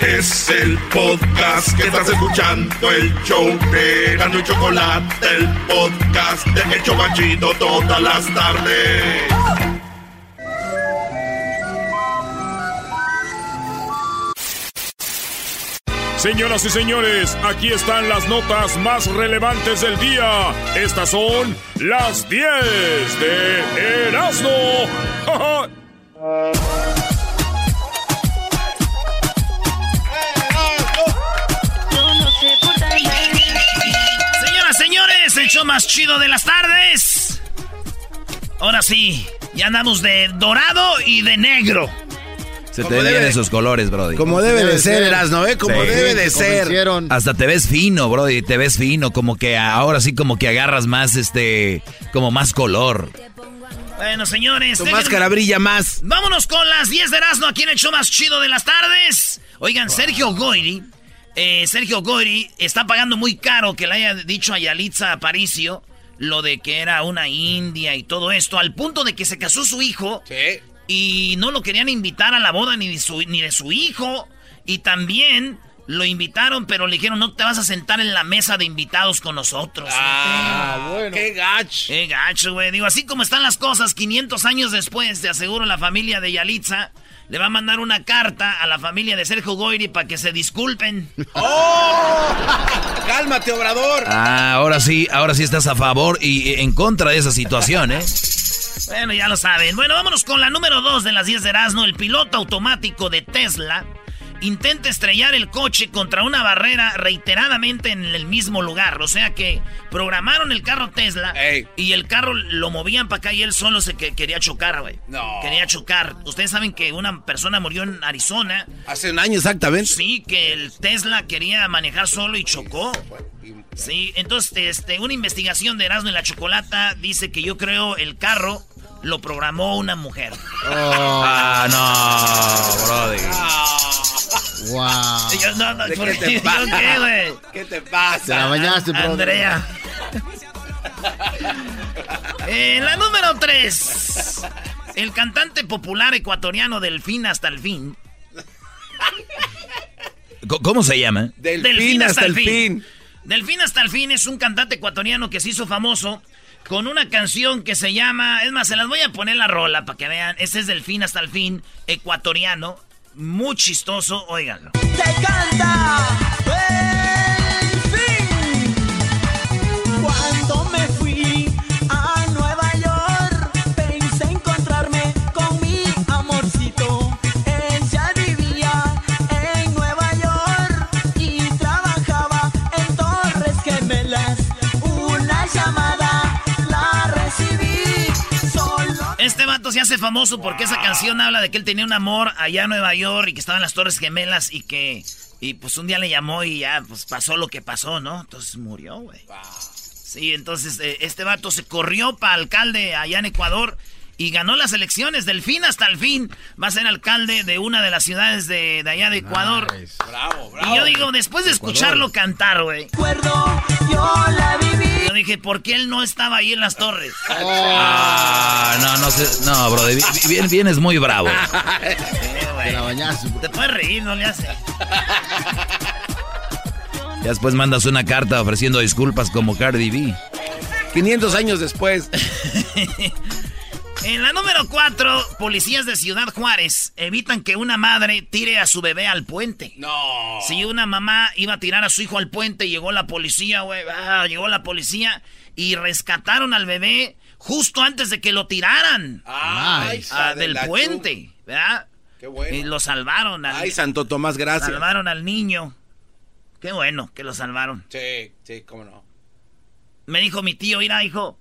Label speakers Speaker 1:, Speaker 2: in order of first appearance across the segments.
Speaker 1: Es el podcast que estás escuchando, el show de Gano y Chocolate, el podcast de Hecho Machito todas las tardes.
Speaker 2: Señoras y señores, aquí están las notas más relevantes del día. Estas son las 10 de Erasmo.
Speaker 3: el show más chido de las tardes. Ahora sí, ya andamos de dorado y de negro.
Speaker 4: Se te ven
Speaker 5: debe-
Speaker 4: esos colores, Brody.
Speaker 5: Como debe de ser, Erasno, ¿eh? Como
Speaker 4: Sí.
Speaker 5: debe de ser.
Speaker 4: Hasta te ves fino, Brody. Te ves fino. Como que ahora sí, como que agarras más, este, como más color.
Speaker 3: Bueno, señores.
Speaker 5: Tu
Speaker 3: déjenme-
Speaker 5: máscara brilla más.
Speaker 3: Vámonos con las 10 de Erasmo aquí en el show más chido de las tardes. Oigan, Sergio Goyri. Eh, Sergio Goyri está pagando muy caro que le haya dicho a Yalitza Aparicio lo de que era una india y todo esto, al punto de que se casó su hijo y no lo querían invitar a la boda ni de su, ni de su hijo. Y también lo invitaron, pero le dijeron, no te vas a sentar en la mesa de invitados con nosotros.
Speaker 5: Ah, bueno. Qué gacho.
Speaker 3: Qué gacho, güey. Digo, así como están las cosas, 500 años después, te aseguro, la familia de Yalitza le va a mandar una carta a la familia de Sergio Goyri para que se disculpen.
Speaker 5: ¡Oh! ¡Cálmate, Obrador!
Speaker 4: Ah, ahora sí, ahora sí estás a favor y en contra de esa situación, ¿eh?
Speaker 3: Bueno, ya lo saben. Bueno, vámonos con la número 2 de las 10 de Erasmo. El piloto automático de Tesla intenta estrellar el coche contra una barrera reiteradamente en el mismo lugar. O sea que programaron el carro Tesla y el carro lo movían para acá y él solo se que- quería chocar, güey.
Speaker 5: No.
Speaker 3: Quería chocar. Ustedes saben que una persona murió en Arizona.
Speaker 5: Hace un año exactamente.
Speaker 3: Sí, que el Tesla quería manejar solo y chocó. Sí, entonces este, una investigación de Erasmo y la Chocolata dice que yo creo el carro lo programó una mujer.
Speaker 4: Ah, no, Brody.
Speaker 6: Wow.
Speaker 3: Yo, no, no,
Speaker 5: ¿De
Speaker 3: ¿por
Speaker 5: qué te
Speaker 3: qué?
Speaker 5: pasa?
Speaker 3: ¿Yo qué, güey?
Speaker 5: ¿Qué te pasa?
Speaker 6: Te la bañaste, bro.
Speaker 3: Andrea. Eh, la número 3. El cantante popular ecuatoriano Delfín hasta el fin.
Speaker 4: ¿Cómo se llama?
Speaker 5: Delfín hasta el fin.
Speaker 3: Delfín hasta el fin es un cantante ecuatoriano que se hizo famoso con una canción que se llama, es más, se las voy a poner la rola para que vean. Ese es Delfín hasta el fin, ecuatoriano, muy chistoso, óiganlo.
Speaker 7: Te canta
Speaker 3: famoso porque esa canción habla de que él tenía un amor allá en Nueva York y que estaba en las Torres Gemelas y que, y pues un día le llamó y ya, pues pasó lo que pasó, ¿no? Entonces murió, güey. Sí, entonces eh, este vato se corrió para alcalde allá en Ecuador y ganó las elecciones del fin hasta el fin. Va a ser alcalde de una de las ciudades de, de allá de Ecuador.
Speaker 5: Bravo, bravo.
Speaker 3: Y yo digo, después de escucharlo cantar, güey,
Speaker 7: yo
Speaker 3: dije, ¿por qué él no estaba ahí en las torres?
Speaker 4: Ah, no, no sé. No, Brody. vi- Bien, vienes muy bravo.
Speaker 6: Te la bro.
Speaker 3: Te puedes reír, no le hace.
Speaker 4: Ya después mandas una carta ofreciendo disculpas como Cardi B.
Speaker 5: 500 años después.
Speaker 3: En la número 4, policías de Ciudad Juárez evitan que una madre tire a su bebé al puente.
Speaker 5: No.
Speaker 3: Si una mamá iba a tirar a su hijo al puente, llegó la policía, güey. ah, llegó la policía y rescataron al bebé justo antes de que lo tiraran
Speaker 5: Ay,
Speaker 3: ah,
Speaker 5: de
Speaker 3: del puente, ¿verdad?
Speaker 5: Qué bueno.
Speaker 3: Y lo salvaron al,
Speaker 5: Ay, Santo Tomás, gracias.
Speaker 3: salvaron al niño. Qué bueno que lo salvaron.
Speaker 5: Sí, sí, cómo no.
Speaker 3: Me dijo mi tío, mira, hijo,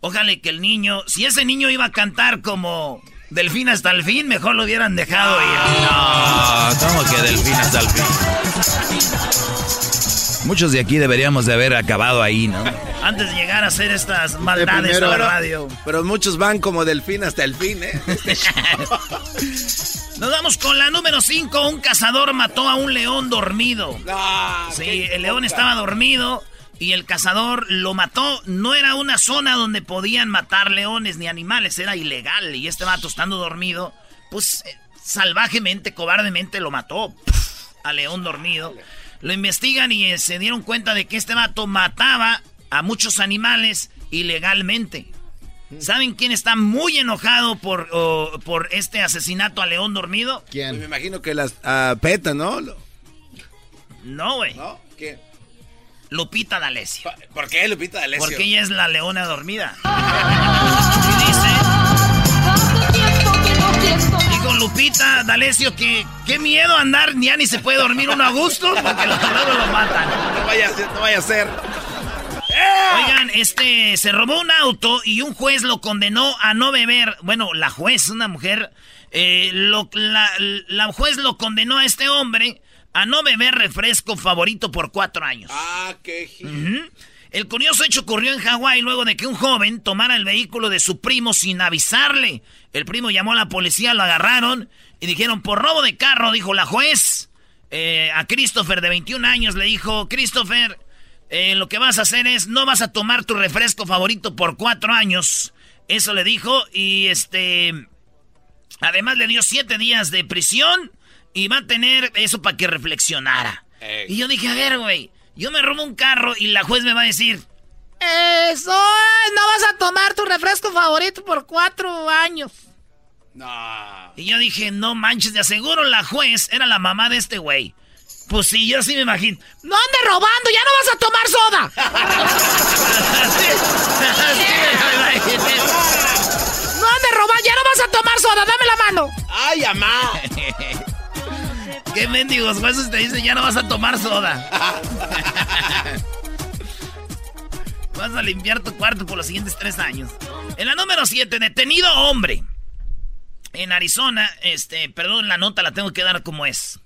Speaker 3: ojalá que el niño, si ese niño iba a cantar como Delfín hasta el fin, mejor lo hubieran dejado ir.
Speaker 8: No, ¿cómo que delfín hasta el fin? Muchos de aquí deberíamos de haber acabado ahí, ¿no?
Speaker 3: Antes de llegar a hacer estas maldades
Speaker 5: Primero,
Speaker 3: a la
Speaker 5: pero-
Speaker 3: radio.
Speaker 5: Pero muchos van como delfín hasta el fin, ¿eh?
Speaker 3: Nos vamos con la número 5. Un cazador mató a un león dormido.
Speaker 5: No,
Speaker 3: Sí, el león estaba dormido y el cazador lo mató. No era una zona donde podían matar leones ni animales, era ilegal. Y este vato estando dormido, pues eh, salvajemente, cobardemente lo mató al león dormido. Lo investigan y eh, se dieron cuenta de que este vato mataba a muchos animales ilegalmente. ¿Saben quién está muy enojado por, oh, por este asesinato al león dormido?
Speaker 5: Pues me imagino que las ah, PETA, ¿no?
Speaker 3: No, güey.
Speaker 5: ¿No? ¿Qué?
Speaker 3: Lupita D'Alessio.
Speaker 5: ¿Por qué, Lupita D'Alessio?
Speaker 3: Porque ella es la leona dormida. Y dice, dijo Lupita D'Alessio que qué miedo andar, ya ni se puede dormir uno a gusto porque los luego lo matan.
Speaker 5: No vaya a ser, no vaya a ser.
Speaker 3: Oigan, este se robó un auto y un juez lo condenó a no beber. Bueno, la juez, una mujer, eh, lo- la, la juez lo condenó a este hombre a no beber refresco favorito por cuatro años.
Speaker 5: Ah, qué
Speaker 3: Ujú. El curioso hecho ocurrió en Hawái luego de que un joven tomara el vehículo de su primo sin avisarle. El primo llamó a la policía, lo agarraron y dijeron, por robo de carro, dijo la juez. Eh, a Christopher de 21 años le dijo, Christopher, eh, lo que vas a hacer es, no vas a tomar tu refresco favorito por cuatro años. Eso le dijo y este... Además le dio siete días de prisión y va a tener eso para que reflexionara.
Speaker 5: Ey.
Speaker 3: Y yo dije, a ver, güey, yo me robo un carro y la juez me va a decir, eso, no vas a tomar tu refresco favorito por cuatro años.
Speaker 5: No.
Speaker 3: Y yo dije, no manches, de aseguro la juez era la mamá de este güey. Pues sí, yo sí me imagino. ¡No andes robando! ¡Ya no vas a tomar soda! ¡No andes robando! ¡Ya no vas a tomar soda! ¡Dame la mano!
Speaker 5: ¡Ay, amá!
Speaker 3: ¿Qué mendigos jueces te dicen ya no vas a tomar soda? vas a limpiar tu cuarto por los siguientes tres años. En la número 7, detenido hombre. En Arizona, este, perdón, la nota la tengo que dar como es.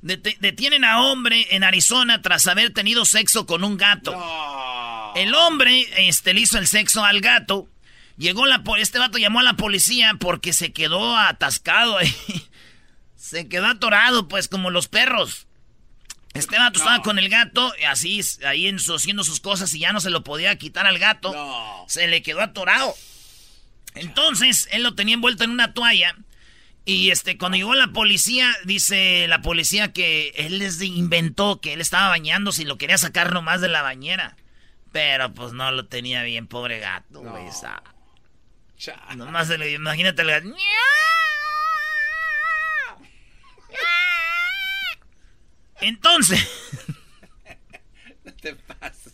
Speaker 3: Detienen a hombre en Arizona tras haber tenido sexo con un gato.
Speaker 5: No.
Speaker 3: El hombre este, le hizo el sexo al gato. Llegó la este vato llamó a la policía porque se quedó atascado ahí. Se quedó atorado, pues, como los perros. Este vato estaba con el gato, así, ahí en su- haciendo sus cosas y ya no se lo podía quitar al gato.
Speaker 5: No.
Speaker 3: Se le quedó atorado. Entonces, él lo tenía envuelto en una toalla. Y este, cuando llegó la policía, dice la policía que él les inventó que él estaba bañándose y lo quería sacar nomás de la bañera. Pero pues no lo tenía bien, pobre gato, güey. o sea,
Speaker 5: Cha.
Speaker 3: Nomás se le, imagínate el gato. Entonces,
Speaker 5: No te pases.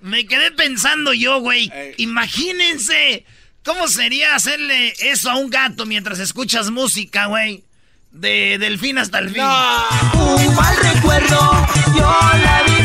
Speaker 3: me quedé pensando yo, güey.
Speaker 5: Ey.
Speaker 3: Imagínense cómo sería hacerle eso a un gato mientras escuchas música, güey. De delfín hasta el fin.
Speaker 7: Un mal recuerdo, yo la viví.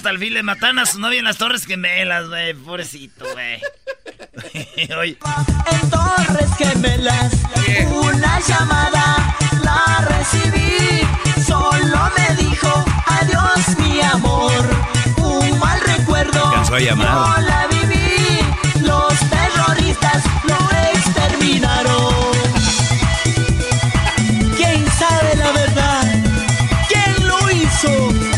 Speaker 3: Hasta el fin le mataron a su novia en las Torres Gemelas, güey. Pobrecito, güey.
Speaker 7: En Torres Gemelas, una llamada la recibí. Solo me dijo adiós, mi amor. Un mal recuerdo.
Speaker 8: Alcanzó a llamar.
Speaker 7: Yo la viví. Los terroristas lo exterminaron. ¿Quién sabe la verdad? ¿Quién lo hizo?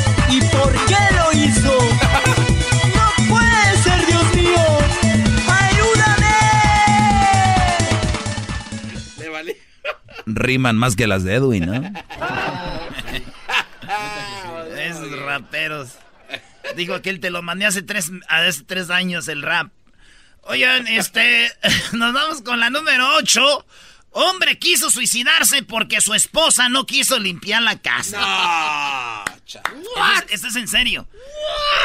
Speaker 3: Riman más que las de Edwin, ¿no?
Speaker 9: Esos raperos. Dijo que él te lo mandé hace tres, hace tres años el rap. Oigan, este, nos vamos con la número 8. Hombre quiso suicidarse porque su esposa no quiso limpiar la casa.
Speaker 5: No, cha-
Speaker 9: Esto, es- en serio.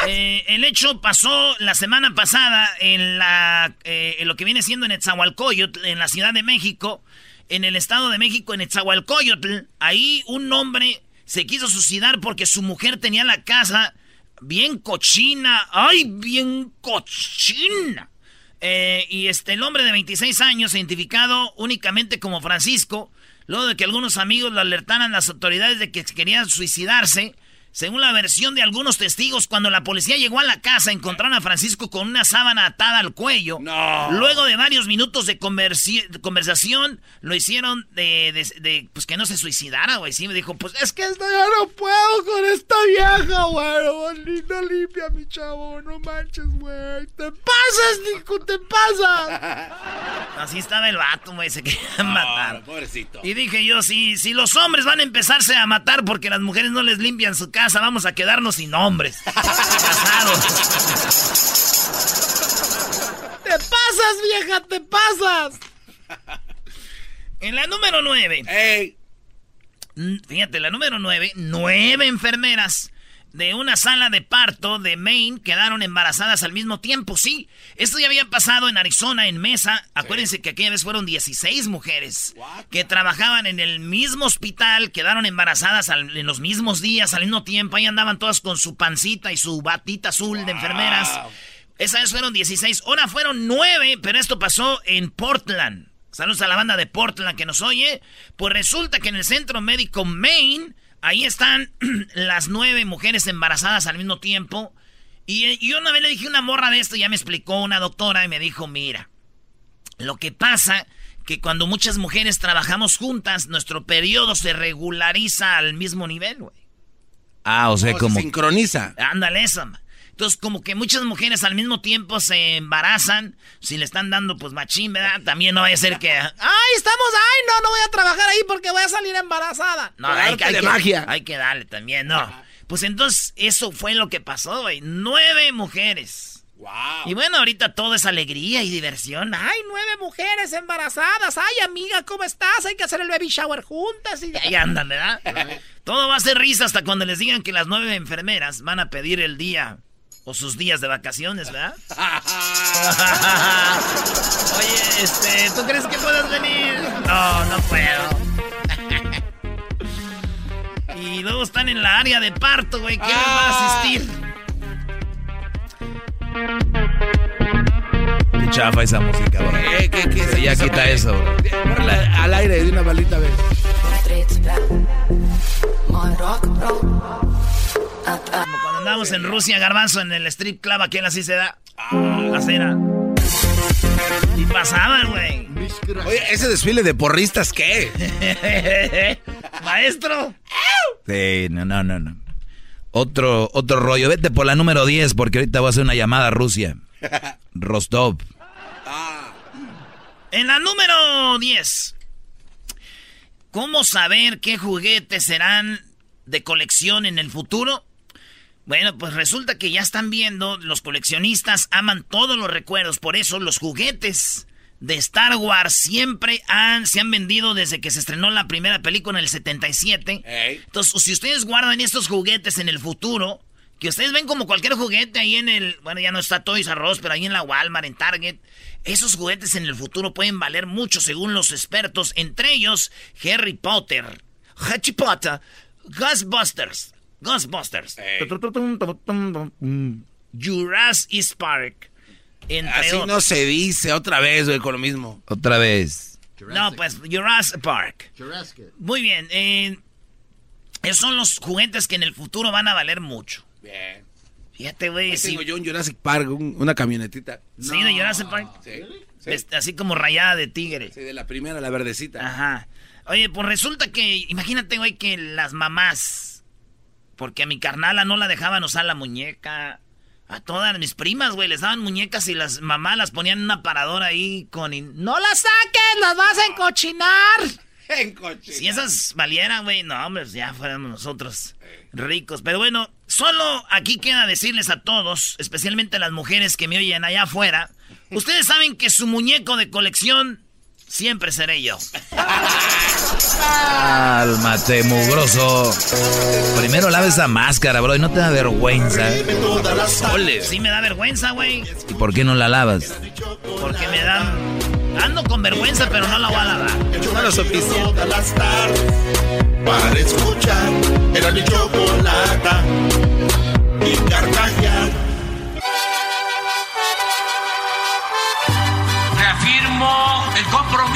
Speaker 9: Eh, el hecho pasó la semana pasada en, la, eh, en lo que viene siendo en Etzahualcoyotl, en la Ciudad de México, en el Estado de México, en Etzahualcoyotl. Ahí un hombre se quiso suicidar porque su mujer tenía la casa bien cochina. ¡Ay, bien cochina! Eh, y este, el hombre de 26 años, identificado únicamente como Francisco, luego de que algunos amigos lo alertaran a las autoridades de que quería suicidarse, según la versión de algunos testigos, cuando la policía llegó a la casa, encontraron a Francisco con una sábana atada al cuello.
Speaker 5: No.
Speaker 9: Luego de varios minutos de, conversación, lo hicieron de, de- de, pues que no se suicidara, güey. Sí, me dijo, pues es que esto ya no puedo con esta vieja, güey. No limpia, mi chavo, no manches, güey. Te pasas, Nico, te pasas. Así estaba el vato, güey, se quería matar.
Speaker 5: No, pobrecito.
Speaker 9: Y dije yo, si, si los hombres van a empezarse a matar porque las mujeres no les limpian su casa, vamos a quedarnos sin hombres. Casados. ¡Te pasas, vieja! ¡Te pasas! En la número 9.
Speaker 5: ¡Ey!
Speaker 9: Fíjate, la número 9. Nueve enfermeras de una sala de parto de Maine quedaron embarazadas al mismo tiempo. Sí, esto ya había pasado en Arizona, en Mesa. Acuérdense que aquella vez fueron 16 mujeres que trabajaban en el mismo hospital, quedaron embarazadas al- en los mismos días, al mismo tiempo. Ahí andaban todas con su pancita y su batita azul de enfermeras. Esa vez fueron 16, ahora fueron 9, pero esto pasó en Portland. Saludos a la banda de Portland que nos oye. Pues resulta que en el centro médico Maine, ahí están las nueve mujeres embarazadas al mismo tiempo. Y, yo una vez le dije una morra de esto, ya me explicó una doctora y me dijo, mira, lo que pasa que cuando muchas mujeres trabajamos juntas, nuestro periodo se regulariza al mismo nivel, güey.
Speaker 3: Ah, o sea,
Speaker 5: No, se
Speaker 3: como...
Speaker 5: sincroniza.
Speaker 9: Ándale, eso. ma. Entonces, como que muchas mujeres al mismo tiempo se embarazan, si le están dando, pues, machín, ¿verdad? También no vaya a ser que... ¡Ay, estamos! ¡Ay, no, no voy a trabajar ahí porque voy a salir embarazada! No, hay, hay
Speaker 5: de
Speaker 9: que,
Speaker 5: magia.
Speaker 9: hay que darle también, ¿no? Pues entonces, eso fue lo que pasó, güey. Nueve mujeres.
Speaker 5: ¡Wow!
Speaker 9: Y bueno, ahorita todo es alegría y diversión. ¡Ay, nueve mujeres embarazadas! ¡Ay, amiga, ¿cómo estás? Hay que hacer el baby shower juntas y ahí andan, ¿verdad? todo va a ser risa hasta cuando les digan que las nueve enfermeras van a pedir el día o sus días de vacaciones, ¿verdad? Oye, este, ¿tú crees que puedas venir? No, no puedo. y luego están en la área de parto, güey. ¿Quién va a asistir?
Speaker 3: Qué chafa esa música, bro.
Speaker 5: ¿Qué, qué, qué?
Speaker 3: Sí, ya
Speaker 5: esa
Speaker 3: quita
Speaker 5: madre?
Speaker 3: eso, bro.
Speaker 5: Ponla al aire de una balita, vez.
Speaker 9: Como cuando andamos en Rusia, garbanzo, en el strip club, aquel así se da. La cena. Y pasaban, güey.
Speaker 5: Oye, ese desfile de porristas, ¿qué?
Speaker 9: Maestro.
Speaker 3: Sí, no, no, no, no. Otro, otro rollo. Vete por la número 10 porque ahorita voy a hacer una llamada a Rusia. Rostov.
Speaker 9: En la número 10. ¿Cómo saber qué juguetes serán de colección en el futuro? Bueno, pues resulta que ya están viendo, los coleccionistas aman todos los recuerdos, por eso los juguetes de Star Wars siempre han, se han vendido desde que se estrenó la primera película en el 77.
Speaker 5: Ey.
Speaker 9: Entonces, si ustedes guardan estos juguetes en el futuro, que ustedes ven como cualquier juguete ahí en el, bueno, ya no está Toys R Us, pero ahí en la Walmart, en Target, esos juguetes en el futuro pueden valer mucho según los expertos, entre ellos Harry Potter, Harry Potter, Ghostbusters, Ghostbusters. Jurassic Park, entre
Speaker 5: Así
Speaker 9: otros.
Speaker 5: no se dice otra vez, güey, con lo mismo.
Speaker 3: Otra vez.
Speaker 9: No, pues Jurassic Park. Muy bien. eh, esos son los juguetes que en el futuro van a valer mucho.
Speaker 5: Bien.
Speaker 9: Fíjate, güey.
Speaker 5: Tengo yo un Jurassic Park, un- una camionetita.
Speaker 9: Sí, de Jurassic Park.
Speaker 5: Sí. Sí.
Speaker 9: Así como rayada de tigre.
Speaker 5: Sí, de la primera, la verdecita.
Speaker 9: Ajá. Oye, pues resulta que, imagínate, güey, que las mamás, porque a mi carnala no la dejaban usar la muñeca. A todas mis primas, güey, les daban muñecas y las mamás las ponían en una paradora ahí con... ¡No las saques! ¡Las vas a encochinar! si esas valieran, güey, no, hombre, ya fuéramos nosotros ricos. Pero bueno, solo aquí queda decirles a todos, especialmente a las mujeres que me oyen allá afuera, ustedes saben que su muñeco de colección siempre seré yo.
Speaker 3: Cálmate, mugroso. Primero lave esa máscara, bro, y no te da vergüenza.
Speaker 9: Ole. Sí me da vergüenza, güey.
Speaker 3: ¿Y por qué no la lavas?
Speaker 9: Porque me dan... Ando con vergüenza, pero no la voy a lavar.
Speaker 1: No lo para escuchar. Era mi chocolata y.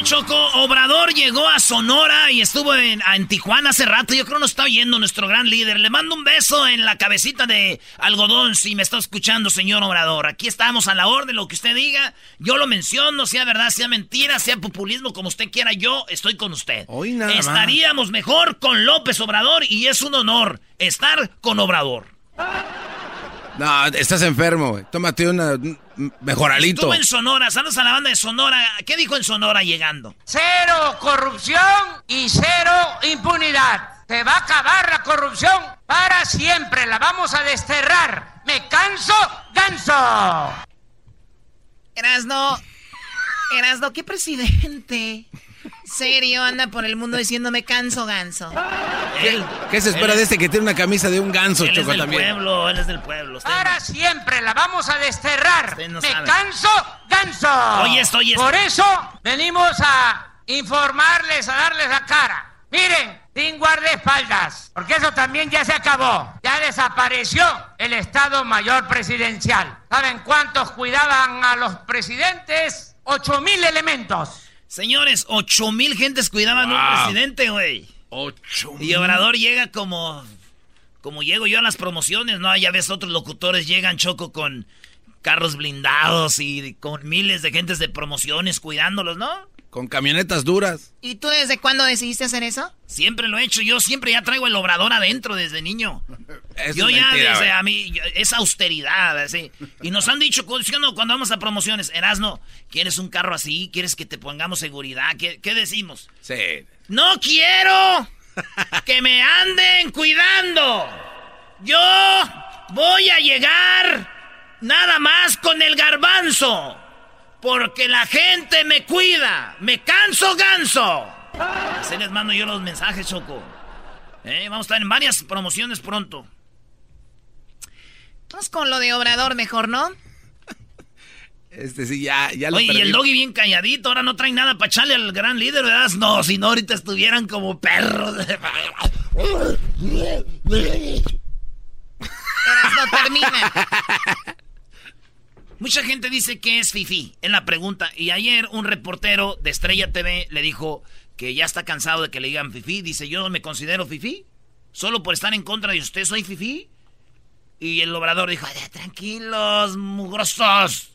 Speaker 9: Oye, Choco, Obrador llegó a Sonora y estuvo en, Tijuana hace rato. Yo creo que nos está oyendo nuestro gran líder. Le mando un beso en la cabecita de algodón si me está escuchando, señor Obrador. Aquí estamos a la orden, lo que usted diga. Yo lo menciono, sea verdad, sea mentira, sea populismo, como usted quiera. Yo estoy con usted.
Speaker 5: Hoy nada
Speaker 9: Estaríamos mejor con López Obrador y es un honor estar con Obrador.
Speaker 5: No, estás enfermo, güey. Tómate una mejoralito.
Speaker 9: Estuvo en Sonora, saludos a la banda de Sonora. ¿Qué dijo en Sonora llegando?
Speaker 10: Cero corrupción y cero impunidad. Te va a acabar la corrupción para siempre. La vamos a desterrar. Me canso, ganso.
Speaker 11: Erasno, Erasno, ¿qué presidente? Serio, anda por el mundo diciéndome canso ganso.
Speaker 5: ¿Qué, se espera de este que tiene una camisa de un ganso,
Speaker 9: él
Speaker 5: Choco,
Speaker 9: es del pueblo, él es del pueblo.
Speaker 10: Para siempre la vamos a desterrar. Me canso ganso.
Speaker 9: Oye esto, oye
Speaker 10: Por eso venimos a informarles, a darles la cara. Miren, sin guardaespaldas, porque eso también ya se acabó. Ya desapareció el Estado Mayor Presidencial. ¿Saben cuántos cuidaban a los presidentes? Ocho mil elementos.
Speaker 9: Señores, ocho mil gentes cuidaban a un presidente, güey.
Speaker 5: Ocho
Speaker 9: Y Obrador llega como... Como llego yo a las promociones, ¿no? Ya ves, otros locutores llegan, Choco, con carros blindados y con miles de gentes de promociones cuidándolos, ¿no?
Speaker 5: Con camionetas duras.
Speaker 11: ¿Y tú desde cuándo decidiste hacer eso?
Speaker 9: Siempre lo he hecho. Yo siempre ya traigo el obrador adentro desde niño. yo ya desde a mí, es austeridad, así. Y nos han dicho, cuando vamos a promociones, Erasno, ¿quieres un carro así? ¿Quieres que te pongamos seguridad? ¿Qué, qué decimos?
Speaker 5: Sí.
Speaker 9: No quiero que me anden cuidando. Yo voy a llegar nada más con el garbanzo. Porque la gente me cuida. Me canso ganso. Así les mando yo los mensajes, Choco. Eh, vamos a estar en varias promociones pronto.
Speaker 11: Vamos con lo de Obrador mejor, ¿no?
Speaker 5: Este sí, ya, ya lo
Speaker 9: Oye, y el doggy bien calladito, ahora no trae nada para echarle al gran líder, ¿verdad? No, si no, ahorita estuvieran como perros.
Speaker 11: no termina.
Speaker 9: Mucha gente dice que es Fifi en la pregunta. Y ayer un reportero de Estrella TV le dijo que ya está cansado de que le digan Fifi. Dice, yo me considero Fifi. Solo por estar en contra de usted soy Fifi. Y el obrador dijo, tranquilos, mugrosos.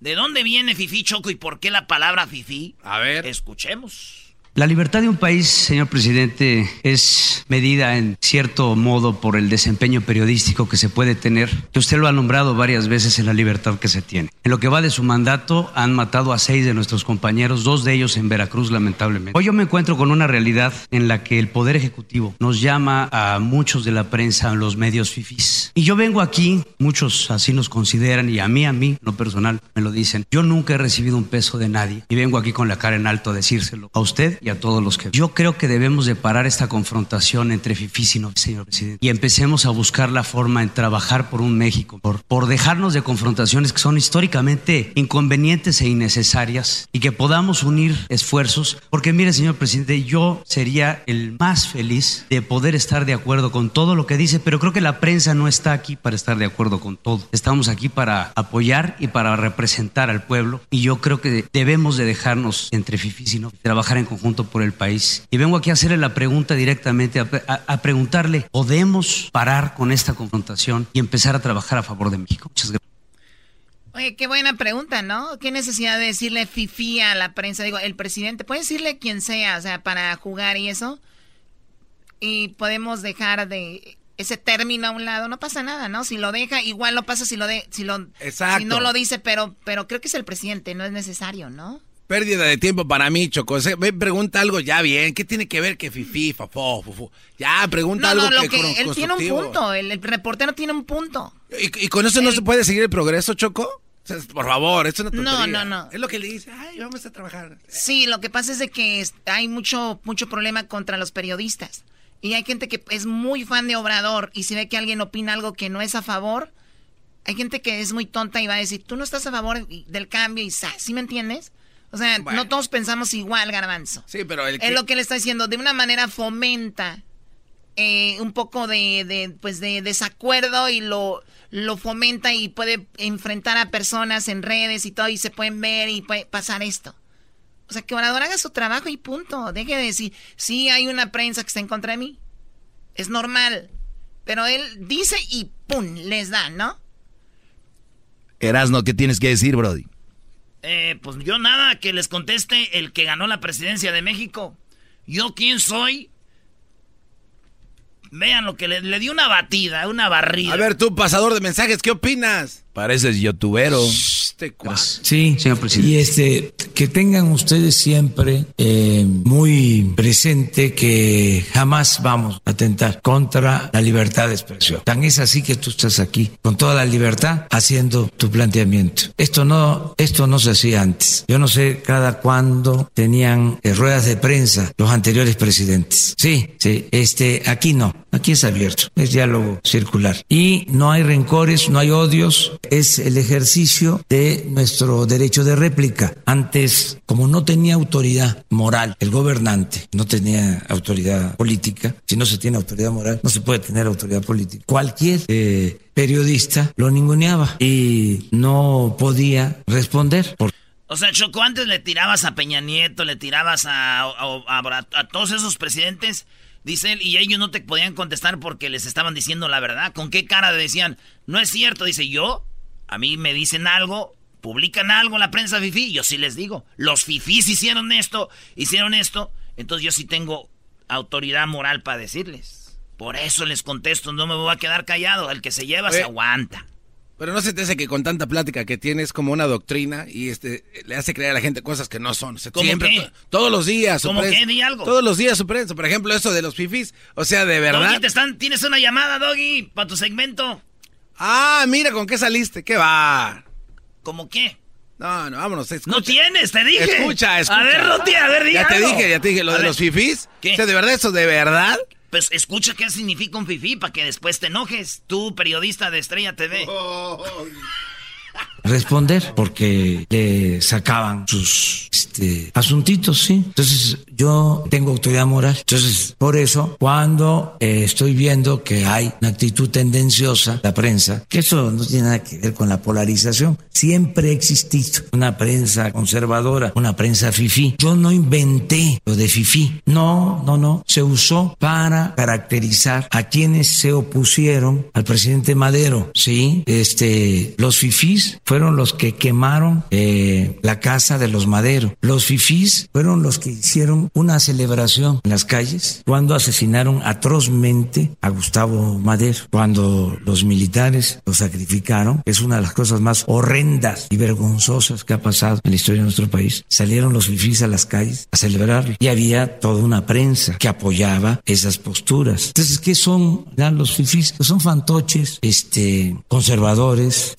Speaker 9: ¿De dónde viene Fifi Choco y por qué la palabra Fifi?
Speaker 5: A ver.
Speaker 9: Escuchemos.
Speaker 12: La libertad de un país, señor presidente, es medida en cierto modo por el desempeño periodístico que se puede tener, usted lo ha nombrado varias veces en la libertad que se tiene. En lo que va de su mandato, han matado a seis de nuestros compañeros, dos de ellos en Veracruz, lamentablemente. Hoy yo me encuentro con una realidad en la que el Poder Ejecutivo nos llama a muchos de la prensa, los medios fifís. Y yo vengo aquí, muchos así nos consideran, y a mí, a mí, lo personal, me lo dicen. Yo nunca he recibido un peso de nadie, y vengo aquí con la cara en alto a decírselo a usted y a todos los que... Yo creo que debemos de parar esta confrontación entre FIFIs y no, señor presidente, y empecemos a buscar la forma en trabajar por un México, por, por dejarnos de confrontaciones que son históricamente inconvenientes e innecesarias y que podamos unir esfuerzos, porque mire, señor presidente, yo sería el más feliz de poder estar de acuerdo con todo lo que dice, pero creo que la prensa no está aquí para estar de acuerdo con todo. Estamos aquí para apoyar y para representar al pueblo y yo creo que debemos de dejarnos entre FIFIs y no trabajar en conjunto por el país. Y vengo aquí a hacerle la pregunta directamente, a, a preguntarle, ¿podemos parar con esta confrontación y empezar a trabajar a favor de México? Muchas gracias.
Speaker 11: Oye, qué buena pregunta, ¿no? ¿Qué necesidad de decirle fifi a la prensa? Digo, el presidente, puede decirle quien sea, o sea, para jugar y eso. Y podemos dejar de ese término a un lado, no pasa nada, ¿no? Si lo deja, igual lo pasa si lo de, si lo si no lo dice, pero pero creo que es el presidente, no es necesario, ¿no?
Speaker 5: Pérdida de tiempo para mí, Choco. Me pregunta algo ya bien. ¿Qué tiene que ver que fifi, fafo, fufu? Ya, pregunta algo
Speaker 11: no, lo que, él tiene un punto. El, reportero tiene un punto.
Speaker 5: ¿Y, con eso no se puede seguir el progreso, Choco? por favor, esto es una
Speaker 11: tontería. No, no, no.
Speaker 5: Es lo que le dice, ay, vamos a trabajar.
Speaker 11: Sí, lo que pasa es de que hay mucho, mucho problema contra los periodistas. Y hay gente que es muy fan de Obrador y si ve que alguien opina algo que no es a favor, hay gente que es muy tonta y va a decir, tú no estás a favor del cambio y ¿sí me entiendes? O sea, no todos pensamos igual, garbanzo.
Speaker 5: Sí, pero el
Speaker 11: Es lo que le está diciendo, de una manera fomenta eh, un poco de, de, pues de desacuerdo y lo lo fomenta y puede enfrentar a personas en redes y todo y se pueden ver y puede pasar esto. O sea, que Obrador haga su trabajo y punto. Deje de decir, sí hay una prensa que está en contra de mí. Es normal. Pero él dice y ¡pum! les da, ¿no?
Speaker 3: Erasno, ¿qué tienes que decir, Brody?
Speaker 9: Eh, pues yo nada, que les conteste el que ganó la presidencia de México. ¿Yo quién soy? Vean lo que le, le dio una batida, una barrida.
Speaker 5: A ver, tú, pasador de mensajes, ¿qué opinas?
Speaker 3: Pareces youtubero.
Speaker 5: Este
Speaker 13: sí, señor presidente. Y este, que tengan ustedes siempre eh, muy presente que jamás vamos a atentar contra la libertad de expresión. Tan es así que tú estás aquí con toda la libertad haciendo tu planteamiento. Esto no, esto no se hacía antes. Yo no sé cada cuándo tenían eh, ruedas de prensa los anteriores presidentes. Sí, sí, este, aquí no. Aquí es abierto, es diálogo circular. Y no hay rencores, no hay odios, es el ejercicio de nuestro derecho de réplica. Antes, como no tenía autoridad moral, el gobernante no tenía autoridad política, si no se tiene autoridad moral, no se puede tener autoridad política. Cualquier eh, periodista lo ninguneaba y no podía responder.
Speaker 9: O sea, Choco, antes le tirabas a Peña Nieto, le tirabas a, a todos esos presidentes Dice él, y ellos no te podían contestar porque les estaban diciendo la verdad. ¿Con qué cara decían? No es cierto. Dice, yo, a mí me dicen algo, publican algo en la prensa fifi, yo sí les digo. Los fifís hicieron esto, hicieron esto. Entonces yo sí tengo autoridad moral para decirles. Por eso les contesto, no me voy a quedar callado. El que se lleva se aguanta.
Speaker 5: Pero no se te hace que con tanta plática que tienes como una doctrina y este le hace creer a la gente cosas que no son. siempre, todos los días.
Speaker 9: ¿Cómo qué? Di algo.
Speaker 5: Todos los días su prensa. Por ejemplo, eso de los fifis. O sea, de verdad.
Speaker 9: Doggy, te están, tienes una llamada, Doggy, para tu segmento.
Speaker 5: Ah, mira con qué saliste. ¿Qué va?
Speaker 9: ¿Cómo qué?
Speaker 5: No, no, vámonos.
Speaker 9: No tienes, te dije.
Speaker 5: Escucha, escucha.
Speaker 9: A ver, Roti, a ver,
Speaker 5: Ya te dije, ya te dije. Lo de los fifis. ¿Qué? O sea, de verdad, eso de verdad.
Speaker 9: Pues escucha qué significa un fifi para que después te enojes. Tú, periodista de Estrella TV.
Speaker 13: responder porque le sacaban sus este, asuntitos, ¿sí? Entonces yo tengo autoridad moral. Entonces, por eso, cuando eh, estoy viendo que hay una actitud tendenciosa, la prensa, que eso no tiene nada que ver con la polarización, siempre ha existido una prensa conservadora, una prensa fifí. Yo no inventé lo de fifí. No, no, no. Se usó para caracterizar a quienes se opusieron al presidente Madero, ¿sí? Este, los fifís fueron los que quemaron eh, la casa de los Madero. Los fifís fueron los que hicieron una celebración en las calles cuando asesinaron atrozmente a Gustavo Madero, cuando los militares lo sacrificaron. Es una de las cosas más horrendas y vergonzosas que ha pasado en la historia de nuestro país. Salieron los fifís a las calles a celebrarlo y había toda una prensa que apoyaba esas posturas. Entonces, ¿qué son los fifís? Pues son fantoches, este, conservadores,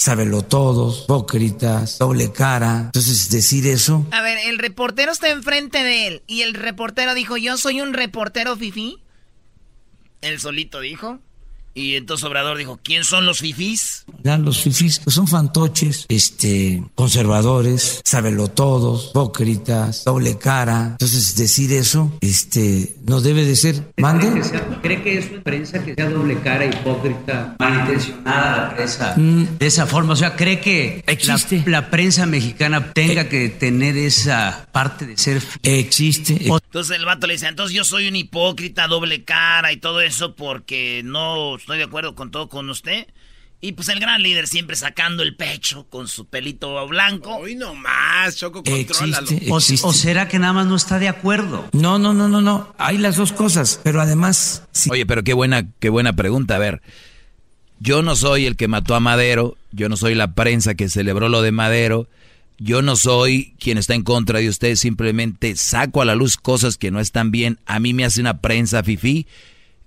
Speaker 13: todos hipócritas, doble cara. Entonces, decir eso.
Speaker 11: A ver, el reportero está enfrente de él y el reportero dijo: Yo soy un reportero fifi.
Speaker 9: Él solito dijo. Y entonces Obrador dijo, ¿quién son los fifís?
Speaker 13: los fifís pues son fantoches, este, conservadores, todos, hipócritas, doble cara. Entonces decir eso, este, no debe de ser. ¿Mande?
Speaker 12: ¿Cree que es una prensa que sea doble cara, hipócrita, malintencionada la prensa? Mm. De esa forma, o sea, ¿cree que existe la, prensa mexicana tenga eh. que tener esa parte de ser...
Speaker 13: Existe.
Speaker 9: Entonces el vato le dice, entonces yo soy un hipócrita, doble cara y todo eso porque no estoy de acuerdo con todo con usted. Y pues el gran líder siempre sacando el pecho con su pelito blanco.
Speaker 5: Hoy no más, Choco, contrólalo.
Speaker 12: O, será que nada más no está de acuerdo?
Speaker 13: No, no, no, no, no. Hay las dos cosas, pero además.
Speaker 3: Oye, pero qué buena, qué buena pregunta. A ver, yo no soy el que mató a Madero, yo no soy la prensa que celebró lo de Madero, yo no soy quien está en contra de usted, simplemente saco a la luz cosas que no están bien. A mí me hace una prensa fifí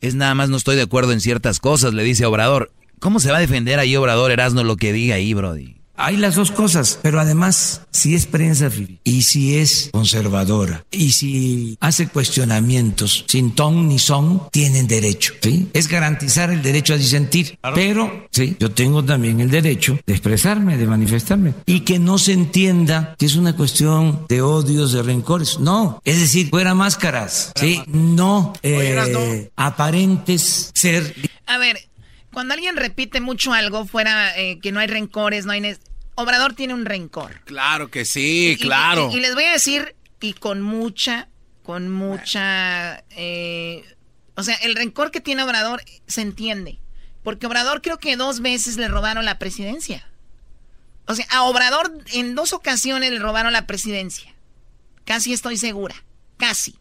Speaker 3: es nada más no estoy de acuerdo en ciertas cosas, le dice Obrador. ¿Cómo se va a defender ahí Obrador Erasno lo que diga ahí, Brody?
Speaker 13: Hay las dos cosas, pero además, si es prensa y si es conservadora y si hace cuestionamientos sin ton ni son, tienen derecho. ¿sí? Es garantizar el derecho a disentir. Pero, sí, yo tengo también el derecho de expresarme, de manifestarme. Y que no se entienda que es una cuestión de odios, de rencores. No, es decir, fuera máscaras. Sí, no, eh, aparentes ser.
Speaker 11: A ver, cuando alguien repite mucho algo fuera eh, que no hay rencores, no hay... Obrador tiene un rencor.
Speaker 5: Claro que sí, claro.
Speaker 11: Y, les voy a decir, y con mucha, con mucha... Eh, o sea, el rencor que tiene Obrador se entiende. Porque Obrador creo que dos veces le robaron la presidencia. O sea, a Obrador en dos ocasiones le robaron la presidencia. Casi estoy segura. Casi.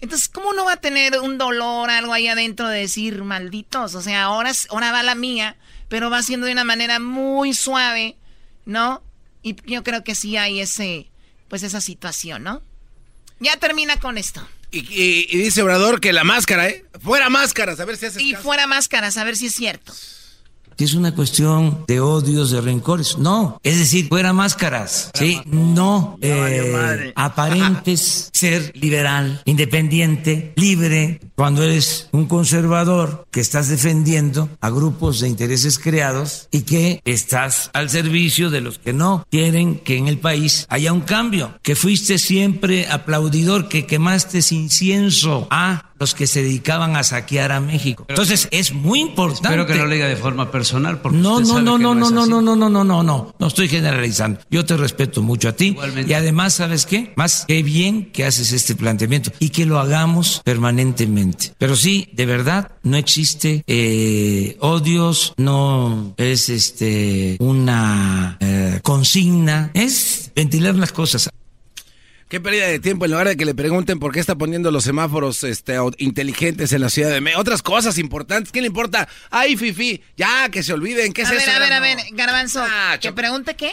Speaker 11: Entonces, ¿cómo no va a tener un dolor, algo ahí adentro de decir malditos? O sea, ahora, ahora va la mía, pero va siendo de una manera muy suave, ¿no? Y yo creo que sí hay ese, pues esa situación, ¿no? Ya termina con esto.
Speaker 5: Y, dice Obrador que la máscara, ¿eh? Fuera máscaras, a ver si hace.
Speaker 11: Y fuera máscaras, a ver si es cierto
Speaker 13: que es una cuestión de odios, de rencores. No, es decir, fuera máscaras, ¿sí? No eh, aparentes ser liberal, independiente, libre, cuando eres un conservador que estás defendiendo a grupos de intereses creados y que estás al servicio de los que no quieren que en el país haya un cambio, que fuiste siempre aplaudidor, que quemaste incienso a los que se dedicaban a saquear a México. Entonces es muy importante.
Speaker 12: Espero que no lo diga de forma personal porque
Speaker 13: no, usted no, sabe no, que no, no, no, no, no, no, no, no, no, no estoy generalizando. Yo te respeto mucho a ti Igualmente. y además sabes qué, más qué bien que haces este planteamiento y que lo hagamos permanentemente. Pero sí, de verdad no existe eh, odios, no es este una eh, consigna, es ventilar las cosas.
Speaker 5: Qué pérdida de tiempo en lugar de que le pregunten por qué está poniendo los semáforos este, inteligentes en la ciudad de México. Otras cosas importantes, ¿qué le importa? Ay, Fifi, ya, que se olviden, ¿qué es
Speaker 11: a
Speaker 5: eso?
Speaker 11: A ver, a ver, a ver, Garbanzo, ah, ¿que pregunte qué?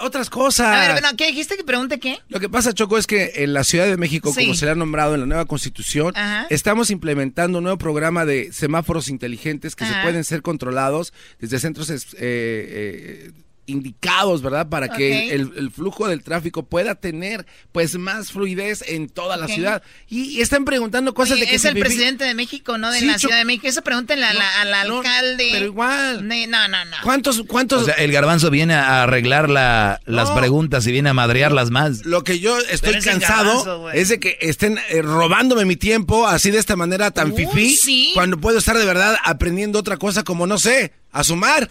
Speaker 5: Otras cosas.
Speaker 11: A ver, bueno, ¿qué dijiste que pregunte qué?
Speaker 5: Lo que pasa, Choco, es que en la Ciudad de México, como se le ha nombrado en la nueva constitución, estamos implementando un nuevo programa de semáforos inteligentes que se pueden ser controlados desde centros eh, eh, indicados, ¿verdad? Para que el, flujo del tráfico pueda tener pues más fluidez en toda la ciudad. Y, están preguntando cosas de que...
Speaker 11: Es el presidente de México, no de la Ciudad de México. Eso pregúntenle al alcalde.
Speaker 5: Pero igual.
Speaker 11: No, no, no.
Speaker 5: ¿Cuántos, cuántos...
Speaker 3: O sea, el garbanzo viene a arreglar la, las preguntas y viene a madrearlas más.
Speaker 5: Lo que yo estoy cansado es de que estén eh, robándome mi tiempo así de esta manera tan fifí. Cuando puedo estar de verdad aprendiendo otra cosa como, no sé, a sumar.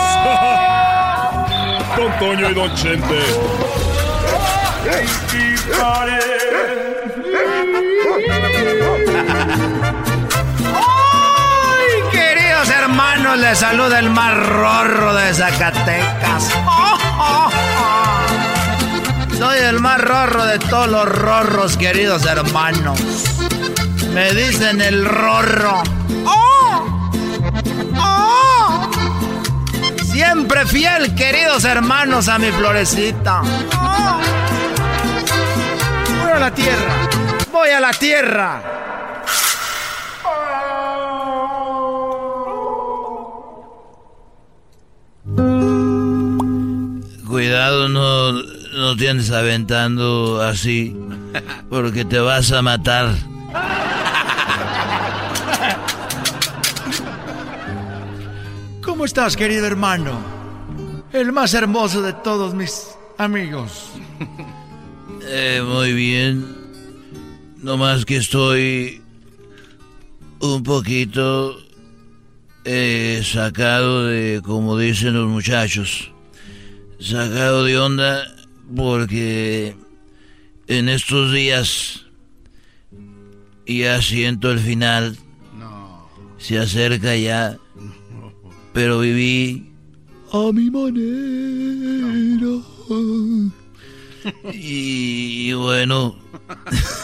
Speaker 2: Toño y Don Chente.
Speaker 9: ¡Ay, queridos hermanos! Les saluda el más rorro de Zacatecas. Soy el más rorro de todos los rorros, queridos hermanos. Me dicen el rorro. ¡Oh! ¡Oh!
Speaker 14: Siempre fiel, queridos hermanos, a mi florecita. Voy a la tierra. Voy a la tierra.
Speaker 3: Cuidado, no, no te andes aventando así, porque te vas a matar.
Speaker 14: ¿Cómo estás, querido hermano? El más hermoso de todos mis amigos.
Speaker 3: Eh, muy bien. No más que estoy un poquito eh, sacado de, como dicen los muchachos, sacado de onda porque en estos días ya siento el final. Se acerca ya pero viví a mi manera. Y, bueno.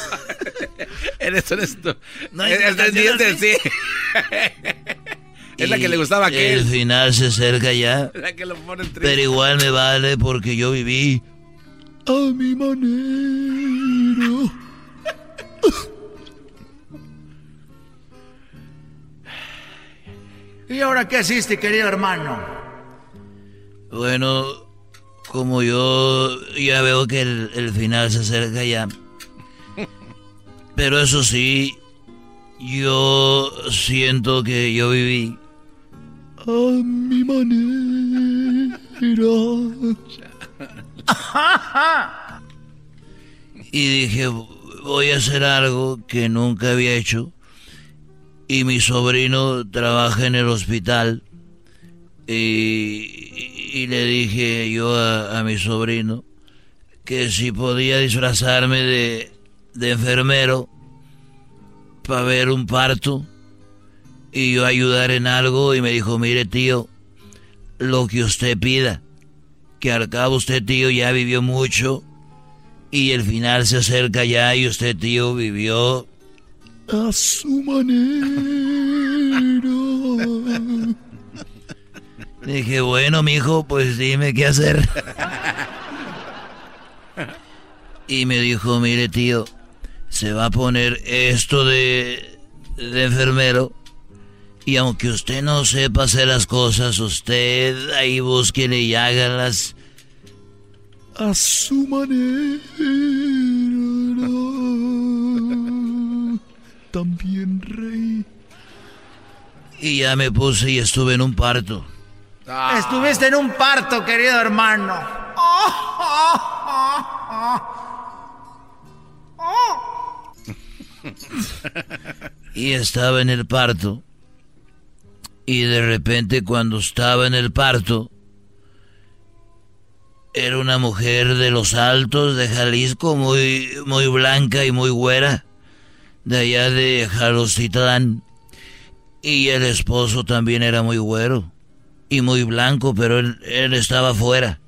Speaker 5: eres honesto. No es, es, sí. es la que le gustaba a
Speaker 3: El final se acerca ya. La que lo pone pero igual me vale porque yo viví a mi manera.
Speaker 14: ¿Y ahora qué hiciste, querido hermano?
Speaker 3: Bueno, como yo ya veo que el, final se acerca ya. Pero eso sí, yo siento que yo viví a mi manera. y dije, voy a hacer algo que nunca había hecho y mi sobrino trabaja en el hospital y, le dije yo a, mi sobrino que si podía disfrazarme de, de enfermero para ver un parto y yo ayudar en algo y me dijo, mire tío, lo que usted pida, que al cabo usted tío ya vivió mucho y el final se acerca ya y usted tío vivió a su manera. Dije, bueno, mijo, pues dime qué hacer. Y me dijo, mire, tío, se va a poner esto de, de enfermero. Y aunque usted no sepa hacer las cosas, usted ahí búsquele y hágalas a su manera también, rey. Y ya me puse y estuve en un parto.
Speaker 14: Ah. Estuviste en un parto, querido hermano.
Speaker 3: y estaba en el parto. Y de repente cuando estaba en el parto, era una mujer de los altos de Jalisco, muy, muy blanca y muy güera de allá de Jalocitlán. Y el esposo también era muy güero y muy blanco, pero él, estaba afuera.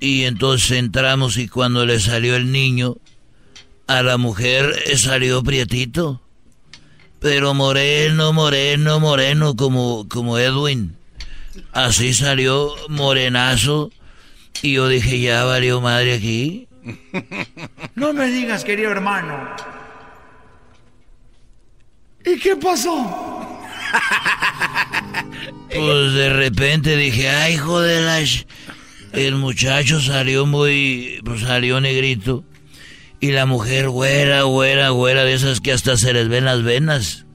Speaker 3: Y entonces entramos y cuando le salió el niño, a la mujer salió prietito. Pero moreno, moreno, moreno, como, como Edwin. Así salió morenazo. Y yo dije, ya valió madre aquí.
Speaker 14: No me digas, querido hermano. ¿Y qué pasó?
Speaker 3: Pues de repente dije, ay, joder, el muchacho salió muy, pues salió negrito. Y la mujer güera, güera, güera, de esas que hasta se les ven las venas.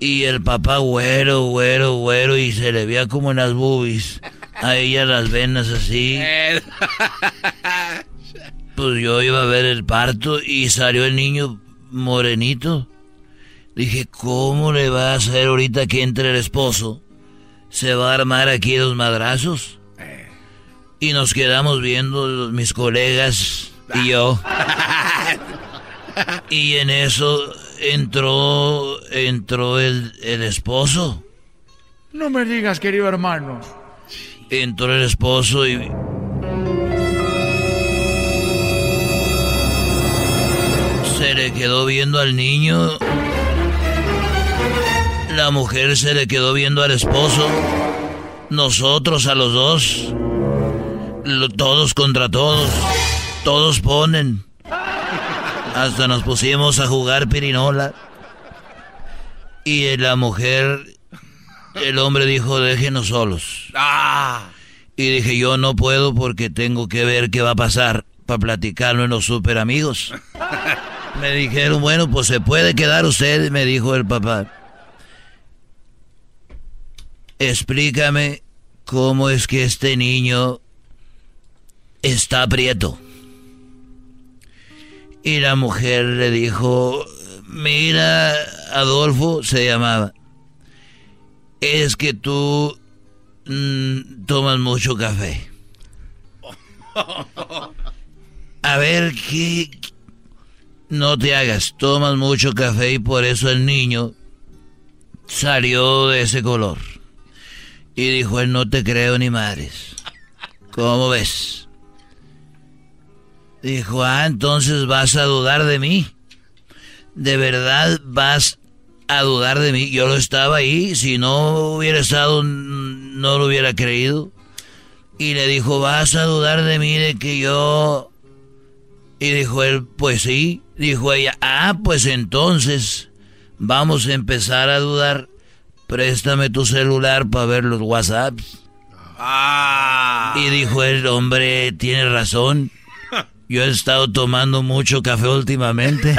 Speaker 3: Y el papá güero, güero, güero, y se le veía como en las boobies. A ella las venas así. Pues yo iba a ver el parto y salió el niño morenito. Dije, ¿cómo le va a hacer ahorita que entre el esposo? ¿Se va a armar aquí los madrazos? Y nos quedamos viendo mis colegas y yo. y en eso entró, entró el, el esposo.
Speaker 14: No me digas, querido hermano.
Speaker 3: Entró el esposo y... Se le quedó viendo al niño la mujer se le quedó viendo al esposo nosotros a los dos, todos contra todos, todos ponen. Hasta nos pusimos a jugar pirinola. Y la mujer, el hombre dijo, déjenos solos. Ah. Y dije, yo no puedo porque tengo que ver qué va a pasar para platicarlo en los super amigos. Me dijeron, bueno, pues se puede quedar usted, me dijo el papá. Explícame cómo es que este niño está aprieto. Y la mujer le dijo, mira, Adolfo se llamaba, es que tú mm, tomas mucho café. A ver, ¿qué? No te hagas, tomas mucho café y por eso el niño salió de ese color. Y dijo él, no te creo ni madres. ¿Cómo ves? Dijo, ah, entonces vas a dudar de mí. ¿De verdad vas a dudar de mí? Yo lo estaba ahí, si no hubiera estado, no lo hubiera creído. Y le dijo, vas a dudar de mí, de que yo... Y dijo él, pues sí. Dijo ella, ah, pues entonces vamos a empezar a dudar. Préstame tu celular para ver los WhatsApps. Ah. Y dijo el hombre, tiene razón. Yo he estado tomando mucho café últimamente.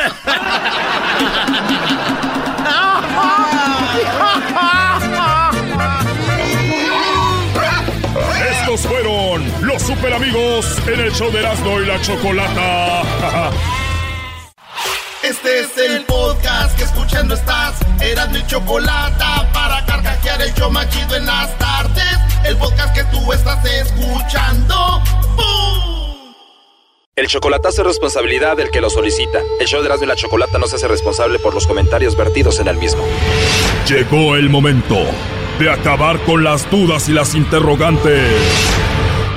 Speaker 2: Estos fueron los super amigos en el show de Erasmo y la Chocolata.
Speaker 1: Este es el podcast que escuchando estás. Eran mi Chocolata para carcajear el show machido en las tardes. El podcast que tú estás escuchando. ¡Bum!
Speaker 14: El chocolatazo es responsabilidad del que lo solicita. El show de Erasmo y la Chocolata no se hace responsable por los comentarios vertidos en el mismo.
Speaker 2: Llegó el momento de acabar con las dudas y las interrogantes.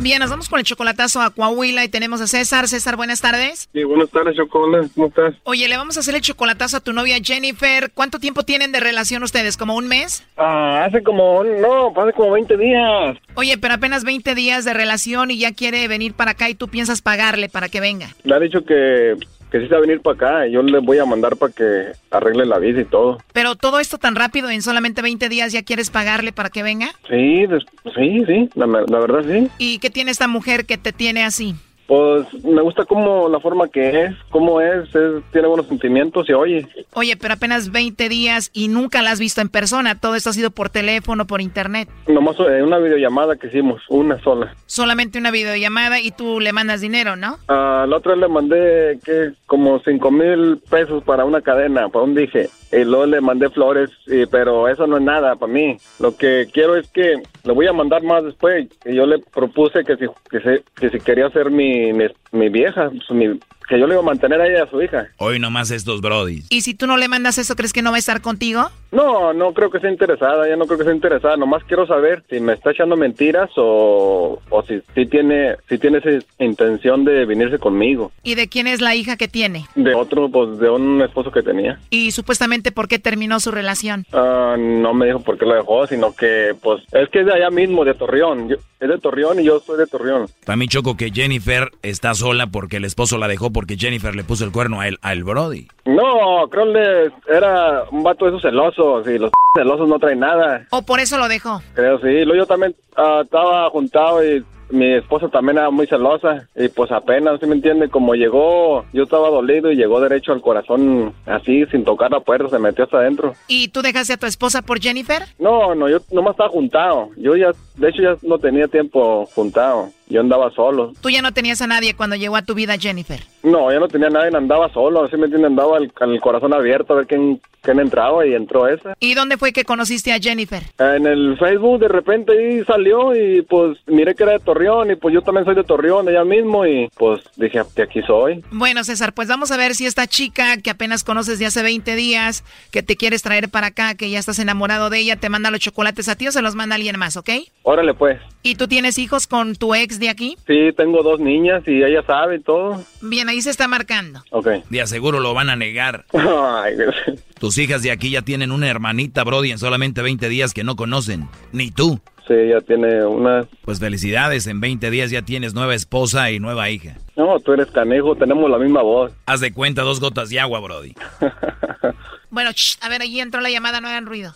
Speaker 11: Bien, nos vamos con el chocolatazo a Coahuila y tenemos a César. César, buenas tardes.
Speaker 15: Sí, buenas tardes, Chocolate. ¿Cómo estás?
Speaker 11: Oye, le vamos a hacer el chocolatazo a tu novia Jennifer. ¿Cuánto tiempo tienen de relación ustedes? ¿Como un mes?
Speaker 15: Ah, hace como, no, hace como 20 días.
Speaker 11: Oye, pero apenas 20 días de relación y ya quiere venir para acá y tú piensas pagarle para que venga.
Speaker 15: Le ha dicho que que sí se va a venir para acá. Yo le voy a mandar para que arregle la visa y todo.
Speaker 11: Pero todo esto tan rápido, en solamente 20 días ya quieres pagarle para que venga?
Speaker 15: Sí, sí, sí, la, la verdad sí.
Speaker 11: ¿Y qué tiene esta mujer que te tiene así?
Speaker 15: Pues me gusta como la forma que es, cómo es, tiene buenos sentimientos y oye.
Speaker 11: Oye, pero apenas 20 días y nunca la has visto en persona, todo esto ha sido por teléfono, por internet.
Speaker 15: Nomás en una videollamada que hicimos, una sola.
Speaker 11: Solamente una videollamada y tú le mandas dinero, ¿no?
Speaker 15: A la otra le mandé que como 5 mil pesos para una cadena, para un dije. Y luego le mandé flores, y, pero eso no es nada para mí. Lo que quiero es que le voy a mandar más después. Y yo le propuse que si, que, que si quería hacer mi, mi, vieja, pues, mi, que yo le iba a mantener a ella a su hija.
Speaker 16: Hoy nomás estos brodis.
Speaker 11: ¿Y si tú no le mandas eso, crees que no va a estar contigo?
Speaker 15: No, no creo que sea interesada, ya no creo que sea interesada. Nomás quiero saber si me está echando mentiras o, o si, si, tiene si tiene esa intención de venirse conmigo.
Speaker 11: ¿Y de quién es la hija que tiene?
Speaker 15: De otro, pues de un esposo que tenía.
Speaker 11: ¿Y supuestamente por qué terminó su relación?
Speaker 15: Ah, no me dijo por qué lo dejó, sino que pues es que es de allá mismo, de Torreón. es de Torreón y yo soy de Torreón.
Speaker 16: Para mí choco que Jennifer está sola porque el esposo la dejó porque Jennifer le puso el cuerno a él, al Brody.
Speaker 15: No, creo que era un vato de esos celosos y los celosos no traen nada.
Speaker 11: ¿O por eso lo dejó?
Speaker 15: Creo sí. Luego yo también ah, estaba juntado y mi esposa también era muy celosa y pues apenas, ¿sí me entiende? Como llegó, yo estaba dolido y llegó derecho al corazón así, sin tocar la puerta, se metió hasta adentro.
Speaker 11: ¿Y tú dejaste a tu esposa por Jennifer?
Speaker 15: No, no, yo nomás estaba juntado. Yo ya, de hecho ya no tenía tiempo juntado. Yo andaba solo.
Speaker 11: ¿Tú ya no tenías a nadie cuando llegó a tu vida Jennifer?
Speaker 15: No, ya no tenía a nadie, andaba solo, así me entiende, andaba con el corazón abierto a ver quién, quién entraba y entró esa.
Speaker 11: ¿Y dónde fue que conociste a Jennifer?
Speaker 15: En el Facebook de repente ahí salió y pues miré que era de Torreón y pues yo también soy de Torreón, ella mismo y pues dije que aquí soy.
Speaker 11: Bueno, César, pues vamos a ver si esta chica que apenas conoces de hace 20 días, que te quieres traer para acá, que ya estás enamorado de ella, te manda los chocolates a ti o se los manda alguien más, ¿ok?
Speaker 15: Órale pues.
Speaker 11: ¿Y tú tienes hijos con tu ex de aquí?
Speaker 15: Sí, tengo dos niñas y ella sabe todo.
Speaker 11: Bien, ahí se está marcando.
Speaker 15: Ok.
Speaker 3: De aseguro lo van a negar. Tus hijas de aquí ya tienen una hermanita, Brody, en solamente 20 días que no conocen. Ni tú.
Speaker 15: Sí, ya tiene una.
Speaker 3: Pues felicidades, en 20 días ya tienes nueva esposa y nueva hija.
Speaker 15: No, tú eres canejo, tenemos la misma voz.
Speaker 3: Haz de cuenta dos gotas de agua, Brody.
Speaker 11: bueno, a ver, allí entró la llamada, no hagan ruido.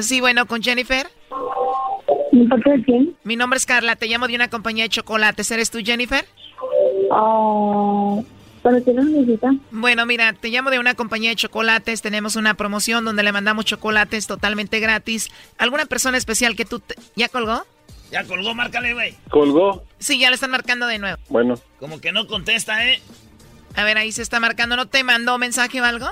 Speaker 11: Sí, bueno, con Jennifer.
Speaker 17: ¿De quién?
Speaker 11: Mi nombre es Carla, te llamo de una compañía de chocolates. ¿Eres tú, Jennifer?
Speaker 17: Ah... ¿Para qué lo necesita?
Speaker 11: Bueno, mira, te llamo de una compañía de chocolates. Tenemos una promoción donde le mandamos chocolates totalmente gratis. ¿Alguna persona especial que tú... ¿Ya colgó?
Speaker 9: Ya colgó, márcale, güey.
Speaker 15: ¿Colgó?
Speaker 11: Sí, ya le están marcando de nuevo.
Speaker 15: Bueno.
Speaker 9: Como que no contesta, ¿eh?
Speaker 11: A ver, ahí se está marcando. ¿No te mandó mensaje o algo?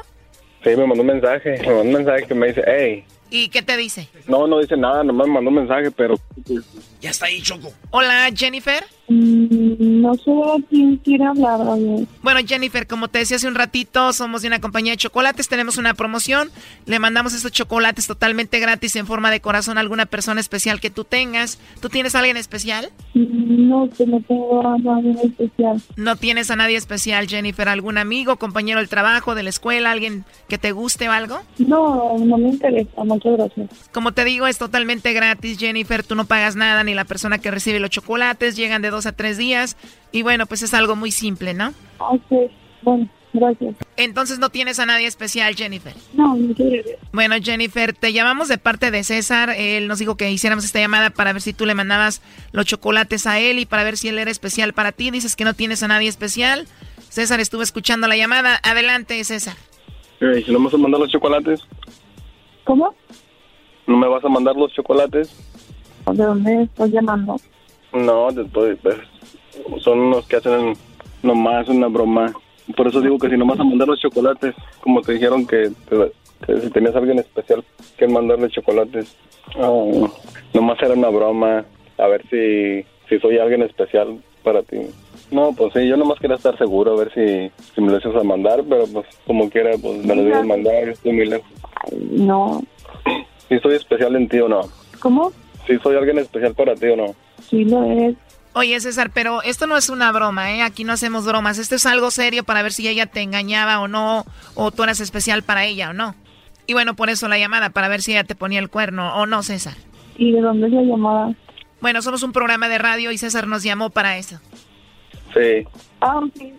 Speaker 15: Sí, me mandó un mensaje. Me mandó un mensaje que me dice, hey.
Speaker 11: ¿Y qué te dice?
Speaker 15: No, no dice nada, nomás me mandó un mensaje, pero...
Speaker 9: Ya está ahí, Choco.
Speaker 11: Hola, Jennifer.
Speaker 17: Mm, no sé a quién quiere hablar,
Speaker 11: Bueno, Jennifer, como te decía hace un ratito, somos de una compañía de chocolates, tenemos una promoción, le mandamos estos chocolates totalmente gratis en forma de corazón a alguna persona especial que tú tengas. ¿Tú tienes a alguien especial?
Speaker 17: No, que no tengo a nadie especial.
Speaker 11: ¿No tienes a nadie especial, Jennifer? ¿Algún amigo, compañero del trabajo, de la escuela, alguien que te guste o algo?
Speaker 17: No, no me interesa, muchas gracias.
Speaker 11: Como te digo, es totalmente gratis, Jennifer, tú no pagas nada ni la persona que recibe los chocolates, llegan de dos a tres días. Y bueno, pues es algo muy simple, ¿no?
Speaker 17: Ok, bueno, gracias.
Speaker 11: Entonces no tienes a nadie especial, Jennifer.
Speaker 17: No, no gracias.
Speaker 11: Bueno, Jennifer, te llamamos de parte de César. Él nos dijo que hiciéramos esta llamada para ver si tú le mandabas los chocolates a él y para ver si él era especial para ti. Dices que no tienes a nadie especial. César estuvo escuchando la llamada. Adelante, César.
Speaker 15: ¿Y no me vas a mandar los chocolates?
Speaker 17: ¿Cómo?
Speaker 15: ¿No me vas a mandar los chocolates?
Speaker 17: ¿De dónde estoy llamando?
Speaker 15: No, después, pues, son unos que hacen nomás una broma. Por eso digo que si no vas a mandar los chocolates, como te dijeron que, si tenías alguien especial que mandarle chocolates, oh, nomás era una broma, a ver si, si soy alguien especial para ti. No, pues sí, yo nomás quería estar seguro, a ver si, si me lo ibas a mandar, pero pues como quiera, pues me lo debes mandar, estoy muy lejos.
Speaker 17: No.
Speaker 15: Si soy especial en ti o no.
Speaker 17: ¿Cómo?
Speaker 15: Si soy alguien especial para ti o no.
Speaker 17: Sí lo es.
Speaker 11: Oye, César, pero esto no es una broma, ¿eh? Aquí no hacemos bromas. Esto es algo serio para ver si ella te engañaba o no, o tú eras especial para ella o no. Y bueno, por eso la llamada, para ver si ella te ponía el cuerno o no, César.
Speaker 17: ¿Y de dónde es la llamada?
Speaker 11: Bueno, somos un programa de radio y César nos llamó para eso.
Speaker 15: Sí.
Speaker 17: Ah, sí.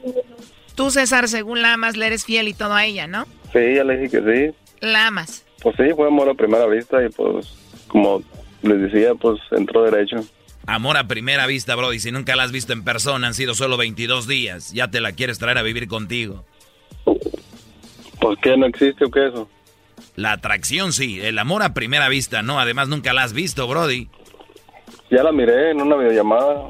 Speaker 11: Tú, César, según la amas, le eres fiel y todo a ella, ¿no?
Speaker 15: Sí, ya le dije que sí.
Speaker 11: ¿La amas?
Speaker 15: Pues sí, fue amor a primera vista y pues, como les decía, pues entró derecho.
Speaker 3: Amor a primera vista, Brody. Si nunca la has visto en persona, han sido solo 22 días. Ya te la quieres traer a vivir contigo.
Speaker 15: ¿Por qué no existe o qué eso?
Speaker 3: La atracción sí, el amor a primera vista no. Además, nunca la has visto, Brody.
Speaker 15: Ya la miré en una videollamada.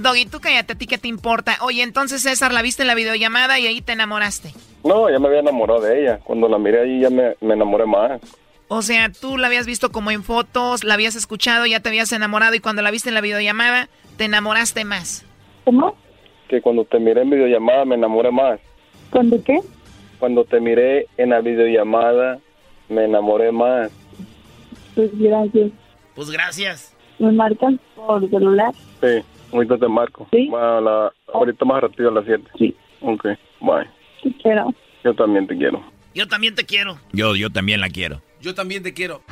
Speaker 11: Doggy, tú cállate, ¿a ti qué te importa? Oye, entonces César la viste en la videollamada y ahí te enamoraste.
Speaker 15: No, ya me había enamorado de ella. Cuando la miré ahí ya me, me enamoré más.
Speaker 11: O sea, tú la habías visto como en fotos, la habías escuchado, ya te habías enamorado y cuando la viste en la videollamada, te enamoraste más.
Speaker 17: ¿Cómo?
Speaker 15: Que cuando te miré en videollamada me enamoré más.
Speaker 17: ¿Cuándo qué?
Speaker 15: Cuando te miré en la videollamada me enamoré más.
Speaker 17: Pues gracias.
Speaker 9: Pues gracias.
Speaker 17: ¿Me marcan por celular?
Speaker 15: Sí, ahorita te marco.
Speaker 17: ¿Sí?
Speaker 15: la, ahorita más rápido a las 7.
Speaker 17: Sí.
Speaker 15: Ok, bye.
Speaker 17: Te quiero.
Speaker 15: Yo también te quiero.
Speaker 9: Yo también te quiero.
Speaker 3: Yo, yo también la quiero.
Speaker 5: Yo también te quiero.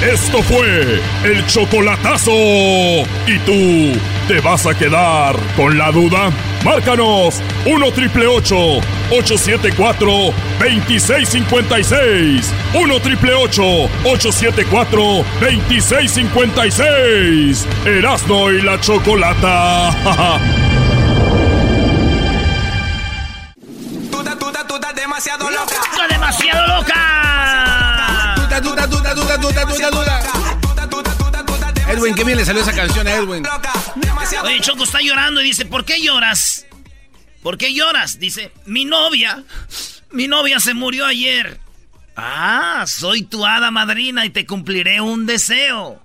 Speaker 2: Esto fue el chocolatazo. ¿Y tú te vas a quedar con la duda? Márcanos 1 triple 874 2656. 1 triple 874 2656. Erasno y la chocolata.
Speaker 7: Tuta, tuta, tuta, demasiado loca.
Speaker 9: demasiado loca.
Speaker 5: Tuta, tuta, tuta, tuta, tuta, tuta, tuta. Edwin, qué bien le salió esa canción a Edwin.
Speaker 9: Oye, Choco está llorando y dice, ¿por qué lloras? ¿Por qué lloras? Dice, mi novia, mi novia se murió ayer. Ah, soy tu hada madrina y te cumpliré un deseo.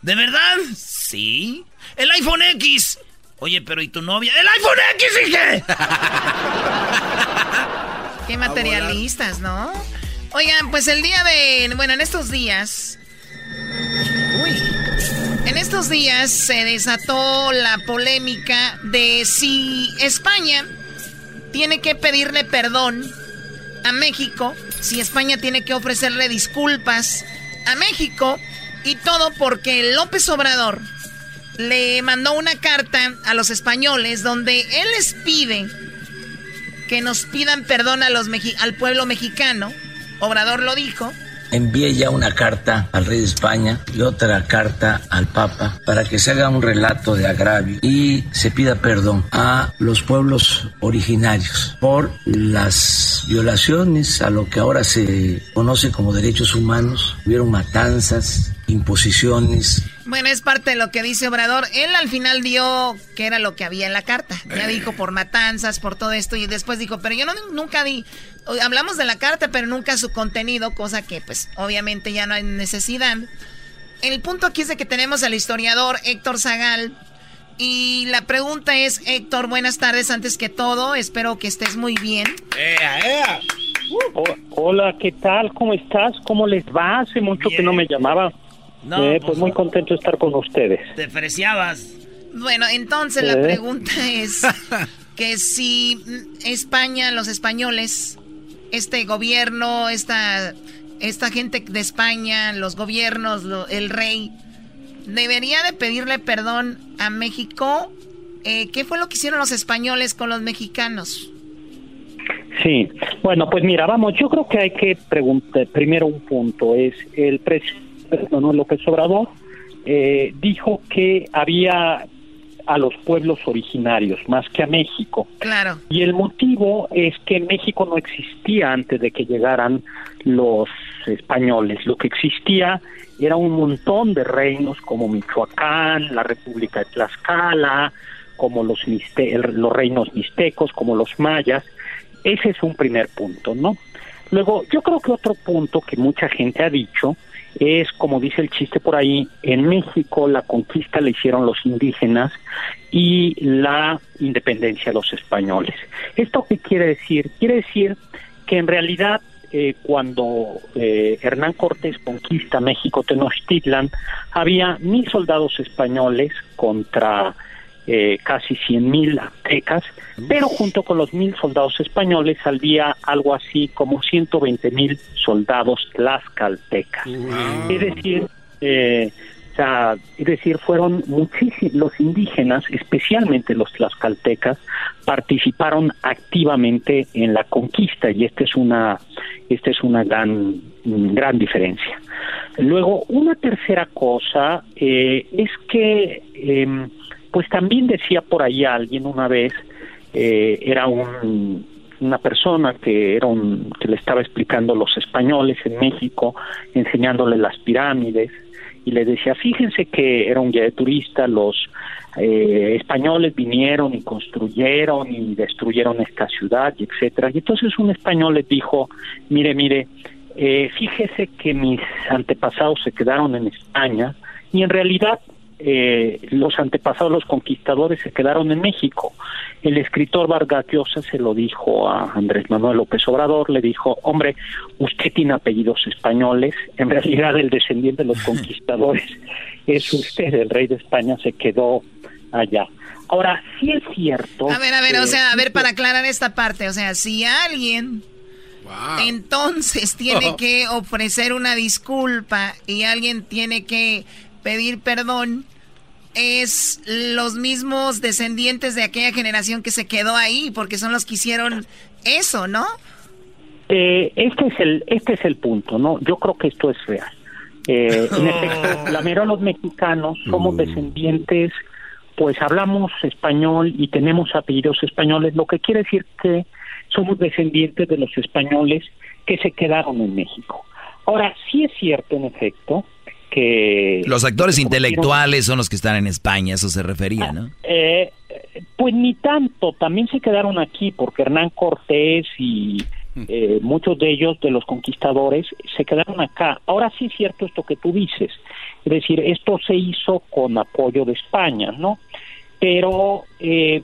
Speaker 9: ¿De verdad? Sí. El iPhone X. Oye, pero ¿y tu novia? ¡El iPhone X, dije!
Speaker 11: Qué materialistas, ¿no? Oigan, pues el día de... Bueno, en estos días... Uy. En estos días se desató la polémica de si España tiene que pedirle perdón a México, si España tiene que ofrecerle disculpas a México y todo porque López Obrador le mandó una carta a los españoles donde él les pide que nos pidan perdón a los al pueblo mexicano. Obrador lo dijo
Speaker 13: envié ya una carta al rey de España y otra carta al Papa para que se haga un relato de agravio y se pida perdón a los pueblos originarios por las violaciones a lo que ahora se conoce como derechos humanos. Hubieron matanzas, imposiciones.
Speaker 11: Bueno, es parte de lo que dice Obrador. Él al final dio que era lo que había en la carta. Ya eh. dijo por matanzas, por todo esto y después dijo, pero yo no, nunca di hablamos de la carta, pero nunca su contenido, cosa que pues obviamente ya no hay necesidad. El punto aquí es de que tenemos al historiador Héctor Zagal. Y la pregunta es, Héctor, buenas tardes antes que todo, espero que estés muy bien.
Speaker 18: hola, ¿qué tal? ¿Cómo estás? ¿Cómo les va? Hace mucho que no me llamaba. No, eh, pues, pues, muy contento de estar con ustedes.
Speaker 9: Te preciabas.
Speaker 11: Bueno, entonces la ¿Eh? pregunta es que si España, los españoles, este gobierno, esta, esta gente de España, los gobiernos, el rey, debería de pedirle perdón a México. Eh, ¿Qué fue lo que hicieron los españoles con los mexicanos?
Speaker 18: Sí, bueno, pues mira, vamos, yo creo que hay que preguntar primero un punto, es el presidente Manuel López Obrador eh, dijo que había a los pueblos originarios más que a México.
Speaker 11: Claro.
Speaker 18: Y el motivo es que México no existía antes de que llegaran los españoles. Lo que existía era un montón de reinos como Michoacán, la República de Tlaxcala, como los, los reinos mixtecos, como los mayas. Ese es un primer punto, ¿no? Luego, yo creo que otro punto que mucha gente ha dicho es, como dice el chiste por ahí, en México la conquista la hicieron los indígenas y la independencia los españoles. ¿Esto qué quiere decir? Quiere decir que en realidad eh, cuando eh, Hernán Cortés conquista México Tenochtitlan, había mil soldados españoles contra eh, casi cien mil aztecas, pero junto con los mil soldados españoles había algo así como 120 mil soldados tlaxcaltecas. Es decir, eh, es decir, fueron muchísimos, los indígenas, especialmente los tlaxcaltecas, participaron activamente en la conquista y esta es una, esta es una gran, gran diferencia. Luego, una tercera cosa eh, es que em, pues también decía por ahí alguien una vez, eh, era un, una persona que era un, que le estaba explicando los españoles en México, enseñándole las pirámides, y le decía, fíjense que era un guía de turista, los eh, españoles vinieron y construyeron y destruyeron esta ciudad, y etcétera. Y entonces un español le dijo, mire, mire, eh, fíjese que mis antepasados se quedaron en España y en realidad eh, los antepasados, los conquistadores, se quedaron en México. El escritor Vargas Llosa se lo dijo a Andrés Manuel López Obrador, le dijo, hombre, usted tiene apellidos españoles, en realidad el descendiente de los conquistadores es usted, el rey de España se quedó allá. Ahora, sí es cierto.
Speaker 11: A ver, a ver, o sea, a ver, para aclarar esta parte, o sea, si alguien entonces tiene que ofrecer una disculpa y alguien tiene que pedir perdón, es los mismos descendientes de aquella generación que se quedó ahí, porque son los que hicieron eso, ¿no?
Speaker 18: Eh, este es el este es el punto, ¿no? Yo creo que esto es real. Eh, en efecto, la mayoría de los mexicanos somos mm. descendientes, pues hablamos español y tenemos apellidos españoles, lo que quiere decir que somos descendientes de los españoles que se quedaron en México. Ahora, sí es cierto, en efecto, que...
Speaker 3: Los actores intelectuales son los que están en España, eso se refería, ¿no?
Speaker 18: Eh, pues ni tanto, también se quedaron aquí porque Hernán Cortés y eh, muchos de ellos, de los conquistadores, se quedaron acá. Ahora sí es cierto esto que tú dices, es decir, esto se hizo con apoyo de España, ¿no? Pero, eh,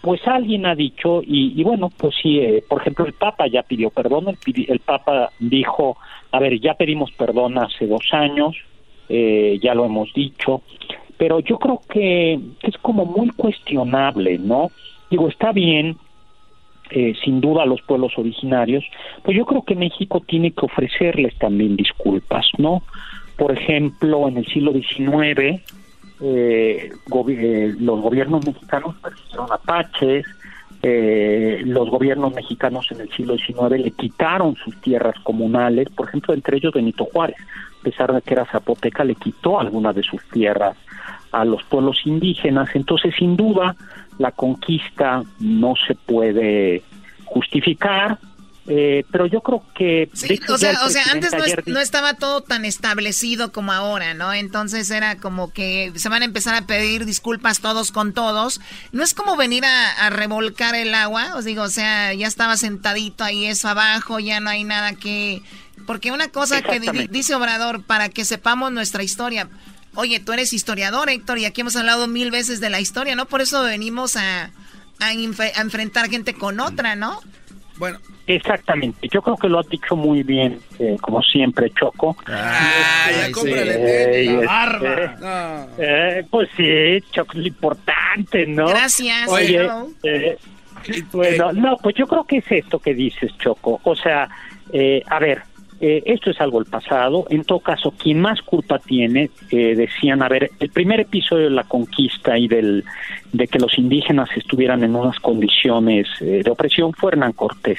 Speaker 18: pues alguien ha dicho, y, bueno, pues sí, eh, por ejemplo, el Papa ya pidió perdón, el, el, Papa dijo, a ver, ya pedimos perdón hace dos años, eh, ya lo hemos dicho, pero yo creo que es como muy cuestionable, ¿no? Digo, está bien, eh, sin duda a los pueblos originarios, pues yo creo que México tiene que ofrecerles también disculpas, ¿no? Por ejemplo, en el siglo XIX, eh, eh, los gobiernos mexicanos persiguieron apaches, eh, los gobiernos mexicanos en el siglo XIX le quitaron sus tierras comunales, por ejemplo, entre ellos Benito Juárez, a pesar de que era zapoteca, le quitó algunas de sus tierras a los pueblos indígenas. Entonces, sin duda, la conquista no se puede justificar, eh, pero yo creo que...
Speaker 11: o sea, antes no, estaba todo tan establecido como ahora, ¿no? Entonces era como que se van a empezar a pedir disculpas todos con todos. No es como venir a, revolcar el agua, os digo, o sea, ya estaba sentadito ahí eso abajo, ya no hay nada que... Porque una cosa que dice Obrador, para que sepamos nuestra historia, Oye, tú eres historiador, Héctor, y aquí hemos hablado mil veces de la historia, ¿no? Por eso venimos a, a, enfrentar gente con otra, ¿no?
Speaker 18: Bueno. Exactamente, yo creo que lo has dicho muy bien, eh, como siempre, Choco.
Speaker 5: Ah, ya cómprale la
Speaker 18: barba. Eh, pues sí, Choco es lo importante, ¿no?
Speaker 11: Gracias.
Speaker 18: Oye, eh, bueno, no, pues yo creo que es esto que dices, Choco. O sea, a ver, eh, esto es algo del pasado. En todo caso, quien más culpa tiene, eh, decían, a ver, el primer episodio de la conquista y del, de que los indígenas estuvieran en unas condiciones eh, de opresión fue Hernán Cortés.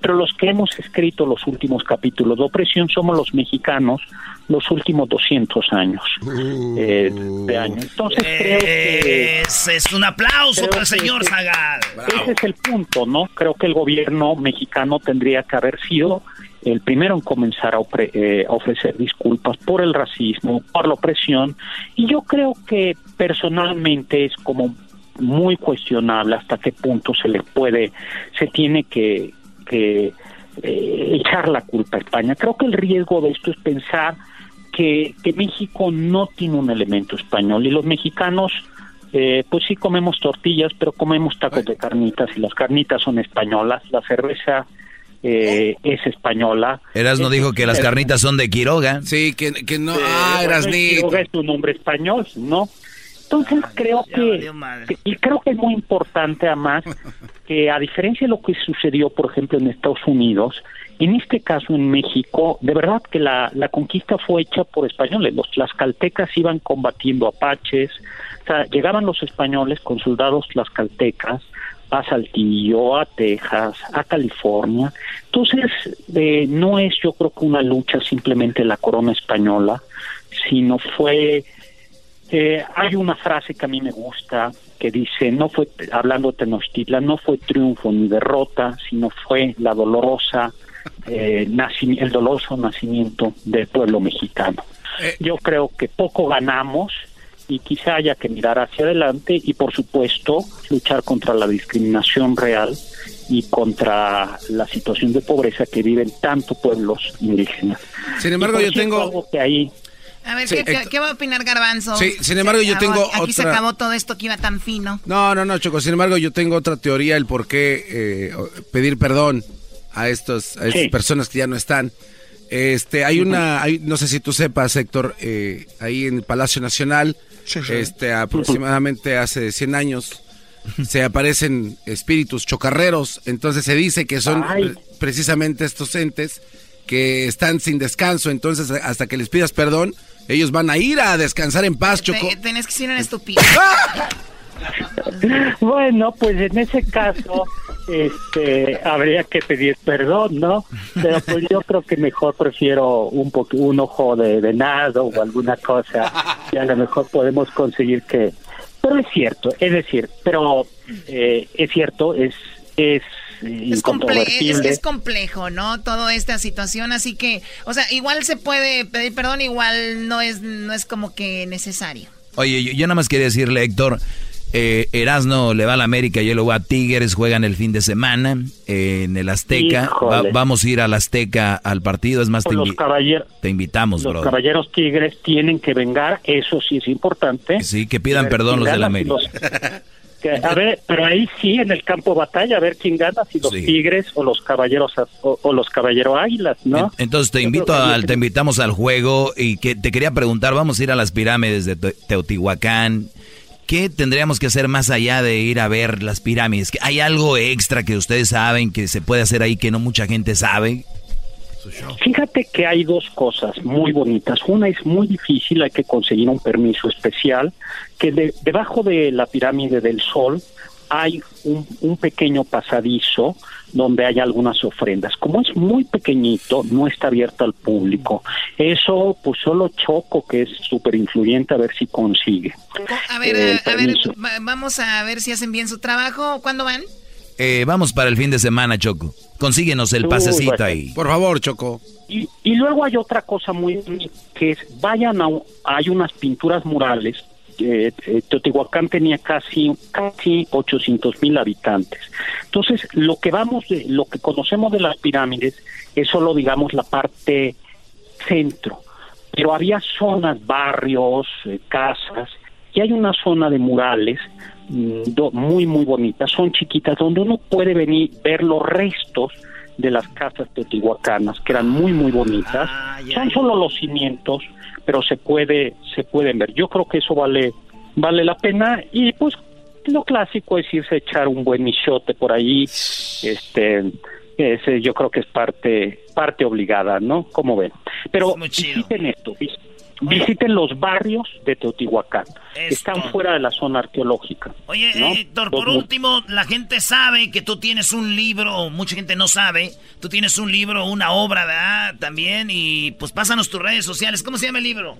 Speaker 18: Pero los que hemos escrito los últimos capítulos de opresión somos los mexicanos los últimos 200 años de año. Entonces creo que...
Speaker 9: Es un aplauso para el señor Zagal.
Speaker 18: Ese es el punto, ¿no? Creo que el gobierno mexicano tendría que haber sido el primero en comenzar eh, a, ofrecer disculpas por el racismo, por la opresión, y yo creo que personalmente es como muy cuestionable hasta qué punto se le puede, se tiene que, que eh, echar la culpa a España. Creo que el riesgo de esto es pensar que, que México no tiene un elemento español y los mexicanos eh, pues sí comemos tortillas, pero comemos tacos de carnitas y las carnitas son españolas, la cerveza eh, es española.
Speaker 3: Erasno dijo que las carnitas son de Quiroga.
Speaker 5: Sí, que, que no. ah,
Speaker 18: Quiroga es un nombre español, ¿no? Entonces creo que, y creo que es muy importante además que a diferencia de lo que sucedió, por ejemplo, en Estados Unidos, en este caso en México, de verdad que la, la conquista fue hecha por españoles. Los tlaxcaltecas iban combatiendo apaches, o sea, llegaban los españoles con soldados tlaxcaltecas, a Saltillo, a Texas, a California. Entonces, eh, no es yo creo que una lucha simplemente de la corona española, sino fue... Eh, hay una frase que a mí me gusta que dice, no fue, hablando de Tenochtitlan, no fue triunfo ni derrota, sino fue la dolorosa, eh, el doloroso nacimiento del pueblo mexicano. Yo creo que poco ganamos, y quizá haya que mirar hacia adelante y por supuesto luchar contra la discriminación real y contra la situación de pobreza que viven tanto pueblos indígenas.
Speaker 5: Sin embargo, yo tengo
Speaker 11: que ahí a ver, ¿qué, va a opinar Garbanzo?
Speaker 5: Sí, sin embargo, yo tengo
Speaker 11: Aquí se acabó todo esto que iba tan fino.
Speaker 5: No, no, no, Choco. Sin embargo, yo tengo otra teoría, el por qué eh, pedir perdón a, estos, a estas personas que ya no están. Este, hay una, hay, no sé si tú sepas, Héctor, eh, ahí en el Palacio Nacional este, aproximadamente hace 100 años se aparecen espíritus chocarreros, entonces se dice que son precisamente estos entes que están sin descanso, entonces hasta que les pidas perdón, ellos van a ir a descansar en paz, Choco.
Speaker 11: Tenés que ser un estúpido.
Speaker 18: bueno, pues en ese caso este habría que pedir perdón, ¿no? Pero pues yo creo que mejor prefiero un un ojo de venado o alguna cosa y a lo mejor podemos conseguir que pero es cierto, es decir, pero eh, es cierto, es es
Speaker 11: es, es, complejo, ¿no? Toda esta situación, así que, o sea, igual se puede pedir perdón, igual no es no es como que necesario.
Speaker 3: Oye, yo, yo nada más quería decirle, Héctor, Eh, Erasno le va a la América, yo le voy a Tigres, juegan el fin de semana eh, en el Azteca. vamos a ir al Azteca al partido, es más, te,
Speaker 18: los
Speaker 3: te, invitamos,
Speaker 18: Los caballeros Tigres tienen que vengar, eso sí es importante.
Speaker 3: Sí, que pidan perdón los de la América.
Speaker 18: a ver, pero ahí sí, en el campo batalla, a ver quién gana, si los Tigres o los caballeros o, los caballeros Águilas, ¿no?
Speaker 3: Entonces te invito al, te invitamos al juego y que te quería preguntar, vamos a ir a las pirámides de Teotihuacán. ¿Qué tendríamos que hacer más allá de ir a ver las pirámides? ¿Hay algo extra que ustedes saben que se puede hacer ahí que no mucha gente sabe?
Speaker 18: Fíjate que hay dos cosas muy bonitas. Una es muy difícil, hay que conseguir un permiso especial, que debajo de la pirámide del Sol hay un, pequeño pasadizo donde hay algunas ofrendas. Como es muy pequeñito, no está abierto al público. Eso, pues solo Choco, que es súper influyente, a ver si consigue.
Speaker 11: A ver, eh, a ver, vamos a ver si hacen bien su trabajo. ¿Cuándo van?
Speaker 3: Eh, vamos para el fin de semana, Choco. Consíguenos el pasecito ahí.
Speaker 5: Por favor, Choco.
Speaker 18: Y, y luego hay otra cosa muy que es, vayan a, hay unas pinturas murales eh, Teotihuacán tenía casi casi 800 mil habitantes. Entonces, lo que vamos, de, lo que conocemos de las pirámides es solo, digamos, la parte centro, pero había zonas, barrios, eh, casas, y hay una zona de murales muy, muy bonitas, son chiquitas, donde uno puede venir, ver los restos de las casas teotihuacanas, que eran muy, muy bonitas. Ah, son solo los cimientos, pero se puede se pueden ver. Yo creo que eso vale vale la pena y pues lo clásico es irse a echar un buen michote por ahí. Este ese yo creo que es parte parte obligada, ¿no? Como ven. Pero visiten esto, visiten los barrios de Teotihuacán, están fuera de la zona arqueológica.
Speaker 9: Oye, Héctor, por último, la gente sabe que tú tienes un libro, mucha gente no sabe, tú tienes un libro, una obra, ¿verdad? También, y pues pásanos tus redes sociales. ¿Cómo se llama el libro?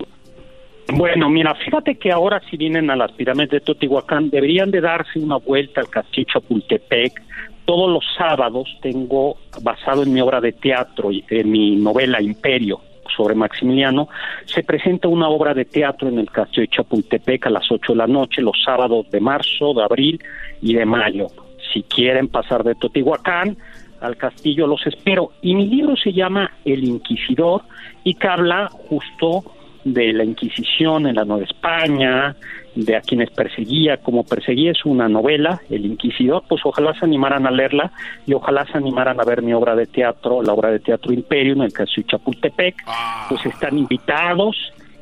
Speaker 18: Bueno, mira, fíjate que ahora si vienen a las pirámides de Teotihuacán, deberían de darse una vuelta al castillo Chapultepec. Todos los sábados tengo, basado en mi obra de teatro, y en mi novela Imperio, sobre Maximiliano, se presenta una obra de teatro en el Castillo de Chapultepec a las 8 de la noche, los sábados de marzo, de abril y de mayo. Si quieren pasar de Totihuacán al castillo, los espero. Y mi libro se llama El Inquisidor y que habla justo de la Inquisición en la Nueva España, de a quienes perseguía, como perseguía es una novela, El Inquisidor, pues ojalá se animaran a leerla y ojalá se animaran a ver mi obra de teatro, la obra de teatro Imperio en el caso de Chapultepec, ah. pues están invitados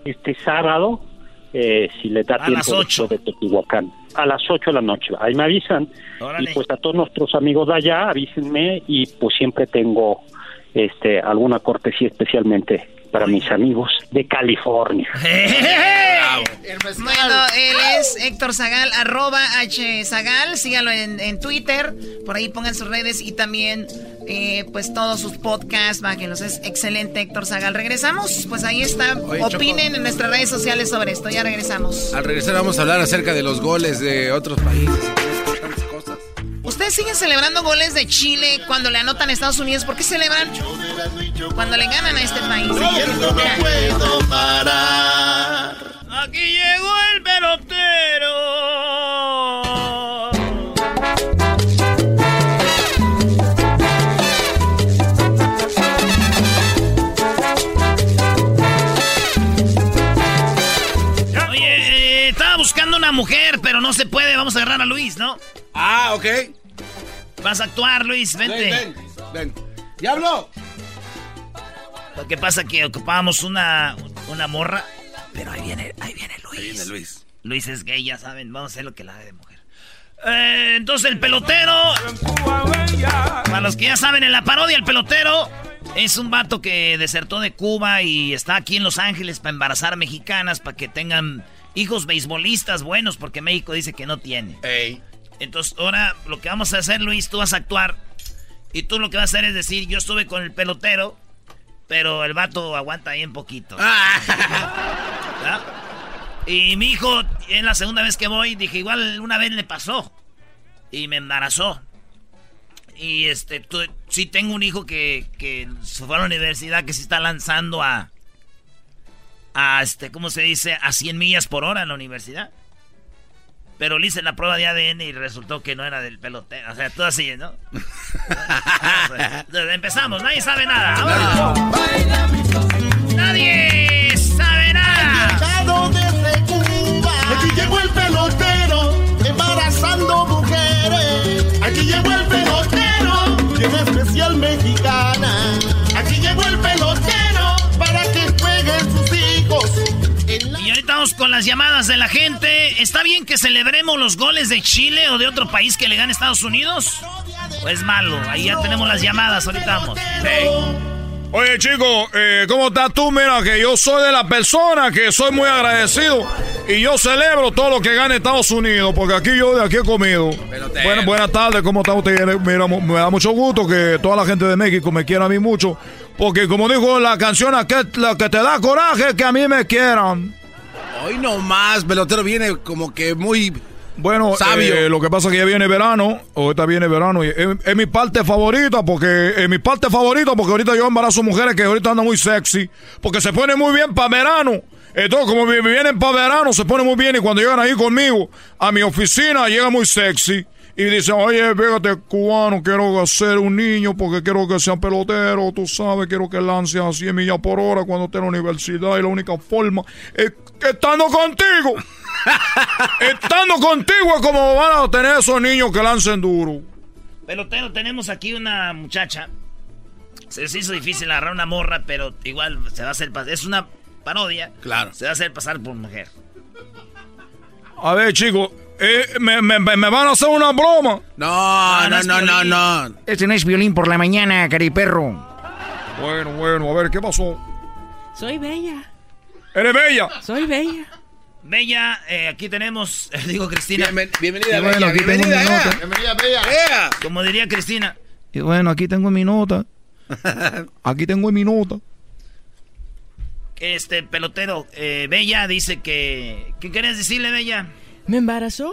Speaker 18: este sábado, eh, si les da tiempo, de Teotihuacán, a las 8 de la noche, ahí me avisan, y pues a todos nuestros amigos de allá, avísenme y pues siempre tengo este alguna cortesía especialmente para mis amigos de California.
Speaker 11: bueno, él es Héctor Zagal, arroba H Zagal, síganlo en, Twitter, por ahí pongan sus redes y también eh, pues todos sus podcasts, bájenlos, es excelente Héctor Zagal. Regresamos, pues ahí está, opinen en nuestras redes sociales sobre esto, ya regresamos.
Speaker 5: Al regresar vamos a hablar acerca de los goles de otros países.
Speaker 11: ¿Ustedes siguen celebrando goles de Chile cuando le anotan a Estados Unidos? ¿Por qué celebran cuando le ganan a este país? No puedo parar.
Speaker 9: Aquí llegó el pelotero. Mujer, pero no se puede. Vamos a agarrar a Luis, ¿no?
Speaker 5: Ah, ok.
Speaker 9: Vas a actuar, Luis, vente.
Speaker 5: Ven, ven, ¡Diablo!
Speaker 9: Lo que pasa es que ocupábamos una, una morra, pero ahí viene, ahí viene Luis.
Speaker 5: Ahí viene Luis.
Speaker 9: Luis es gay, ya saben, vamos a hacer lo que la de mujer. Eh, entonces el pelotero, para los que ya saben, en la parodia el pelotero es un vato que desertó de Cuba y está aquí en Los Ángeles para embarazar mexicanas, para que tengan hijos beisbolistas buenos, porque México dice que no tiene.
Speaker 5: Ey.
Speaker 9: Entonces, ahora lo que vamos a hacer, Luis, tú vas a actuar. Y tú lo que vas a hacer es decir, yo estuve con el pelotero, pero el vato aguanta bien poquito. Y mi hijo, en la segunda vez que voy, dije, igual una vez le pasó. Y me embarazó. Y este, sí tengo un hijo que, que se fue a la universidad, que se está lanzando a, a este, ¿cómo se dice? A 100 millas por hora en la universidad. Pero le hice la prueba de ADN y resultó que no era del pelotero. O sea, todo así, ¿no? Empezamos, nadie sabe nada. Nadie sabe nada.
Speaker 1: desde Cuba. Aquí llegó el pelotero, embarazando mujeres. Aquí llegó el pelotero, bien especial mexicana.
Speaker 9: Ahorita vamos con las llamadas de la gente. ¿Está bien que celebremos los goles de Chile o de otro país que le gane a Estados Unidos? ¿O es malo? Ahí ya tenemos las llamadas, ahorita vamos.
Speaker 19: Oye, chico, eh, ¿cómo estás tú? Mira, que yo soy de la persona que soy muy agradecido y yo celebro todo lo que gane Estados Unidos, porque aquí yo de aquí he comido. Bueno, buenas tardes, ¿cómo está usted? Mira, me da mucho gusto que toda la gente de México me quiera a mí mucho, porque como dijo la canción, que, la que te da coraje que a mí me quieran.
Speaker 5: Hoy no más, pelotero viene como que muy
Speaker 19: bueno,
Speaker 5: sabio.
Speaker 19: Eh, lo que pasa es que ya viene verano, ahorita viene verano, y es, mi parte favorita, porque es mi parte favorita, porque ahorita yo embarazo mujeres que ahorita andan muy sexy, porque se pone muy bien para verano. Entonces, como vienen para verano, se pone muy bien, y cuando llegan ahí conmigo, a mi oficina, llega muy sexy. Y dicen, oye, fíjate, cubano, quiero hacer un niño porque quiero que sea pelotero, tú sabes, quiero que lance a 100 millas por hora cuando esté en la universidad y la única forma es estando contigo. estando contigo es como van a tener esos niños que lancen duro.
Speaker 9: Pelotero, tenemos aquí una muchacha. Se les hizo difícil agarrar una morra, pero igual se va a hacer pasar. Es una parodia.
Speaker 5: Claro.
Speaker 9: Se va a hacer pasar por mujer.
Speaker 19: A ver, chicos, eh, me, me, me, van a hacer una broma.
Speaker 5: No, no, no, no, no,
Speaker 20: Este no es violín por la mañana, cariperro.
Speaker 19: Bueno, bueno, a ver, ¿qué pasó?
Speaker 21: Soy bella.
Speaker 19: ¿Eres bella?
Speaker 21: Soy bella.
Speaker 9: Bella, eh, aquí tenemos, digo Cristina.
Speaker 5: bienvenida,
Speaker 19: bueno, aquí tengo mi nota.
Speaker 1: Bienvenida, Bella.
Speaker 9: Como diría Cristina.
Speaker 19: Y bueno, aquí tengo mi nota. Aquí tengo mi nota.
Speaker 9: Este pelotero, eh, Bella dice que... ¿Qué quieres decirle, Bella?
Speaker 21: ¿Me embarazó?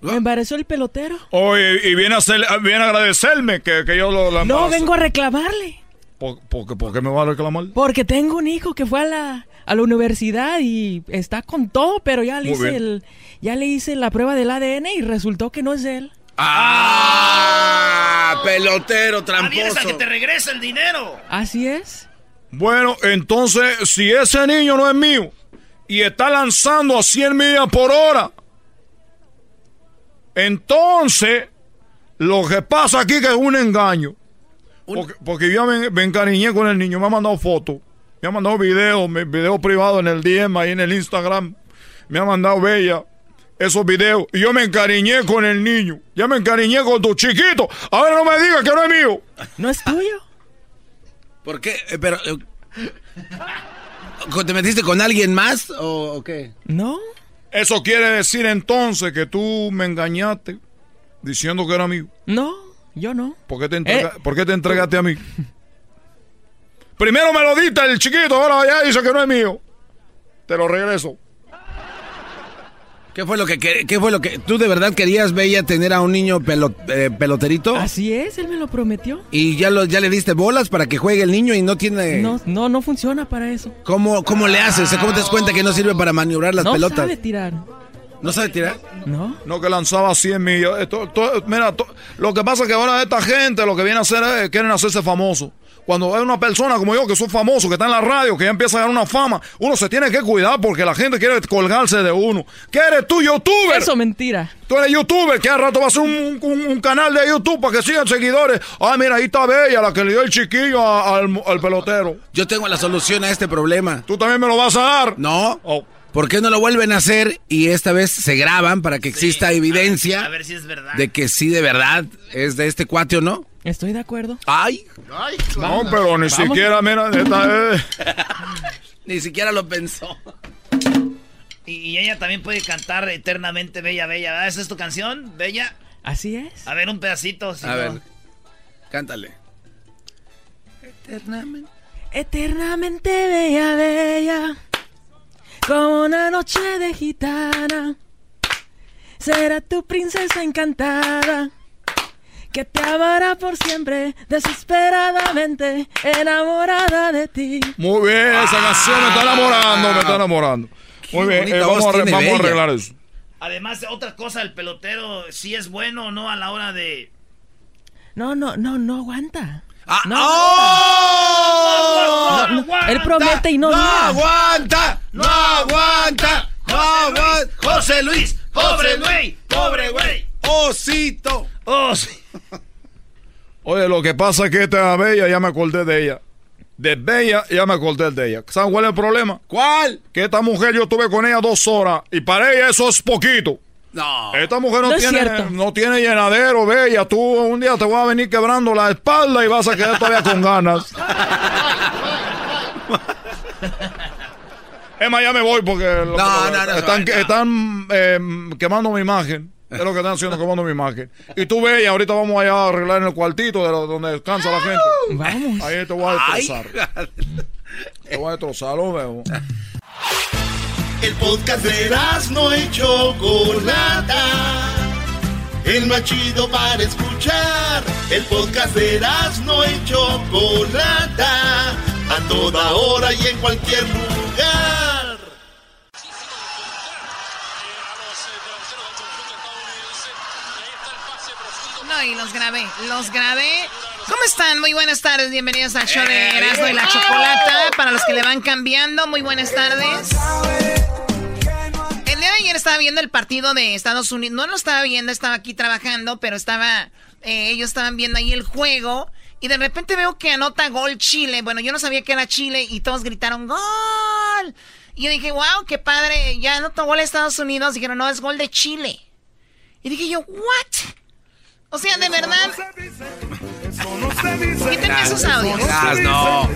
Speaker 21: ¿Me embarazó el pelotero?
Speaker 19: Oye, y viene a, hacer, viene a agradecerme que, que yo lo,
Speaker 21: No, vengo a reclamarle.
Speaker 19: ¿Por, por, qué me va a reclamar?
Speaker 21: Porque tengo un hijo que fue a la, a la universidad y está con todo, pero ya le, hice el, ya le hice la prueba del ADN y resultó que no es él.
Speaker 5: ¡Ah! Pelotero tramposo.
Speaker 9: a que te regrese el dinero.
Speaker 21: Así es.
Speaker 19: Bueno, entonces, si ese niño no es mío y está lanzando a 100 millas por hora, entonces, lo que pasa aquí que es un engaño. Porque, yo me, encariñé con el niño, me ha mandado fotos, me ha mandado videos, videos privados en el DM, ahí en el Instagram, me ha mandado bella esos videos y yo me encariñé con el niño, ya me encariñé con tu chiquito, ahora no me digas que no es mío.
Speaker 21: ¿No es tuyo?
Speaker 5: ¿Por qué? Eh, pero... Eh, ¿Te metiste con alguien más o qué?
Speaker 21: No.
Speaker 19: Eso quiere decir entonces que tú me engañaste diciendo que era mío.
Speaker 21: No, yo no.
Speaker 19: ¿Por qué te, eh. ¿por qué te entregaste a mí? Primero me lo diste el chiquito, ahora ya dice que no es mío. Te lo regreso.
Speaker 5: ¿Qué fue lo que, qué, fue lo que tú de verdad querías, Bella, tener a un niño eh, peloterito?
Speaker 21: Así es, él me lo prometió.
Speaker 5: ¿Y ya, lo, ya le diste bolas para que juegue el niño y no tiene...?
Speaker 21: No, no, no funciona para eso.
Speaker 5: ¿Cómo, cómo le haces? ¿Cómo te das cuenta que no sirve para maniobrar las pelotas? No
Speaker 21: sabe tirar.
Speaker 5: ¿No sabe tirar?
Speaker 21: No.
Speaker 19: No, que lanzaba 100 millas. mira, lo que pasa es que ahora esta gente lo que viene a hacer es, quieren hacerse famoso. Cuando hay una persona como yo que soy famoso, que está en la radio, que ya empieza a ganar una fama, uno se tiene que cuidar porque la gente quiere colgarse de uno. ¿Qué eres tú, youtuber?
Speaker 21: Eso mentira.
Speaker 19: Tú eres youtuber, que al rato va a ser un, canal de YouTube para que sigan seguidores. Ah, mira, ahí está Bella, la que le dio el chiquillo al, pelotero.
Speaker 5: Yo tengo la solución a este problema.
Speaker 19: ¿Tú también me lo vas a dar?
Speaker 5: No. Oh. ¿Por qué no lo vuelven a hacer y esta vez se graban para que exista evidencia
Speaker 9: a ver si es verdad.
Speaker 5: de que sí de verdad es de este cuate o no?
Speaker 21: Estoy de acuerdo.
Speaker 5: Ay.
Speaker 19: no, pero ni siquiera, mira,
Speaker 5: ni siquiera lo pensó.
Speaker 9: Y, ella también puede cantar eternamente Bella, Bella. ¿Esa es tu canción, Bella?
Speaker 21: Así es.
Speaker 9: A ver, un pedacito.
Speaker 5: a ver, cántale.
Speaker 21: Eternamente. Eternamente bella, bella. Como una noche de gitana. Será tu princesa encantada que te amará por siempre, desesperadamente enamorada de ti.
Speaker 19: Muy bien, esa canción me está enamorando, me está enamorando. Muy bien, eh, vamos, a, arreglar eso.
Speaker 9: Además, otra cosa, el pelotero, si es bueno o no a la hora de...
Speaker 21: No, no, no, no aguanta.
Speaker 5: Ah,
Speaker 21: no,
Speaker 5: ¡Oh!
Speaker 21: no, no, él promete y no,
Speaker 5: no aguanta, no aguanta, no aguanta.
Speaker 9: José Luis, pobre güey, pobre güey.
Speaker 5: Osito.
Speaker 9: Oh, sí.
Speaker 19: Oye, lo que pasa es que esta Bella, ya me acordé de ella. De Bella, ya me acordé de ella. ¿Saben cuál es el problema?
Speaker 5: ¿Cuál?
Speaker 19: Que esta mujer yo estuve con ella dos horas y para ella eso es poquito.
Speaker 5: No.
Speaker 19: Esta mujer no, tiene, no tiene llenadero, Bella. Tú un día te voy a venir quebrando la espalda y vas a quedar todavía con ganas. Es más, ya me voy porque lo-
Speaker 5: No, no, no,
Speaker 19: están,
Speaker 5: no.
Speaker 19: están eh, quemando mi imagen. Es lo que están haciendo, quemando mi imagen. Y tú ves, y ahorita vamos allá a arreglar en el cuartito de lo- donde descansa la gente.
Speaker 21: Vamos.
Speaker 19: Ahí te voy a
Speaker 5: Ay,
Speaker 19: destrozar. Te voy a destrozar, lo veo.
Speaker 1: El podcast de no y Chocolata. El más chido para escuchar. El podcast de no y Chocolata. A toda hora y en cualquier lugar.
Speaker 11: No, y los grabé, los grabé. ¿Cómo están? Muy buenas tardes, bienvenidos al show de Erasmo y la Chocolata. Para los que le van cambiando, muy buenas tardes. El día de ayer estaba viendo el partido de Estados Unidos. No lo estaba viendo, estaba aquí trabajando, pero estaba. eh, ellos estaban viendo ahí el juego. Y de repente veo que anota gol Chile. Bueno, yo no sabía que era Chile y todos gritaron ¡Gol! Y yo dije, wow, qué padre. Ya anotó gol Estados Unidos. Dijeron, no, es gol de Chile. Y dije yo, ¿what? O sea, de verdad. Esos audios.
Speaker 3: Ah, no.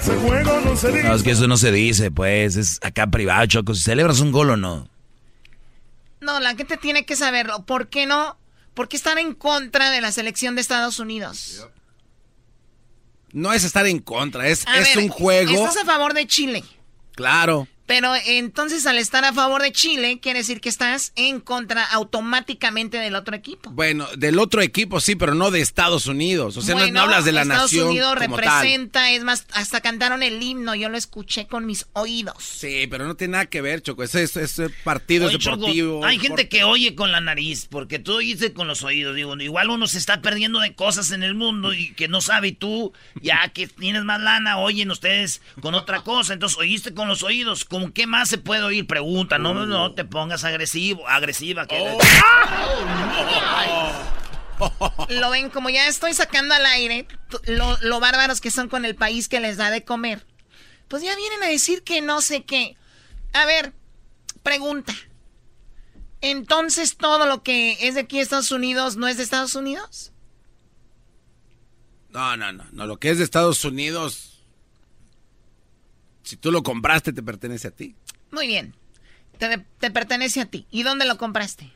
Speaker 3: No, es que eso no se dice, pues. Es acá privado, Choco. Si celebras un gol o no.
Speaker 11: No, la gente tiene que saberlo. ¿Por qué no? ¿Por qué están en contra de la selección de Estados Unidos?
Speaker 5: No es estar en contra, es, es
Speaker 11: ver,
Speaker 5: un juego.
Speaker 11: Estás a favor de Chile.
Speaker 5: Claro.
Speaker 11: Pero entonces al estar a favor de Chile, quiere decir que estás en contra automáticamente del otro equipo.
Speaker 5: Bueno, del otro equipo sí, pero no de Estados Unidos. O sea, no-
Speaker 11: Bueno,
Speaker 5: no, hablas de la
Speaker 11: Estados
Speaker 5: nación
Speaker 11: Unidos
Speaker 5: como tal.
Speaker 11: representa, es más, hasta cantaron el himno, yo lo escuché con mis oídos.
Speaker 5: Sí, pero no tiene nada que ver, Choco. Ese, partido
Speaker 9: Oye,
Speaker 5: es
Speaker 9: Choco,
Speaker 5: deportivo.
Speaker 9: hay gente que oye con la nariz, porque tú oíste con los oídos. Digo, igual uno se está perdiendo de cosas en el mundo y que no sabe y tú, ya que tienes más lana, oyen ustedes con otra cosa. Entonces oíste con los oídos. ¿Con qué más se puede oír? Pregunta, no, no, no te pongas agresivo, agresiva. Que...
Speaker 11: Lo ven como ya estoy sacando al aire lo bárbaros que son con el país que les da de comer. Pues ya vienen a decir que no sé qué. A ver, pregunta. Entonces todo lo que es de aquí de Estados Unidos no es de Estados Unidos?
Speaker 5: No, no, no, no. Lo que es de Estados Unidos, si tú lo compraste, te pertenece a ti.
Speaker 11: Muy bien. Te, te pertenece a ti. ¿Y dónde lo compraste?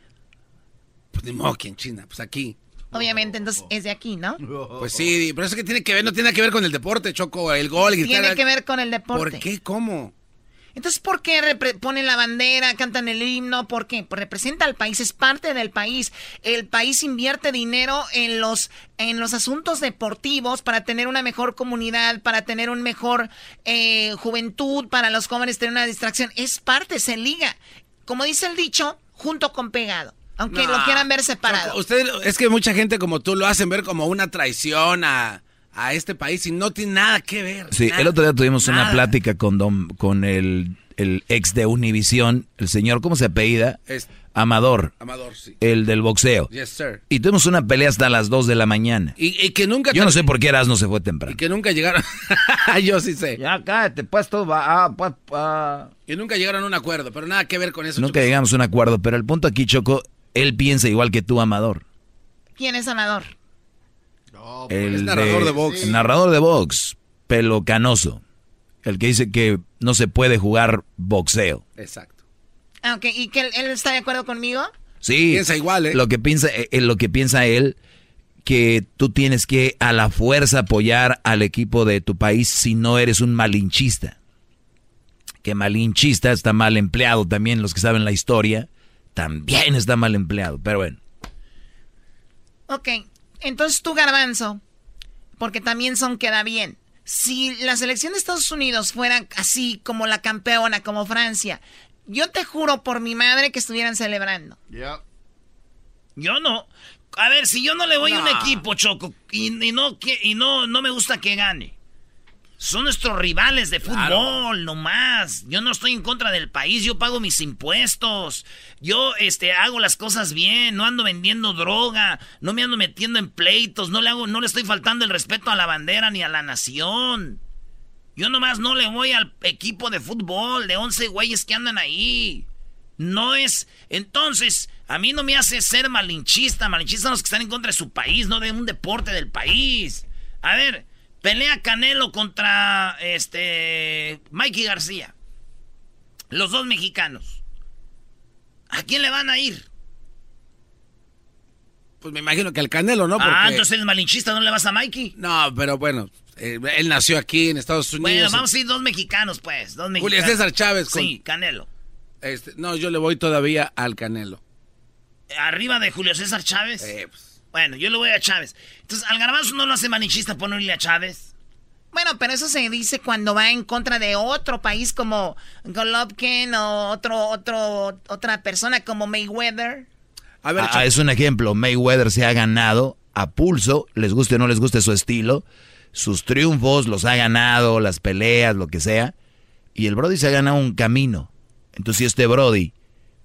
Speaker 5: Pues ni modo que en China, pues aquí.
Speaker 11: Obviamente, entonces es de aquí, ¿no?
Speaker 5: Pues sí, pero eso que tiene que ver, no tiene que ver con el deporte, Choco, el gol, el gritar.
Speaker 11: Tiene que ver con el deporte.
Speaker 5: ¿Por qué? ¿Cómo?
Speaker 11: Entonces, ¿por qué ponen la bandera, cantan el himno? ¿Por qué? Pues representa al país, es parte del país. El país invierte dinero en los, en los asuntos deportivos para tener una mejor comunidad, para tener un mejor eh, juventud, para los jóvenes tener una distracción. Es parte, se liga. Como dice el dicho, junto con pegado. Aunque
Speaker 5: No.
Speaker 11: lo quieran ver separado.
Speaker 5: Usted, es que mucha gente como tú lo hacen ver como una traición a, a este país y no tiene nada que ver.
Speaker 3: Sí,
Speaker 5: nada,
Speaker 3: el otro día tuvimos una plática con don, con el, el ex de Univisión, el señor, ¿cómo se apellida?
Speaker 5: Es-
Speaker 3: Amador.
Speaker 5: Amador, sí.
Speaker 3: El del boxeo.
Speaker 5: Yes, sir.
Speaker 3: Y tuvimos una pelea hasta las 2 de la mañana.
Speaker 5: Y, y que nunca...
Speaker 3: Yo no sé por qué Eras no se fue temprano.
Speaker 5: Y que nunca llegaron... Yo sí sé.
Speaker 3: Ya cállate, pues tú va, ah, pues, ah.
Speaker 5: Y nunca llegaron a un acuerdo, pero nada que ver con eso.
Speaker 3: Nunca llegamos a un acuerdo, pero el punto aquí, Choco, él piensa igual que tú, Amador.
Speaker 11: ¿Quién es Amador?
Speaker 3: El
Speaker 5: es narrador de box.
Speaker 3: El narrador de box, pelo canoso. El que dice que no se puede jugar boxeo.
Speaker 5: Exacto.
Speaker 11: Ah, ok. ¿Y que él, él está de acuerdo conmigo?
Speaker 3: Sí.
Speaker 5: Piensa igual, ¿eh?
Speaker 3: Lo que piensa, eh, lo que piensa él, que tú tienes que a la fuerza apoyar al equipo de tu país si no eres un malinchista. Que malinchista está mal empleado también, los que saben la historia, también está mal empleado. Pero bueno,
Speaker 11: Ok, entonces tú, Garbanzo, porque también son queda bien. Si la selección de Estados Unidos fuera así como la campeona, como Francia, Yo te juro por mi madre que estuvieran celebrando.
Speaker 9: Ya. Yo no. A ver, si yo no le voy a un equipo, Choco, y, no, que, y no, no me gusta que gane. Son nuestros rivales de fútbol, no más. Yo no estoy en contra del país, yo pago mis impuestos. Yo este hago las cosas bien, no ando vendiendo droga, no me ando metiendo en pleitos, no le hago no le estoy faltando el respeto a la bandera ni a la nación. Yo nomás no le voy al equipo de fútbol de 11 güeyes que andan ahí. No es entonces a mí no me hace ser malinchista, malinchista los que están en contra de su país, no de un deporte del país. A ver, Pelea Canelo contra este Mikey García. Los dos mexicanos. ¿A quién le van a ir?
Speaker 5: Pues me imagino que al Canelo, ¿no?
Speaker 9: Ah, entonces eres malinchista, ¿no le vas a Mikey?
Speaker 5: No, pero bueno, eh, él nació aquí en Estados Unidos.
Speaker 9: Bueno, vamos a ir dos mexicanos, pues. Dos mexicanos.
Speaker 5: Julio César Chávez.
Speaker 9: Con... Sí, Canelo.
Speaker 5: Este, no, yo le voy todavía al Canelo.
Speaker 9: ¿Arriba de Julio César Chávez?
Speaker 5: Eh, pues.
Speaker 9: Bueno, yo le voy a Chávez. Entonces, al garbanzo no lo hace manichista ponerle a Chávez.
Speaker 11: Bueno, pero eso se dice cuando va en contra de otro país como Golovkin o otro, otro, otra persona como Mayweather.
Speaker 3: A ver, ah, es un ejemplo. Mayweather se ha ganado a pulso, les guste o no les guste su estilo, sus triunfos los ha ganado, las peleas, lo que sea. Y el Brody se ha ganado un camino. Entonces, si este Brody,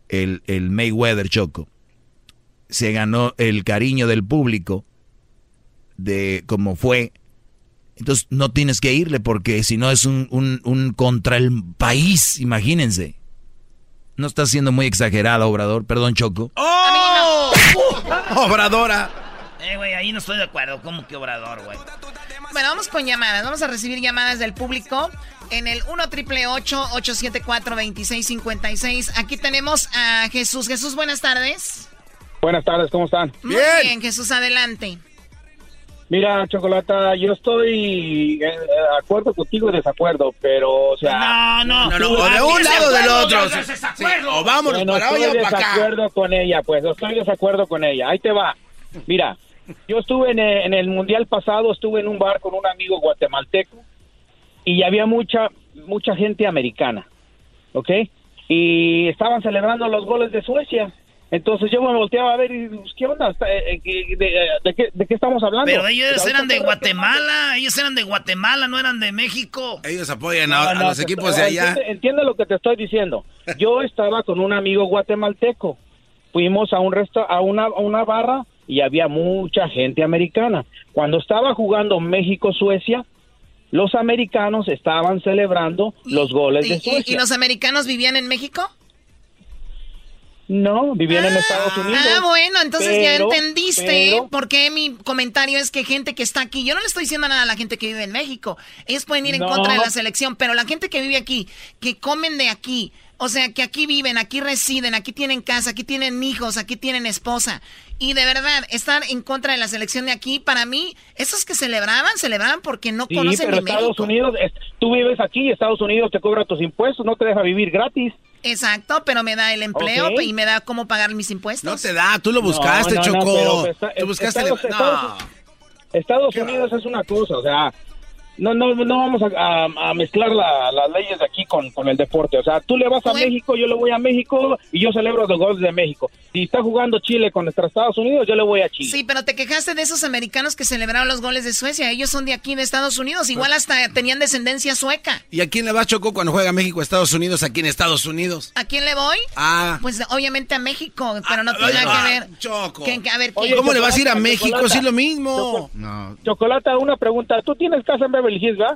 Speaker 3: el, el Mayweather Choco, se ganó el cariño del público de como fue. Entonces no tienes que irle porque si no es un, un, contra el país, imagínense. No está siendo muy exagerado, Obrador. Perdón, Choco.
Speaker 11: ¡Oh!
Speaker 5: Obradora.
Speaker 9: Eh, güey, ahí no estoy de acuerdo. ¿Cómo que Obrador, güey?
Speaker 11: Bueno, vamos con llamadas. Vamos a recibir llamadas del público en el 1 triple 874 2656. Aquí tenemos a Jesús. Jesús, buenas tardes.
Speaker 22: Buenas tardes, ¿cómo están?
Speaker 11: Muy bien, Jesús, adelante.
Speaker 22: Mira, Chocolata, yo estoy de acuerdo contigo y desacuerdo, pero, o sea...
Speaker 9: No, no, no,
Speaker 5: o de un lado del otro. o vamos
Speaker 22: bueno, para allá o para acá. desacuerdo con ella, pues, estoy desacuerdo con ella. Ahí te va. Mira, yo estuve en el, en el Mundial pasado, estuve en un bar con un amigo guatemalteco y había mucha, mucha gente americana, ¿ok? Y estaban celebrando los goles de Suecia entonces yo me volteaba a ver y pues, ¿qué onda? Eh, eh, ¿De, qué, ¿De, qué, estamos hablando?
Speaker 9: Pero ellos eran de Guatemala, ellos eran de Guatemala, no eran de México.
Speaker 5: Ellos apoyan a, los equipos de allá.
Speaker 22: Entiende, lo que te estoy diciendo. Yo estaba con un amigo guatemalteco. Fuimos a un resto, a una, a una barra y había mucha gente americana. Cuando estaba jugando México-Suecia, los americanos estaban celebrando los goles de Suecia.
Speaker 11: ¿Y los americanos vivían en México?
Speaker 22: No, vivían en Estados ah, Unidos.
Speaker 11: Ah, bueno, entonces ya entendiste por qué mi comentario es que gente que está aquí, yo no le estoy diciendo nada a la gente que vive en México, ellos pueden ir en contra de la selección, pero la gente que vive aquí, que comen de aquí, o sea, que aquí viven, aquí residen, aquí tienen casa, aquí tienen hijos, aquí tienen esposa. Y de verdad, estar en contra de la selección de aquí, para mí, esos que celebraban, celebraban porque no conocen
Speaker 22: pero Estados Unidos, tú vives aquí, Estados Unidos te cobra tus impuestos, no te deja vivir gratis.
Speaker 11: Exacto, pero me da el empleo y me da cómo pagar mis impuestos.
Speaker 5: No te da, tú lo buscaste, Chocó. tú buscaste
Speaker 22: Estados, Estados Unidos es una cosa, o sea, no, no, no vamos a, mezclar las leyes de aquí con, el deporte. O sea, tú le vas a México, yo le voy a México y yo celebro los goles de México. Si está jugando Chile con nuestros Estados Unidos, yo le voy a Chile.
Speaker 11: Sí, pero te quejaste de esos americanos que celebraron los goles de Suecia. Ellos son de aquí de Estados Unidos. Igual hasta tenían descendencia sueca.
Speaker 5: ¿Y a quién le va Choco cuando juega México Estados Unidos aquí en Estados Unidos?
Speaker 11: ¿A quién le voy?
Speaker 5: Ah.
Speaker 11: Pues obviamente a México, pero no ah, tiene nada que ver.
Speaker 5: Choco.
Speaker 11: a ver,
Speaker 5: ¿Cómo le vas a ir a México? Si es lo mismo.
Speaker 22: no. Chocolata, una pregunta. ¿Tú tienes casa en Beverly Hills, verdad?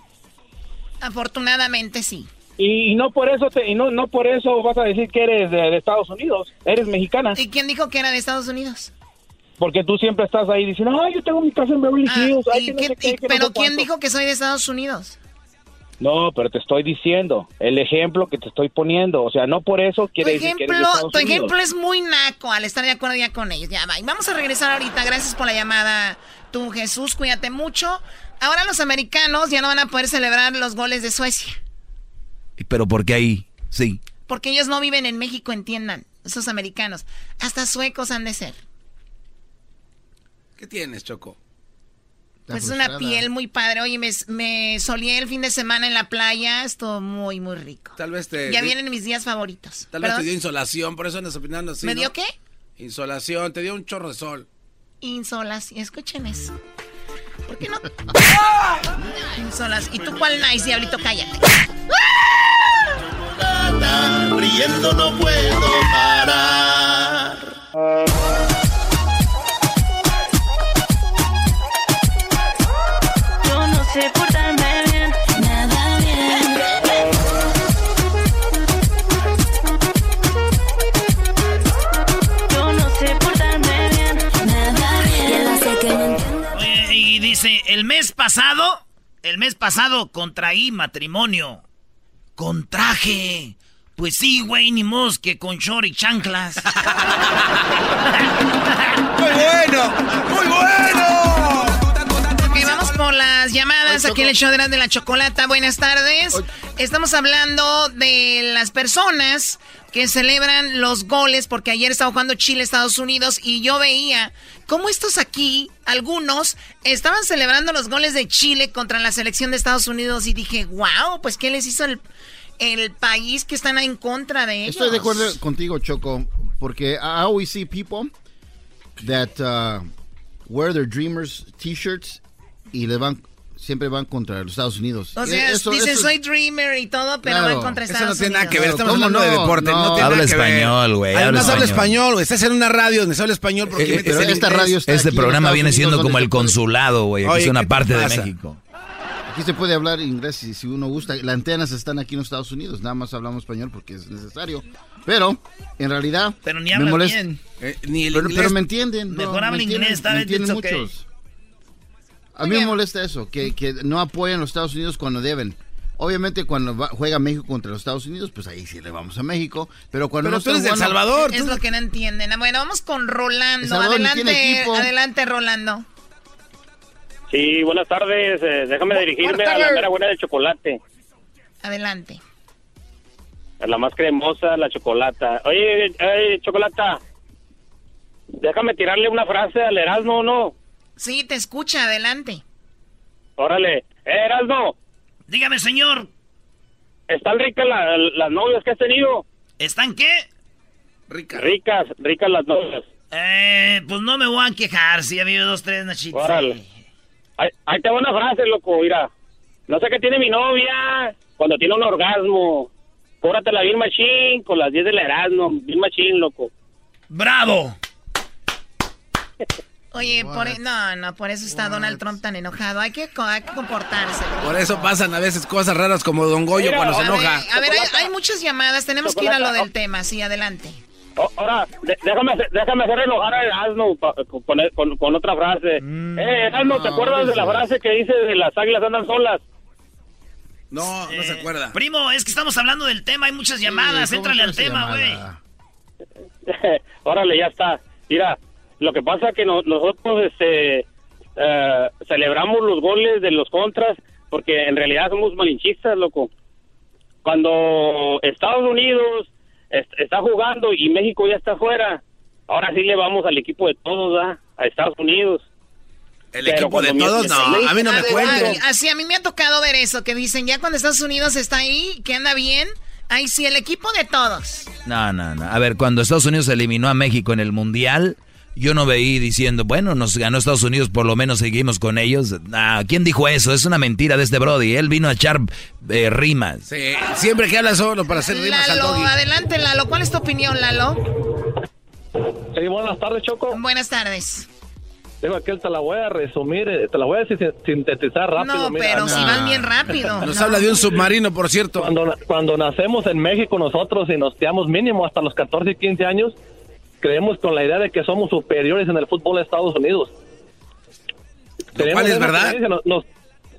Speaker 11: Afortunadamente sí.
Speaker 22: Y, no por eso te, y no, no por eso vas a decir que eres de, Estados Unidos, eres mexicana.
Speaker 11: ¿Y quién dijo que era de Estados Unidos?
Speaker 22: Porque tú siempre estás ahí diciendo, ay, yo tengo mi casa en Beverly ah, Hills.
Speaker 11: pero ¿quién dijo que soy de Estados Unidos?
Speaker 22: No, pero te estoy diciendo el ejemplo que te estoy poniendo. O sea, no por eso quiere decir que eres de
Speaker 11: Tu ejemplo es muy naco al estar de acuerdo ya con ellos. Ya va. Y vamos a regresar ahorita. Gracias por la llamada. Tú, Jesús, cuídate mucho. Ahora los americanos ya no van a poder celebrar los goles de Suecia.
Speaker 3: Pero ¿por qué ahí? Sí.
Speaker 11: Porque ellos no viven en México, entiendan. Esos americanos. Hasta suecos han de ser.
Speaker 5: ¿Qué tienes, Choco?
Speaker 11: Pues es una piel muy padre. Oye, me, me solía el fin de semana en la playa. Estuvo muy, muy rico.
Speaker 5: Tal vez te...
Speaker 11: Ya vienen mis días favoritos.
Speaker 5: Tal vez te dio insolación, por eso andas opinando así,
Speaker 11: ¿Me dio qué?
Speaker 5: Insolación, te dio un chorro de sol.
Speaker 11: Insolación, escuchen eso. ¿Por qué no? Insolación. ¿Y tú cuál nice, diablito? Cállate.
Speaker 1: Riendo no puedo parar.
Speaker 23: Yo no sé portarme
Speaker 3: el mes pasado, el mes pasado contraí matrimonio. Con traje. Pues sí, güey, ni mos que con short y chanclas.
Speaker 5: ¡Muy bueno! ¡Muy bueno!
Speaker 11: Por las llamadas aquí en el show de la, de la chocolata. Buenas tardes. Estamos hablando de las personas que celebran los goles, porque ayer estaba jugando Chile, Estados Unidos, y yo veía cómo estos aquí, algunos, estaban celebrando los goles de Chile contra la selección de Estados Unidos, y dije, wow, pues ¿qué les hizo el, el país que están en contra de ellos?
Speaker 6: Estoy de acuerdo contigo, Choco, porque I always see people that uh, wear their Dreamers t-shirts y le van siempre van contra los Estados Unidos.
Speaker 11: O sea,
Speaker 6: eso-
Speaker 11: dicen
Speaker 6: eso-
Speaker 11: soy dreamer y todo, pero
Speaker 6: Claro.
Speaker 11: van contra
Speaker 6: Eso
Speaker 11: Estados
Speaker 5: no tiene nada que ver,
Speaker 11: Unidos.
Speaker 5: estamos
Speaker 6: ¿Cómo
Speaker 5: hablando de
Speaker 6: no?
Speaker 5: deporte. No,
Speaker 6: No.
Speaker 5: tiene
Speaker 24: Habla
Speaker 5: nada que ver.
Speaker 24: español, güey, habla
Speaker 5: Además habla
Speaker 24: español.
Speaker 5: güey. Estás en una radio donde se habla español porque
Speaker 24: Eh,
Speaker 5: metes
Speaker 24: pero
Speaker 5: el
Speaker 24: esta
Speaker 6: radio está
Speaker 24: Este
Speaker 6: aquí
Speaker 24: programa
Speaker 6: Estados
Speaker 24: viene
Speaker 6: Unidos,
Speaker 24: siendo como el consulado, güey. Aquí
Speaker 5: Oye,
Speaker 24: es una
Speaker 5: ¿qué te
Speaker 24: parte de? México.
Speaker 6: Aquí se puede hablar inglés si, si uno gusta. Las antenas están aquí en los Estados Unidos. Nada más hablamos español porque es necesario. Pero, en realidad,
Speaker 3: Pero ni
Speaker 6: me
Speaker 3: hablan
Speaker 6: molesta-
Speaker 3: bien.
Speaker 5: Eh, ni el
Speaker 6: Pero,
Speaker 5: inglés.
Speaker 6: pero me entienden.
Speaker 3: Mejor
Speaker 6: me
Speaker 3: habla inglés, está bien,
Speaker 6: muchos. A mí me molesta eso, que, que no apoyan a los Estados Unidos cuando deben. Obviamente cuando va- juega México contra los Estados Unidos, pues ahí sí le vamos a México. Pero cuando
Speaker 5: Pero
Speaker 6: no
Speaker 5: tú eres de
Speaker 6: están
Speaker 5: El
Speaker 6: jugando-
Speaker 5: Salvador.
Speaker 11: Es lo que no entienden. Ah, Bueno, vamos con Rolando. Adelante, adelante, Rolando.
Speaker 25: Sí, buenas tardes. eh, déjame dirigirme
Speaker 11: buenas
Speaker 25: a la mera buena de chocolate.
Speaker 11: Adelante.
Speaker 25: A la más cremosa, la chocolata. Oye, oye, chocolata. Déjame tirarle una frase al Erasmo, ¿no?
Speaker 11: Sí, te escucha, adelante.
Speaker 25: Órale. Eh, Erasmo,
Speaker 3: Dígame, señor,
Speaker 25: ¿están ricas la- las novias que has tenido?
Speaker 3: ¿están qué?
Speaker 5: Rica.
Speaker 25: Ricas, ricas las novias.
Speaker 3: Eh, pues no me voy a quejar si ha habido dos, tres nachitos.
Speaker 25: Órale. Ahí, ahí te va una frase, loco, mira. No sé qué tiene mi novia cuando tiene un orgasmo. Cóbratela bien machín con las 10 del Erasmo. Bien machín, loco.
Speaker 3: ¡Bravo!
Speaker 11: Oye, por, e- no, no, por eso está Donald Trump tan enojado. Hay que, hay que comportarse.
Speaker 5: Por eso pasan a veces cosas raras como Don Goyo
Speaker 25: Mira,
Speaker 5: cuando se
Speaker 25: a
Speaker 5: enoja.
Speaker 11: A ver, hay, hay muchas llamadas. Tenemos que ir a lo del tema. Sí, adelante.
Speaker 25: O- ahora, déjame, hacer- déjame hacer enojar a Erasmo pa- con, con- con otra frase. eh, Erasmo, ¿te
Speaker 6: no,
Speaker 25: acuerdas de la frase que dice de las águilas andan solas?
Speaker 5: No, no se acuerda.
Speaker 3: Primo, es que estamos hablando del tema, hay muchas llamadas,
Speaker 6: ¿cómo
Speaker 3: éntrale al tema, güey.
Speaker 25: Órale, ya está. Mira, lo que pasa es que no- nosotros este, eh, celebramos los goles de los contras porque en realidad somos malinchistas, loco. Cuando Estados Unidos est- está jugando y México ya está afuera, ahora sí le vamos al equipo de todos, ¿verdad? A Estados Unidos.
Speaker 5: El
Speaker 25: Pero
Speaker 5: equipo de todos, no. A mí no me
Speaker 11: Ay,
Speaker 5: cuenten.
Speaker 11: Así a mí me ha tocado ver eso, que dicen ya cuando Estados Unidos está ahí, que anda bien, ahí sí, el equipo de todos.
Speaker 24: No, no, no. A ver, cuando Estados Unidos eliminó a México en el Mundial, yo no veí diciendo, bueno, nos ganó Estados Unidos, por lo menos seguimos con ellos. Ah, ¿Quién dijo eso? Es una mentira de este Brody. Él vino a echar eh, rimas.
Speaker 5: Sí, siempre que habla solo para hacer rimas al
Speaker 11: Lalo,
Speaker 5: doggy.
Speaker 11: adelante, Lalo. ¿Cuál es tu opinión, Lalo?
Speaker 25: Sí, buenas tardes, Choco.
Speaker 11: Buenas tardes.
Speaker 25: Digo, aquel te la voy a resumir, eh, te la voy a sin- sintetizar rápido.
Speaker 11: no,
Speaker 25: mira.
Speaker 11: pero si van bien rápido.
Speaker 5: Nos
Speaker 11: No.
Speaker 5: habla de un submarino, por cierto.
Speaker 25: Cuando, cuando nacemos en México nosotros y nos teamos mínimo hasta los 14 y 15 años, creemos con la idea de que somos superiores en el fútbol de Estados Unidos.
Speaker 5: Lo cual es verdad.
Speaker 25: nos- nos-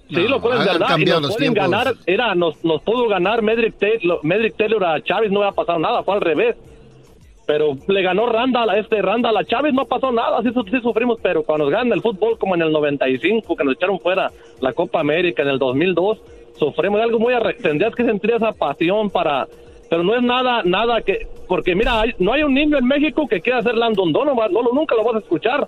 Speaker 25: sí,
Speaker 6: No,
Speaker 25: lo cual es verdad. Y nos
Speaker 6: los
Speaker 25: pueden
Speaker 6: tiempos.
Speaker 25: ganar, era, nos, nos pudo ganar Medrick Taylor, Medrick Taylor a Chávez, no había pasado nada, fue al revés. Pero le ganó Randall a este Randall a Chávez, no pasó nada, sí, sí sufrimos, pero cuando nos ganan el fútbol como en el 95, que nos echaron fuera la Copa América en el 2002, sufrimos algo muy tendrías que sentir esa pasión para pero no es nada nada que porque mira hay- no hay un niño en México que quiera ser Landon Donovan no lo- nunca lo vas a escuchar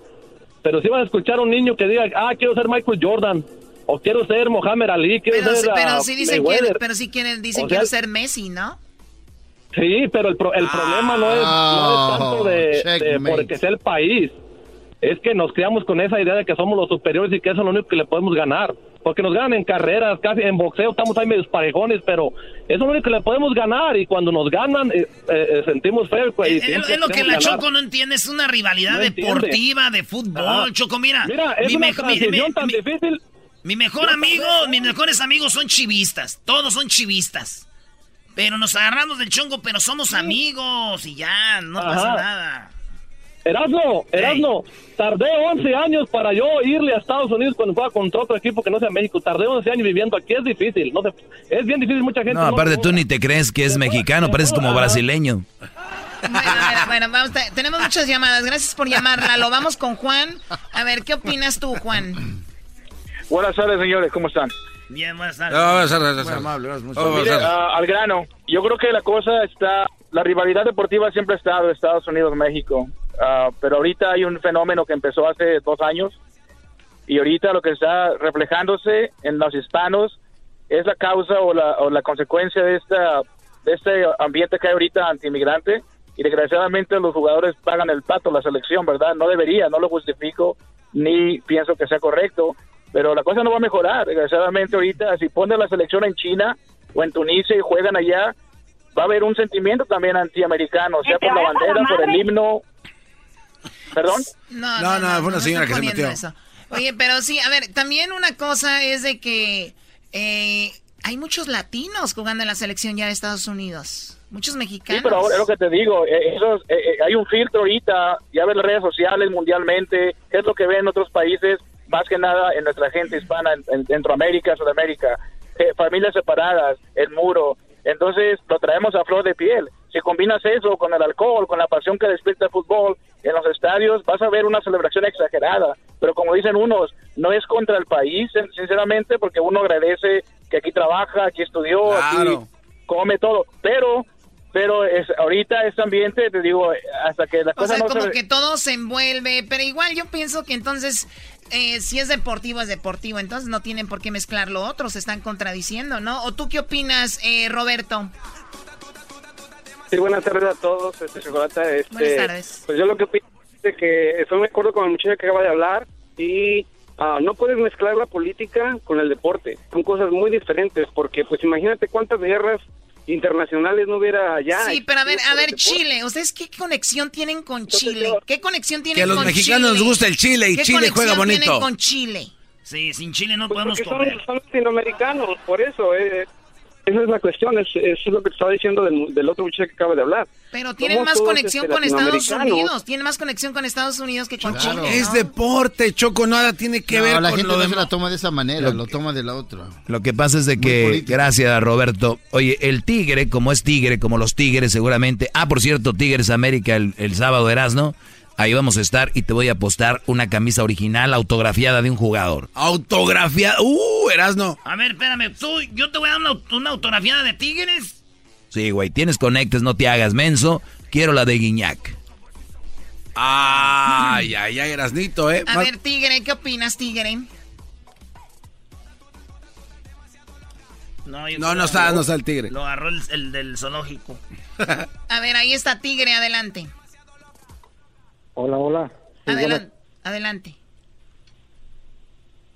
Speaker 26: Pero si vas a escuchar a un niño que diga, ah, quiero ser Michael Jordan, o quiero ser Mohamed Ali, quiero
Speaker 11: Pero,
Speaker 26: ser
Speaker 11: sí- pero
Speaker 26: ah,
Speaker 11: sí dicen que, pero sí quieren, dicen
Speaker 26: O
Speaker 11: quiero
Speaker 26: sea,
Speaker 11: ser Messi, ¿no?
Speaker 26: Sí, pero el, pro- el problema no es, no es tanto de, de porque sea el país. Es que nos criamos con esa idea de que somos los superiores y que eso es lo único que le podemos ganar. Porque nos ganan en carreras, casi en boxeo, estamos ahí medio parejones, pero eso es lo único que le podemos ganar. Y cuando nos ganan, eh, eh, eh, sentimos feo. pues,
Speaker 3: Es, es lo que la
Speaker 26: ganar.
Speaker 3: Choco no entiende, es una rivalidad
Speaker 26: No entiende.
Speaker 3: deportiva de fútbol. Choco, mira.
Speaker 26: Mira, es
Speaker 3: mi
Speaker 26: una transición tan
Speaker 3: mi-
Speaker 26: difícil.
Speaker 3: Mi mejor amigo, mis mejores amigos son chivistas. Todos son chivistas. Pero nos agarramos del chongo, pero somos amigos y ya, no pasa
Speaker 26: Ajá.
Speaker 3: Nada.
Speaker 26: Erasmo, Erasmo, tardé 11 años para yo irle a Estados Unidos cuando jugaba contra otro equipo que no sea México. Tardé 11 años viviendo aquí, es difícil. No se- es bien difícil, mucha gente.
Speaker 27: No, aparte tú ni te crees que es mexicano, pareces como brasileño.
Speaker 11: Bueno, bueno, bueno, vamos, te- tenemos muchas llamadas. Gracias por llamarla. Lo vamos con Juan. A ver, ¿qué opinas tú, Juan?
Speaker 28: Buenas tardes, señores, ¿cómo están?
Speaker 3: Bien, buenas tardes.
Speaker 28: No, buenas tardes, buenas
Speaker 29: amable,
Speaker 28: Mire,
Speaker 29: gracias.
Speaker 28: ah, al grano, yo creo que la cosa está, la rivalidad deportiva siempre ha estado Estados Unidos-México, Ah, pero ahorita hay un fenómeno que empezó hace dos años y ahorita lo que está reflejándose en los hispanos es la causa o la, o la consecuencia de, esta, de este ambiente que hay ahorita antiinmigrante y desgraciadamente los jugadores pagan el pato la selección, ¿verdad? No debería, no lo justifico ni pienso que sea correcto, pero la cosa no va a mejorar. Desgraciadamente ahorita si pone la selección en China o en Tunisia y juegan allá, va a haber un sentimiento también antiamericano, sea por la bandera, por el himno. ¿Perdón?
Speaker 11: No,
Speaker 5: No, no, fue una señora que se metió.
Speaker 11: eso. Oye, pero sí, a ver, también una cosa es de que eh, hay muchos latinos jugando en la selección ya de Estados Unidos. Muchos mexicanos.
Speaker 28: Sí, pero ahora es lo que te digo, eh, eso es- eh, eh, hay un filtro ahorita, ya ves las redes sociales mundialmente, qué es lo que ven en otros países, más que nada en nuestra gente hispana, en, en Centroamérica, Sudamérica, eh, familias separadas, el muro, entonces lo traemos a flor de piel. Si combinas eso con el alcohol, con la pasión que despierta el fútbol en los estadios, vas a ver una celebración exagerada. Pero como dicen unos, no es contra el país, sin- sinceramente, porque uno agradece que aquí trabaja, aquí estudió,
Speaker 5: Claro.
Speaker 28: aquí come todo. Pero, pero es, ahorita este ambiente, te digo, hasta que la
Speaker 11: O
Speaker 28: cosa
Speaker 11: sea,
Speaker 28: no
Speaker 11: como
Speaker 28: se...
Speaker 11: que todo se envuelve, pero igual yo pienso que entonces, eh, si es deportivo, es deportivo, entonces no tienen por qué mezclar lo otro, se están contradiciendo, ¿no? ¿O tú qué opinas, eh, Roberto?
Speaker 30: Sí, buenas tardes a todos, este chocolate. Este,
Speaker 11: Buenas tardes.
Speaker 30: Pues yo lo que opino es que estoy de acuerdo con el muchacho que acaba de hablar y ah, no puedes mezclar la política con el deporte. Son cosas muy diferentes porque, pues imagínate cuántas guerras internacionales no hubiera allá.
Speaker 11: sí, pero a ver, a ver, Chile, ¿ustedes qué conexión tienen con Chile? ¿Qué conexión tienen
Speaker 5: Que a los
Speaker 11: con
Speaker 5: mexicanos
Speaker 11: Chile?
Speaker 5: nos gusta el Chile y
Speaker 11: ¿Qué
Speaker 5: Chile juega
Speaker 11: conexión
Speaker 5: bonito.
Speaker 11: tienen con Chile?
Speaker 3: Sí, sin Chile no
Speaker 30: Pues
Speaker 3: podemos comer.
Speaker 30: son, son latinoamericanos, por eso. eh, esa es la cuestión, es, eso es lo que estaba diciendo del, del otro muchacho que acaba de hablar.
Speaker 11: Pero tienen
Speaker 30: Somos
Speaker 11: más conexión
Speaker 30: este,
Speaker 11: con Estados. Unidos, tienen más conexión con Estados Unidos que con Chile.
Speaker 5: Es
Speaker 11: ¿no?
Speaker 5: deporte, Choco, nada tiene que
Speaker 6: No,
Speaker 5: ver
Speaker 6: la
Speaker 5: con
Speaker 6: gente
Speaker 5: lo
Speaker 6: no
Speaker 5: de...
Speaker 6: se la toma de esa manera, lo toma de la otra.
Speaker 27: Lo que pasa es de que, gracias Roberto, oye, el Tigre, como es Tigre, como los Tigres seguramente, ah, por cierto, Tigres América el, el sábado de Erasmo, ahí vamos a estar y te voy a apostar una camisa original autografiada de un jugador.
Speaker 5: Autografiada, uh, Erasno.
Speaker 3: A ver, espérame, tú, yo te voy a dar una, una autografiada de Tigres.
Speaker 27: Sí, güey, tienes conectes, no te hagas menso, quiero la de Guiñac.
Speaker 5: Ay, ay, ay, Erasnito, ¿eh?
Speaker 11: A
Speaker 5: Más-
Speaker 11: ver, Tigre, ¿qué opinas, Tigre?
Speaker 3: No,
Speaker 5: No, está, no está el tigre.
Speaker 3: Lo agarró el, el del zoológico.
Speaker 11: A ver, ahí está Tigre, adelante.
Speaker 30: Hola, hola.
Speaker 11: Adelan- adelante.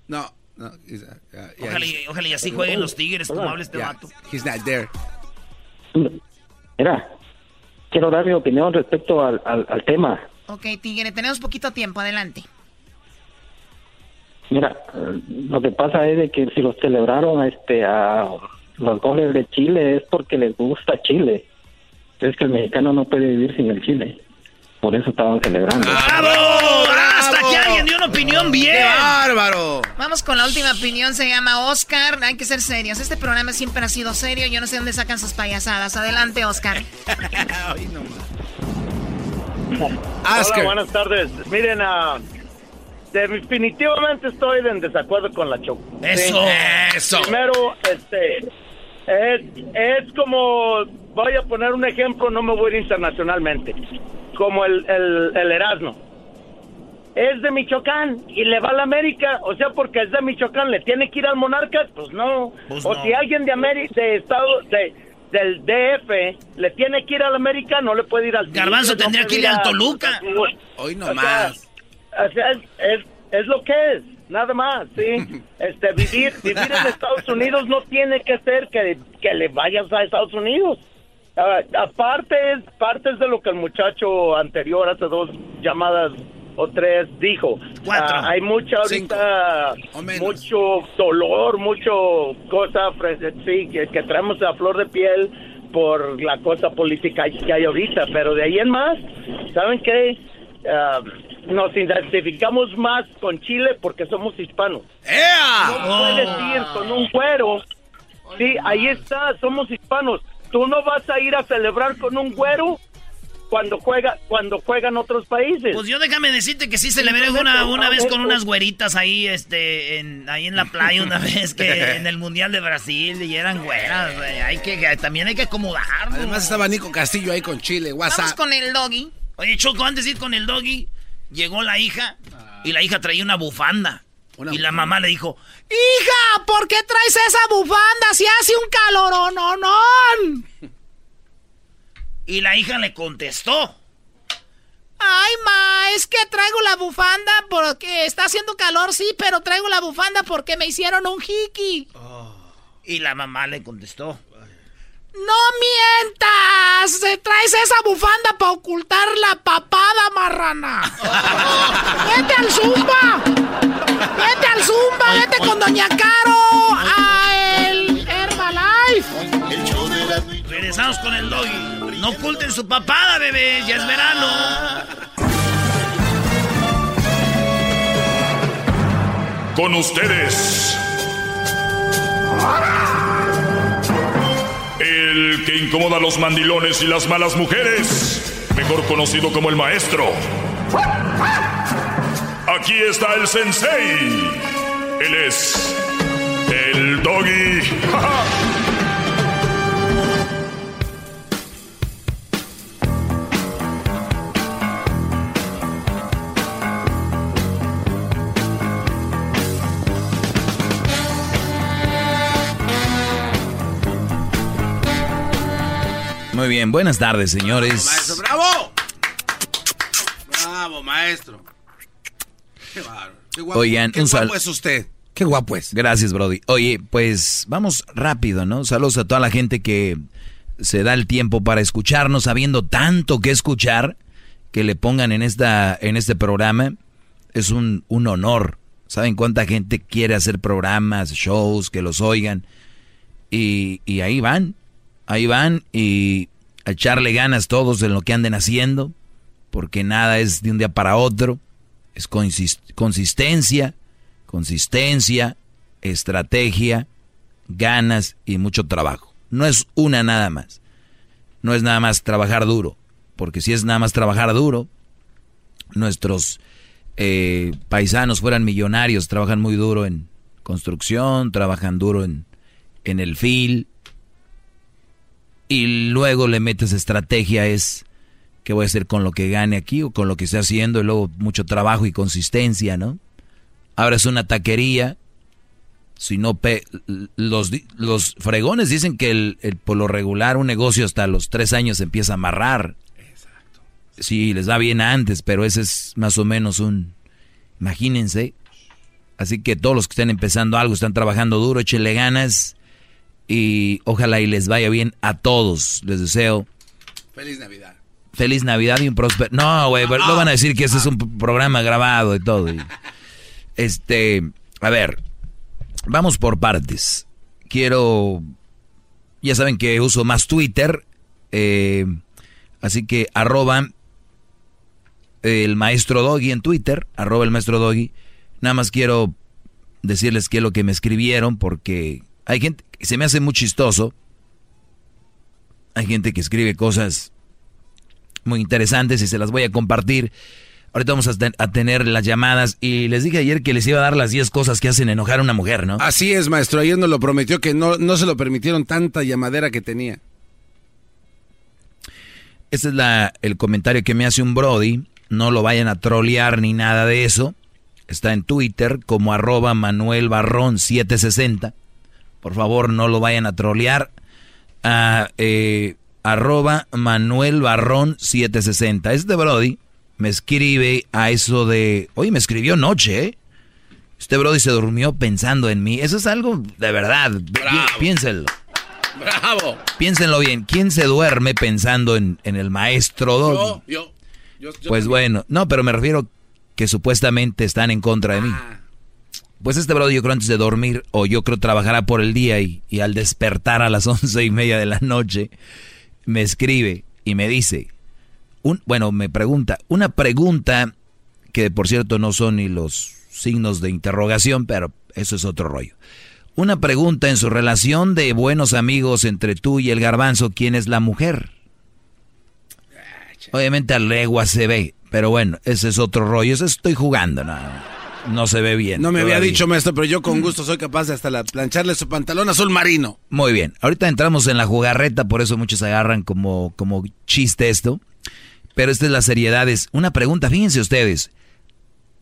Speaker 5: No, no. he's, uh, yeah, yeah,
Speaker 3: Ojalá,
Speaker 5: he's-
Speaker 3: ojalá y así jueguen los Tigres, como habla este
Speaker 5: Yeah,
Speaker 3: vato.
Speaker 5: He's not there.
Speaker 31: Mira, quiero dar mi opinión respecto al, al, al tema.
Speaker 11: Ok, Tigre, tenemos poquito tiempo, adelante.
Speaker 31: Mira, lo que pasa es de que si los celebraron este a los goles de Chile es porque les gusta Chile. Es que el mexicano no puede vivir sin el Chile. Por eso estaban celebrando.
Speaker 3: ¡Bravo! Hasta que alguien dio una opinión bien.
Speaker 5: ¡Qué bárbaro!
Speaker 11: Vamos con la última opinión, se llama Oscar. Hay que ser serios. Este programa siempre ha sido serio. Yo no sé dónde sacan sus payasadas. Adelante, Oscar.
Speaker 30: Hola, buenas tardes. Miren, ah, definitivamente estoy en desacuerdo con la Choco.
Speaker 3: Eso.
Speaker 5: Eso.
Speaker 30: Primero, este, es, es como, voy a poner un ejemplo, no me voy a ir internacionalmente, como el, el, el Erasmo.
Speaker 32: es de Michoacán y le va a la América, o sea, porque es de Michoacán, ¿le tiene que ir al Monarcas? Pues no.
Speaker 9: Pues
Speaker 32: o
Speaker 9: no.
Speaker 32: si alguien de América, de Estado, de, del DF, le tiene que ir a la América, no le puede ir al
Speaker 9: Garbanzo
Speaker 32: no
Speaker 9: tendría que ir al Toluca.
Speaker 5: Hoy no
Speaker 32: O sea,
Speaker 5: más.
Speaker 32: o sea, es, es, es lo que es, nada más, ¿sí? Este, vivir, vivir en Estados Unidos no tiene que ser que, que le vayas a Estados Unidos. Ah, aparte, es parte es de lo que el muchacho anterior, hace dos llamadas o tres, dijo.
Speaker 9: Cuatro.
Speaker 32: Ah, hay mucha ahorita, mucho dolor, mucho cosa, fre- sí, que, que traemos a flor de piel por la cosa política que hay ahorita, pero de ahí en más, ¿saben qué? Ah, nos identificamos más con Chile porque somos hispanos. No puedes ir con un güero. Sí, ahí está, somos hispanos. Tú no vas a ir a celebrar con un güero cuando juega cuando juegan otros países.
Speaker 9: Pues yo déjame decirte que sí celebré una, una vez con unas güeritas ahí, este, en, ahí en la playa una vez que en el Mundial de Brasil y eran güeras. Hay que, también hay que acomodarnos.
Speaker 5: Además estaba Nico Castillo ahí con Chile,
Speaker 11: Vamos
Speaker 5: WhatsApp.
Speaker 11: con el doggy.
Speaker 9: Oye, Choco, antes de ir con el doggy, llegó la hija y la hija traía una bufanda. Y la mamá le dijo,
Speaker 7: Hija, ¿por qué traes esa bufanda si hace un calorononón?
Speaker 9: y la hija le contestó.
Speaker 7: Ay, ma, es que traigo la bufanda porque está haciendo calor, sí, pero traigo la bufanda porque me hicieron un hiki.
Speaker 9: Y la mamá le contestó.
Speaker 7: ¡No mientas! ¿Traes esa bufanda para ocultar la papada, marrana? ¡Vete al Zumba! ¡Vete al Zumba! ¡Vete con Doña Caro a el Herbalife!
Speaker 9: Regresamos con el doggy. No oculten su papada, bebé, ya es verano.
Speaker 2: Con ustedes. El que incomoda a los mandilones y las malas mujeres. Mejor conocido como el maestro. Aquí está el sensei. Él es el doggy.
Speaker 3: Muy bien, buenas tardes, señores.
Speaker 5: Maestro, bravo. Bravo, maestro. Qué bárbaro. Qué guapo,
Speaker 3: Oigan,
Speaker 5: qué guapo es usted. Qué guapo es.
Speaker 3: Gracias, Brody. Oye, pues vamos rápido, ¿no? Saludos a toda la gente que se da el tiempo para escucharnos, sabiendo tanto que escuchar, que le pongan en, esta, en este programa. Es un, un honor. ¿Saben cuánta gente quiere hacer programas, shows, que los oigan? Y, y ahí van, ahí van y a echarle ganas todos en lo que anden haciendo, porque nada es de un día para otro, es consis- consistencia, consistencia, estrategia, ganas y mucho trabajo. No es una nada más. No es nada más trabajar duro. Porque si es nada más trabajar duro, nuestros eh, paisanos fueran millonarios, trabajan muy duro en construcción, trabajan duro en, en el fil. Y luego le metes estrategia, es qué voy a hacer con lo que gane aquí o con lo que esté haciendo, y luego mucho trabajo y consistencia, ¿no? Ahora es una taquería. Si no, pe- los, los fregones dicen que el, el- por lo regular un negocio hasta los tres años se empieza a amarrar. Sí, les va bien antes, pero ese es más o menos un... Imagínense. Así que todos los que están empezando algo, están trabajando duro, échenle ganas y ojalá y les vaya bien a todos. Les deseo
Speaker 5: Feliz Navidad.
Speaker 3: Feliz Navidad y un próspero... No, güey, no van a decir que este es un programa grabado y todo. y- Este, a ver, vamos por partes. Quiero, ya saben que uso más Twitter, eh, así que arroba el maestro Doggy en Twitter, arroba el maestro Doggy. Nada más quiero decirles qué es lo que me escribieron porque hay gente que se me hace muy chistoso. Hay gente que escribe cosas muy interesantes y se las voy a compartir. Ahorita vamos a, ten- a tener las llamadas y les dije ayer que les iba a dar las 10 cosas que hacen enojar a una mujer, ¿no?
Speaker 5: Así es, maestro. Ayer nos lo prometió que no, no se lo permitieron tanta llamadera que tenía.
Speaker 3: Este es la, el comentario que me hace un Brody. no lo vayan a trolear ni nada de eso. Está en Twitter como arroba Manuel Barrón 760. Por favor, no lo vayan a trolear. A, eh, arroba Manuel Barrón 760. Este Brody me escribe a eso de... Oye, me escribió noche, ¿eh? Este Brody se durmió pensando en mí. Eso es algo de verdad. Piénsenlo.
Speaker 5: Bravo.
Speaker 3: Piénsenlo bien. ¿Quién se duerme pensando en, el maestro?
Speaker 5: Yo, yo.
Speaker 3: pues bueno, no, pero me refiero que supuestamente están en contra de mí. Ah. Pues este brody yo creo antes de dormir, o yo creo trabajará por el día y, y al despertar a las once y media de la noche, me escribe y me dice, un, bueno, me pregunta, una pregunta que por cierto no son ni los signos de interrogación, pero eso es otro rollo. Una pregunta en su relación de buenos amigos entre tú y el garbanzo, ¿quién es la mujer? Obviamente a legua se ve, pero bueno, ese es otro rollo, eso estoy jugando, no, no se ve bien.
Speaker 5: No me había dicho, maestro, pero yo con gusto soy capaz de hasta la, plancharle su pantalón azul marino.
Speaker 3: Muy bien, ahorita entramos en la jugarreta, por eso muchos agarran como, como chiste esto, pero esta es la seriedad, es una pregunta, fíjense ustedes,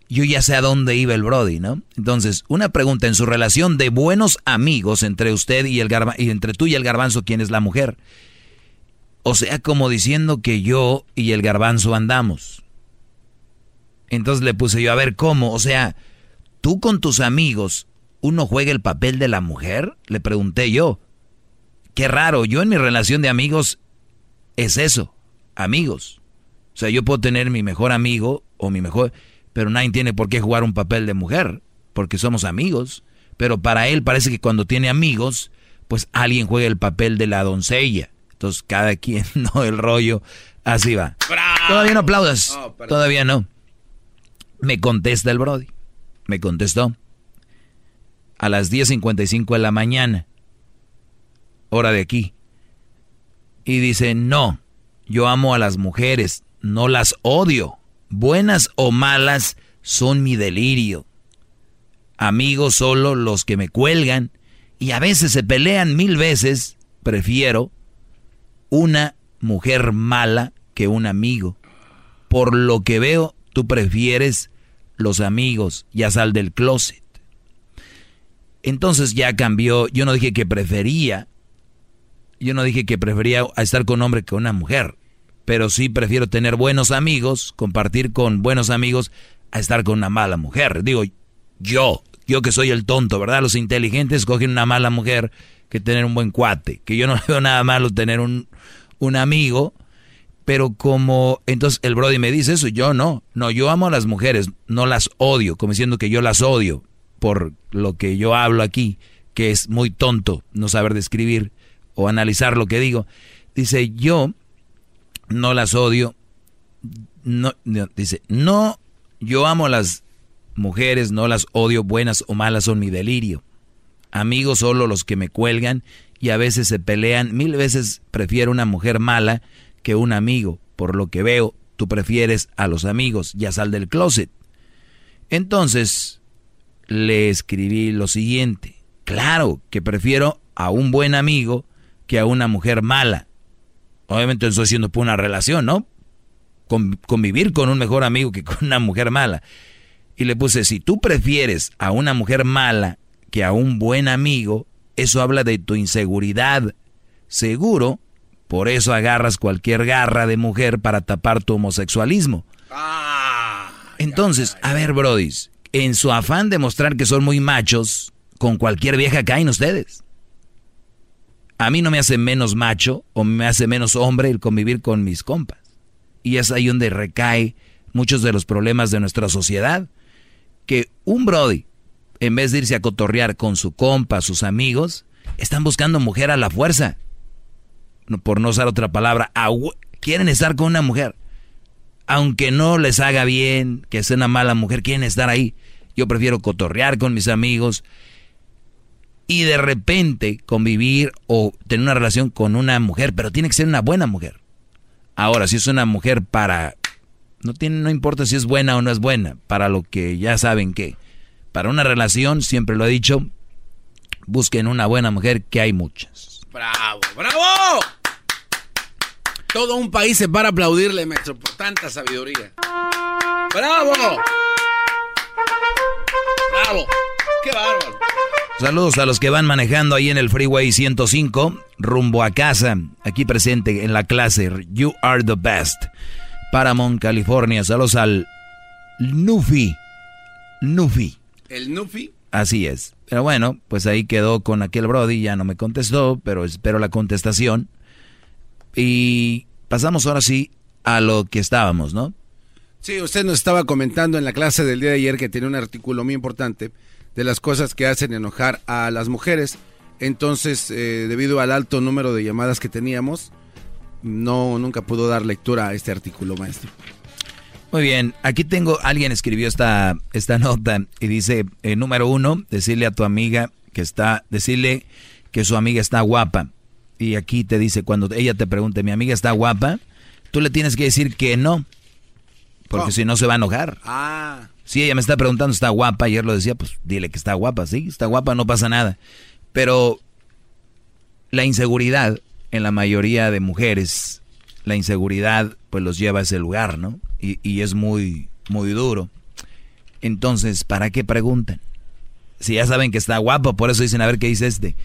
Speaker 3: yo ya sé a dónde iba el Brody, ¿no? Entonces, una pregunta en su relación de buenos amigos entre usted y el garbanzo, y entre tú y el garbanzo, ¿quién es la mujer? O sea, como diciendo que yo y el garbanzo andamos. Entonces le puse yo, a ver, ¿cómo? O sea, tú con tus amigos, ¿uno juega el papel de la mujer? Le pregunté yo. Qué raro, yo en mi relación de amigos es eso, amigos. O sea, yo puedo tener mi mejor amigo o mi mejor pero nadie tiene por qué jugar un papel de mujer, porque somos amigos. Pero para él parece que cuando tiene amigos, pues alguien juega el papel de la doncella. Entonces cada quien, no el rollo, así va. Todavía no aplaudas, todavía no. Me contesta el Brody, me contestó. A las 10.55 de la mañana, hora de aquí. Y dice, no, yo amo a las mujeres, no las odio buenas o malas, son mi delirio. Amigos solo los que me cuelgan y a veces se pelean mil veces, prefiero una mujer mala que un amigo. Por lo que veo, tú prefieres los amigos, ya sal del closet. Entonces ya cambió, yo no dije que prefería, yo no dije que prefería estar con un hombre que una mujer pero sí prefiero tener buenos amigos, compartir con buenos amigos, a estar con una mala mujer. Digo, yo, yo que soy el tonto, ¿verdad? Los inteligentes cogen una mala mujer que tener un buen cuate, que yo no veo nada malo tener un, un amigo, pero como entonces el Brody me dice eso, yo no, no, yo amo a las mujeres, no las odio, como diciendo que yo las odio por lo que yo hablo aquí, que es muy tonto no saber describir o analizar lo que digo. Dice, yo no las odio. No, dice, no, yo amo a las mujeres, no las odio, buenas o malas son mi delirio. Amigos solo los que me cuelgan y a veces se pelean. Mil veces prefiero una mujer mala que un amigo. Por lo que veo, tú prefieres a los amigos, ya sal del closet. Entonces, le escribí lo siguiente. Claro que prefiero a un buen amigo que a una mujer mala. Obviamente estoy haciendo por una relación, ¿no? convivir con un mejor amigo que con una mujer mala. Y le puse, si tú prefieres a una mujer mala que a un buen amigo, eso habla de tu inseguridad. Seguro, por eso agarras cualquier garra de mujer para tapar tu homosexualismo. Ah, Entonces, a ver, brodis, en su afán de mostrar que son muy machos, con cualquier vieja caen ustedes. A mí no me hace menos macho o me hace menos hombre el convivir con mis compas. Y es ahí donde recae muchos de los problemas de nuestra sociedad. Que un Brody, en vez de irse a cotorrear con su compa, sus amigos, están buscando mujer a la fuerza. Por no usar otra palabra, quieren estar con una mujer. Aunque no les haga bien, que sea una mala mujer, quieren estar ahí. Yo prefiero cotorrear con mis amigos, y de repente convivir o tener una relación con una mujer, pero tiene que ser una buena mujer. Ahora, si es una mujer para no tiene no importa si es buena o no es buena, para lo que ya saben que para una relación, siempre lo he dicho, busquen una buena mujer que hay muchas.
Speaker 5: Bravo, bravo. Todo un país se para aplaudirle, maestro, por tanta sabiduría. ¡Bravo! ¡Bravo! ¡Qué bárbaro!
Speaker 3: Saludos a los que van manejando ahí en el Freeway 105, rumbo a casa, aquí presente en la clase You Are the Best. Paramount, California. Saludos al Nufi. Nufi.
Speaker 5: ¿El Nufi?
Speaker 3: Así es. Pero bueno, pues ahí quedó con aquel Brody, ya no me contestó, pero espero la contestación. Y pasamos ahora sí a lo que estábamos, ¿no?
Speaker 5: Sí, usted nos estaba comentando en la clase del día de ayer que tiene un artículo muy importante de las cosas que hacen enojar a las mujeres. Entonces, eh, debido al alto número de llamadas que teníamos, no nunca pudo dar lectura a este artículo, maestro.
Speaker 3: Muy bien, aquí tengo, alguien escribió esta, esta nota y dice, eh, número uno, decirle a tu amiga que está, decirle que su amiga está guapa y aquí te dice, cuando ella te pregunte, mi amiga está guapa, tú le tienes que decir que no, porque si no se va a enojar.
Speaker 5: Ah.
Speaker 3: Si ella me está preguntando, está guapa, ayer lo decía, pues dile que está guapa, sí, está guapa, no pasa nada. Pero la inseguridad en la mayoría de mujeres, la inseguridad pues los lleva a ese lugar, ¿no? Y, y es muy, muy duro. Entonces, ¿para qué preguntan? Si ya saben que está guapo, por eso dicen, a ver qué dice este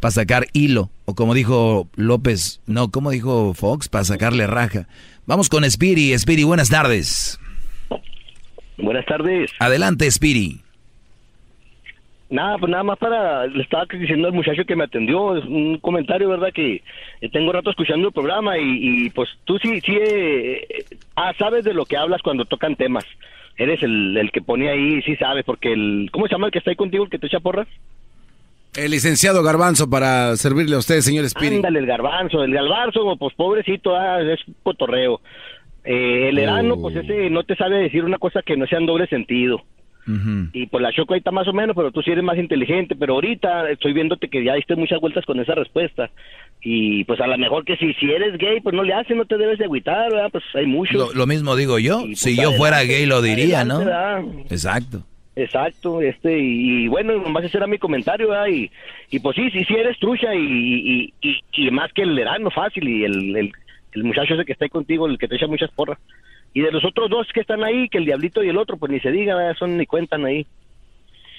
Speaker 3: para sacar hilo, o como dijo López, no, como dijo Fox, para sacarle raja. Vamos con Spiri. Spiri, buenas tardes.
Speaker 32: Buenas tardes.
Speaker 3: Adelante, Spiri.
Speaker 32: Nada, pues nada más para, le estaba diciendo al muchacho que me atendió, es un comentario, ¿verdad? Que tengo rato escuchando el programa y, pues tú sí, sí, eh, ah, sabes de lo que hablas cuando tocan temas. Eres el, el que pone ahí, sí sabes, porque el, ¿cómo se llama el que está ahí contigo, el que te echa porras?
Speaker 5: El licenciado Garbanzo para servirle a usted, señor Espíritu.
Speaker 32: Ándale, el Garbanzo. El Garbanzo, pues pobrecito, ah, es cotorreo. Eh, el Erano, pues oh. ese no te sabe decir una cosa que no sea en doble sentido. Y pues la Choco ahí está más o menos, pero tú sí eres más inteligente. Pero ahorita estoy viéndote que ya diste muchas vueltas con esa respuesta. Y pues a lo mejor que si, si eres gay, pues no le haces, no te debes de agüitar, ¿verdad? Pues hay mucho.
Speaker 3: Lo, mismo digo yo.
Speaker 32: Pues,
Speaker 3: si yo fuera gay lo diría, ¿no? Exacto.
Speaker 32: Exacto, este, y, bueno, nomás ese era mi comentario, ¿verdad? Y, y pues sí, sí, sí eres trucha y, y, y, más que el verano fácil y el, el, el, muchacho ese que está ahí contigo, el que te echa muchas porras. Y de los otros dos que están ahí, que el diablito y el otro, pues ni se diga, son ni cuentan ahí.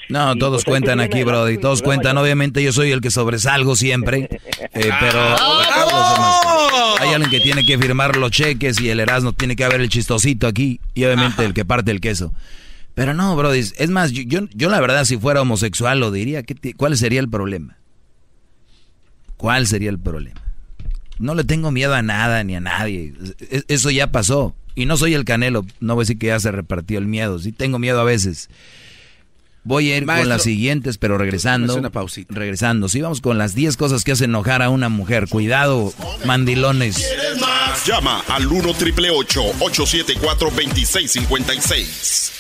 Speaker 3: No, todos pues, cuentan aquí, Brody. Todos cuentan. Obviamente yo soy el que sobresalgo siempre. Eh, pero hay alguien que tiene que firmar los cheques y el Erasmo tiene que haber el chistosito aquí. Y obviamente el que parte el queso. Pero no, Brody, es más, yo, yo, la verdad si fuera homosexual lo diría. ¿Cuál sería el problema? ¿Cuál sería el problema? No le tengo miedo a nada ni a nadie. E, eso ya pasó. Y no soy el canelo. No voy a decir que ya se repartió el miedo. Sí tengo miedo a veces. Voy a ir con las siguientes, pero regresando.
Speaker 5: Una pausita.
Speaker 3: Regresando. Sí, vamos con las 10 cosas que hacen enojar a una mujer. Cuidado, mandilones.
Speaker 1: Llama al 1 874 2656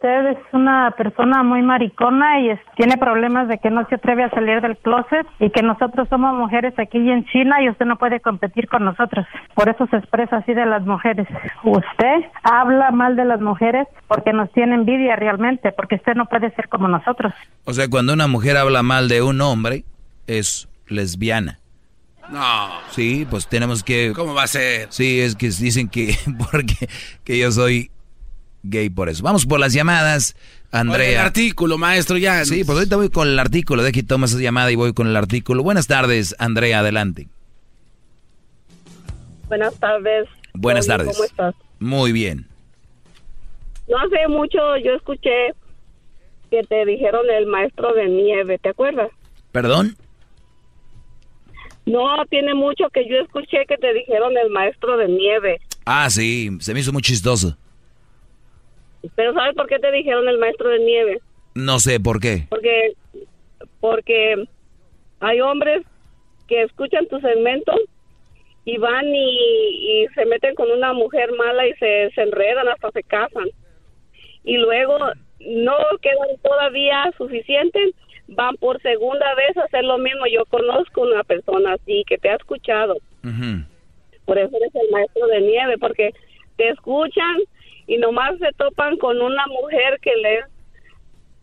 Speaker 17: usted es una persona muy maricona y tiene problemas de que no se atreve a salir del closet y que nosotros somos mujeres aquí en China y usted no puede competir con nosotros. Por eso se expresa así de las mujeres. Usted habla mal de las mujeres porque nos tiene envidia realmente, porque usted no puede ser como nosotros.
Speaker 3: O sea, cuando una mujer habla mal de un hombre, es lesbiana.
Speaker 5: No.
Speaker 3: Sí, pues tenemos que...
Speaker 5: ¿Cómo va a ser?
Speaker 3: Sí, es que dicen que porque que yo soy gay por eso. Vamos por las llamadas, Andrea.
Speaker 5: el artículo, maestro, ya.
Speaker 3: Sí, pues ahorita voy con el artículo. De aquí toma esa llamada y voy con el artículo. Buenas tardes, Andrea, adelante.
Speaker 17: Buenas tardes.
Speaker 3: Buenas tardes.
Speaker 17: ¿Cómo estás?
Speaker 3: Muy bien.
Speaker 17: No hace mucho yo escuché que te dijeron el maestro de nieve, ¿te acuerdas?
Speaker 3: ¿Perdón?
Speaker 17: No, tiene mucho que yo escuché que te dijeron el maestro de nieve.
Speaker 3: Ah, sí, se me hizo muy chistoso.
Speaker 17: Pero ¿sabes por qué te dijeron el maestro de nieve?
Speaker 3: No sé por qué.
Speaker 17: Porque, porque hay hombres que escuchan tu segmento y van y, se meten con una mujer mala y se, se enredan hasta se casan. Y luego no quedan todavía suficientes, van por segunda vez a hacer lo mismo. Yo conozco una persona así que te ha escuchado. Por eso eres el maestro de nieve, porque te escuchan y nomás se topan con una mujer que les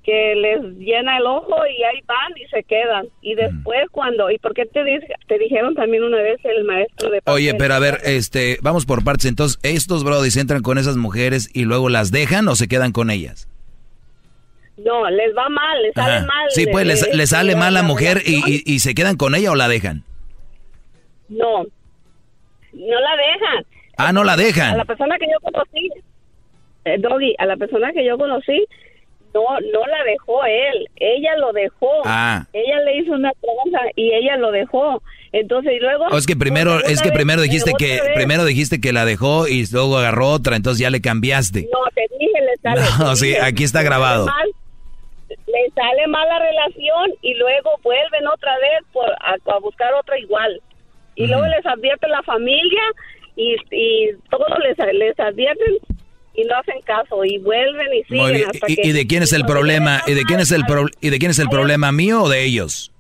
Speaker 17: que les llena el ojo y ahí van y se quedan. Y después cuando, ¿y por qué te, te dijeron también una vez el maestro de...
Speaker 3: Oye, pero a ver, este, vamos por partes. Entonces, ¿estos brodis entran con esas mujeres y luego las dejan o se quedan con ellas?
Speaker 17: No, les va mal, les sale mal.
Speaker 3: Sí, pues les, sale mal la, mujer y, y, se quedan con ella o la dejan.
Speaker 17: No, no la dejan.
Speaker 3: Ah, no la dejan.
Speaker 17: A la persona que yo conocí, Doggy, a la persona que yo conocí, no, no la dejó él, ella lo dejó.
Speaker 3: Ah.
Speaker 17: Ella le hizo una cosa y ella lo dejó. Entonces, y luego...
Speaker 3: es que primero, es que primero dijiste que, primero dijiste que la dejó y luego agarró otra, entonces ya le cambiaste.
Speaker 17: No, te dije, le sale.
Speaker 3: No, sí, aquí está grabado.
Speaker 17: le sale mal la relación y luego vuelven otra vez por, a, buscar otra igual. Y luego les advierte la familia y, y todos les, les advierten y no hacen caso y vuelven y siguen hasta
Speaker 3: ¿Y,
Speaker 17: que...
Speaker 3: ¿Y de quién es el problema? ¿Y de quién es el y de quién es el problema mío o de ellos?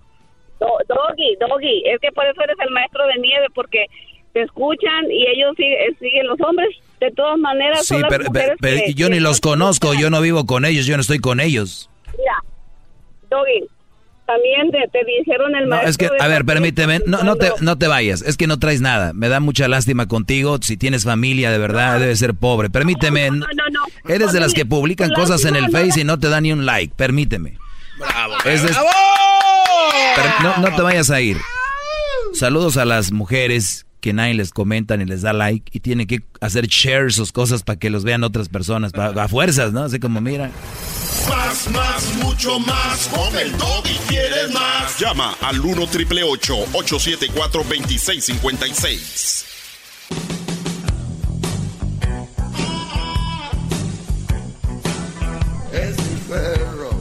Speaker 17: doggy, Doggy, es que por eso eres el maestro de nieve porque te escuchan y ellos siguen, siguen los hombres de todas maneras.
Speaker 3: Sí, pero, yo ni los conozco, yo no vivo con ellos, yo no estoy con ellos.
Speaker 17: Mira, Doggy, también te, dijeron el maestro.
Speaker 3: es que, a ver, permíteme, no, no, te, no te vayas, es que no traes nada. Me da mucha lástima contigo. Si tienes familia, de verdad, debe ser pobre. Permíteme.
Speaker 17: No, no, no.
Speaker 3: Eres de las que publican cosas en el Face y no te dan ni un like. Permíteme.
Speaker 5: Bravo.
Speaker 3: no, no te vayas a ir. Saludos a las mujeres que nadie les comenta ni les da like y tienen que hacer share sus cosas para que los vean otras personas, a fuerzas, ¿no? Así como mira.
Speaker 6: Más, más, mucho más. Con el y quieres más.
Speaker 1: Llama al 1 triple 874 2656.
Speaker 6: Es mi perro.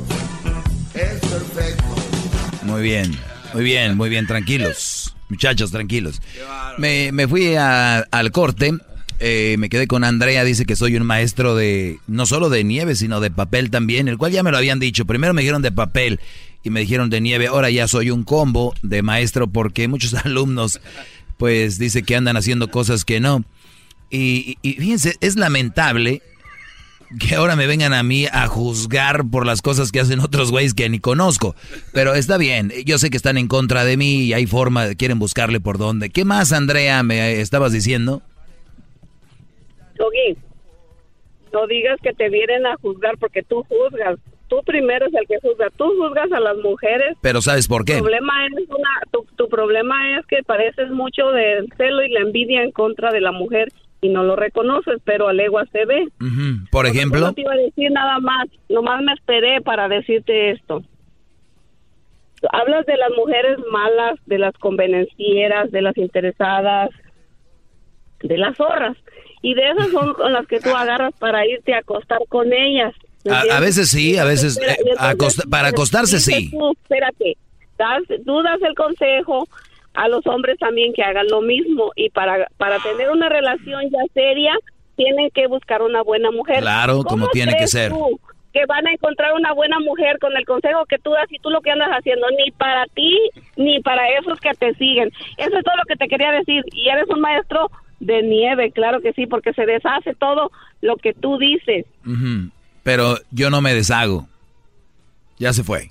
Speaker 6: Es perfecto.
Speaker 3: Muy bien, muy bien, muy bien. Tranquilos, muchachos, tranquilos. Me, me fui al corte eh, me quedé con Andrea, dice que soy un maestro de, no solo de nieve, sino de papel también, el cual ya me lo habían dicho. Primero me dijeron de papel y me dijeron de nieve, ahora ya soy un combo de maestro porque muchos alumnos, pues, dice que andan haciendo cosas que no. Y, y, fíjense, es lamentable que ahora me vengan a mí a juzgar por las cosas que hacen otros güeyes que ni conozco. Pero está bien, yo sé que están en contra de mí y hay forma, quieren buscarle por dónde. ¿Qué más, Andrea, me estabas diciendo?
Speaker 17: Doggy, no digas que te vienen a juzgar porque tú juzgas. Tú primero es el que juzga. Tú juzgas a las mujeres.
Speaker 3: Pero ¿sabes por qué?
Speaker 17: Tu problema es, una, tu, problema es que pareces mucho del celo y la envidia en contra de la mujer y no lo reconoces, pero a legua se ve.
Speaker 3: Por ejemplo.
Speaker 17: No te iba a decir nada más. Nomás me esperé para decirte esto. Hablas de las mujeres malas, de las convenencieras, de las interesadas, de las zorras y de esas son con las que tú agarras para irte a acostar con ellas.
Speaker 3: A, veces sí, a veces eh, para acostarse sí.
Speaker 17: espérate, das, tú das el consejo a los hombres también que hagan lo mismo y para, para tener una relación ya seria tienen que buscar una buena mujer.
Speaker 3: Claro, como tiene que ser.
Speaker 17: que van a encontrar una buena mujer con el consejo que tú das y tú lo que andas haciendo, ni para ti ni para esos que te siguen. Eso es todo lo que te quería decir. Y eres un maestro de nieve, claro que sí, porque se deshace todo lo que tú dices.
Speaker 3: Pero yo no me deshago. Ya se fue.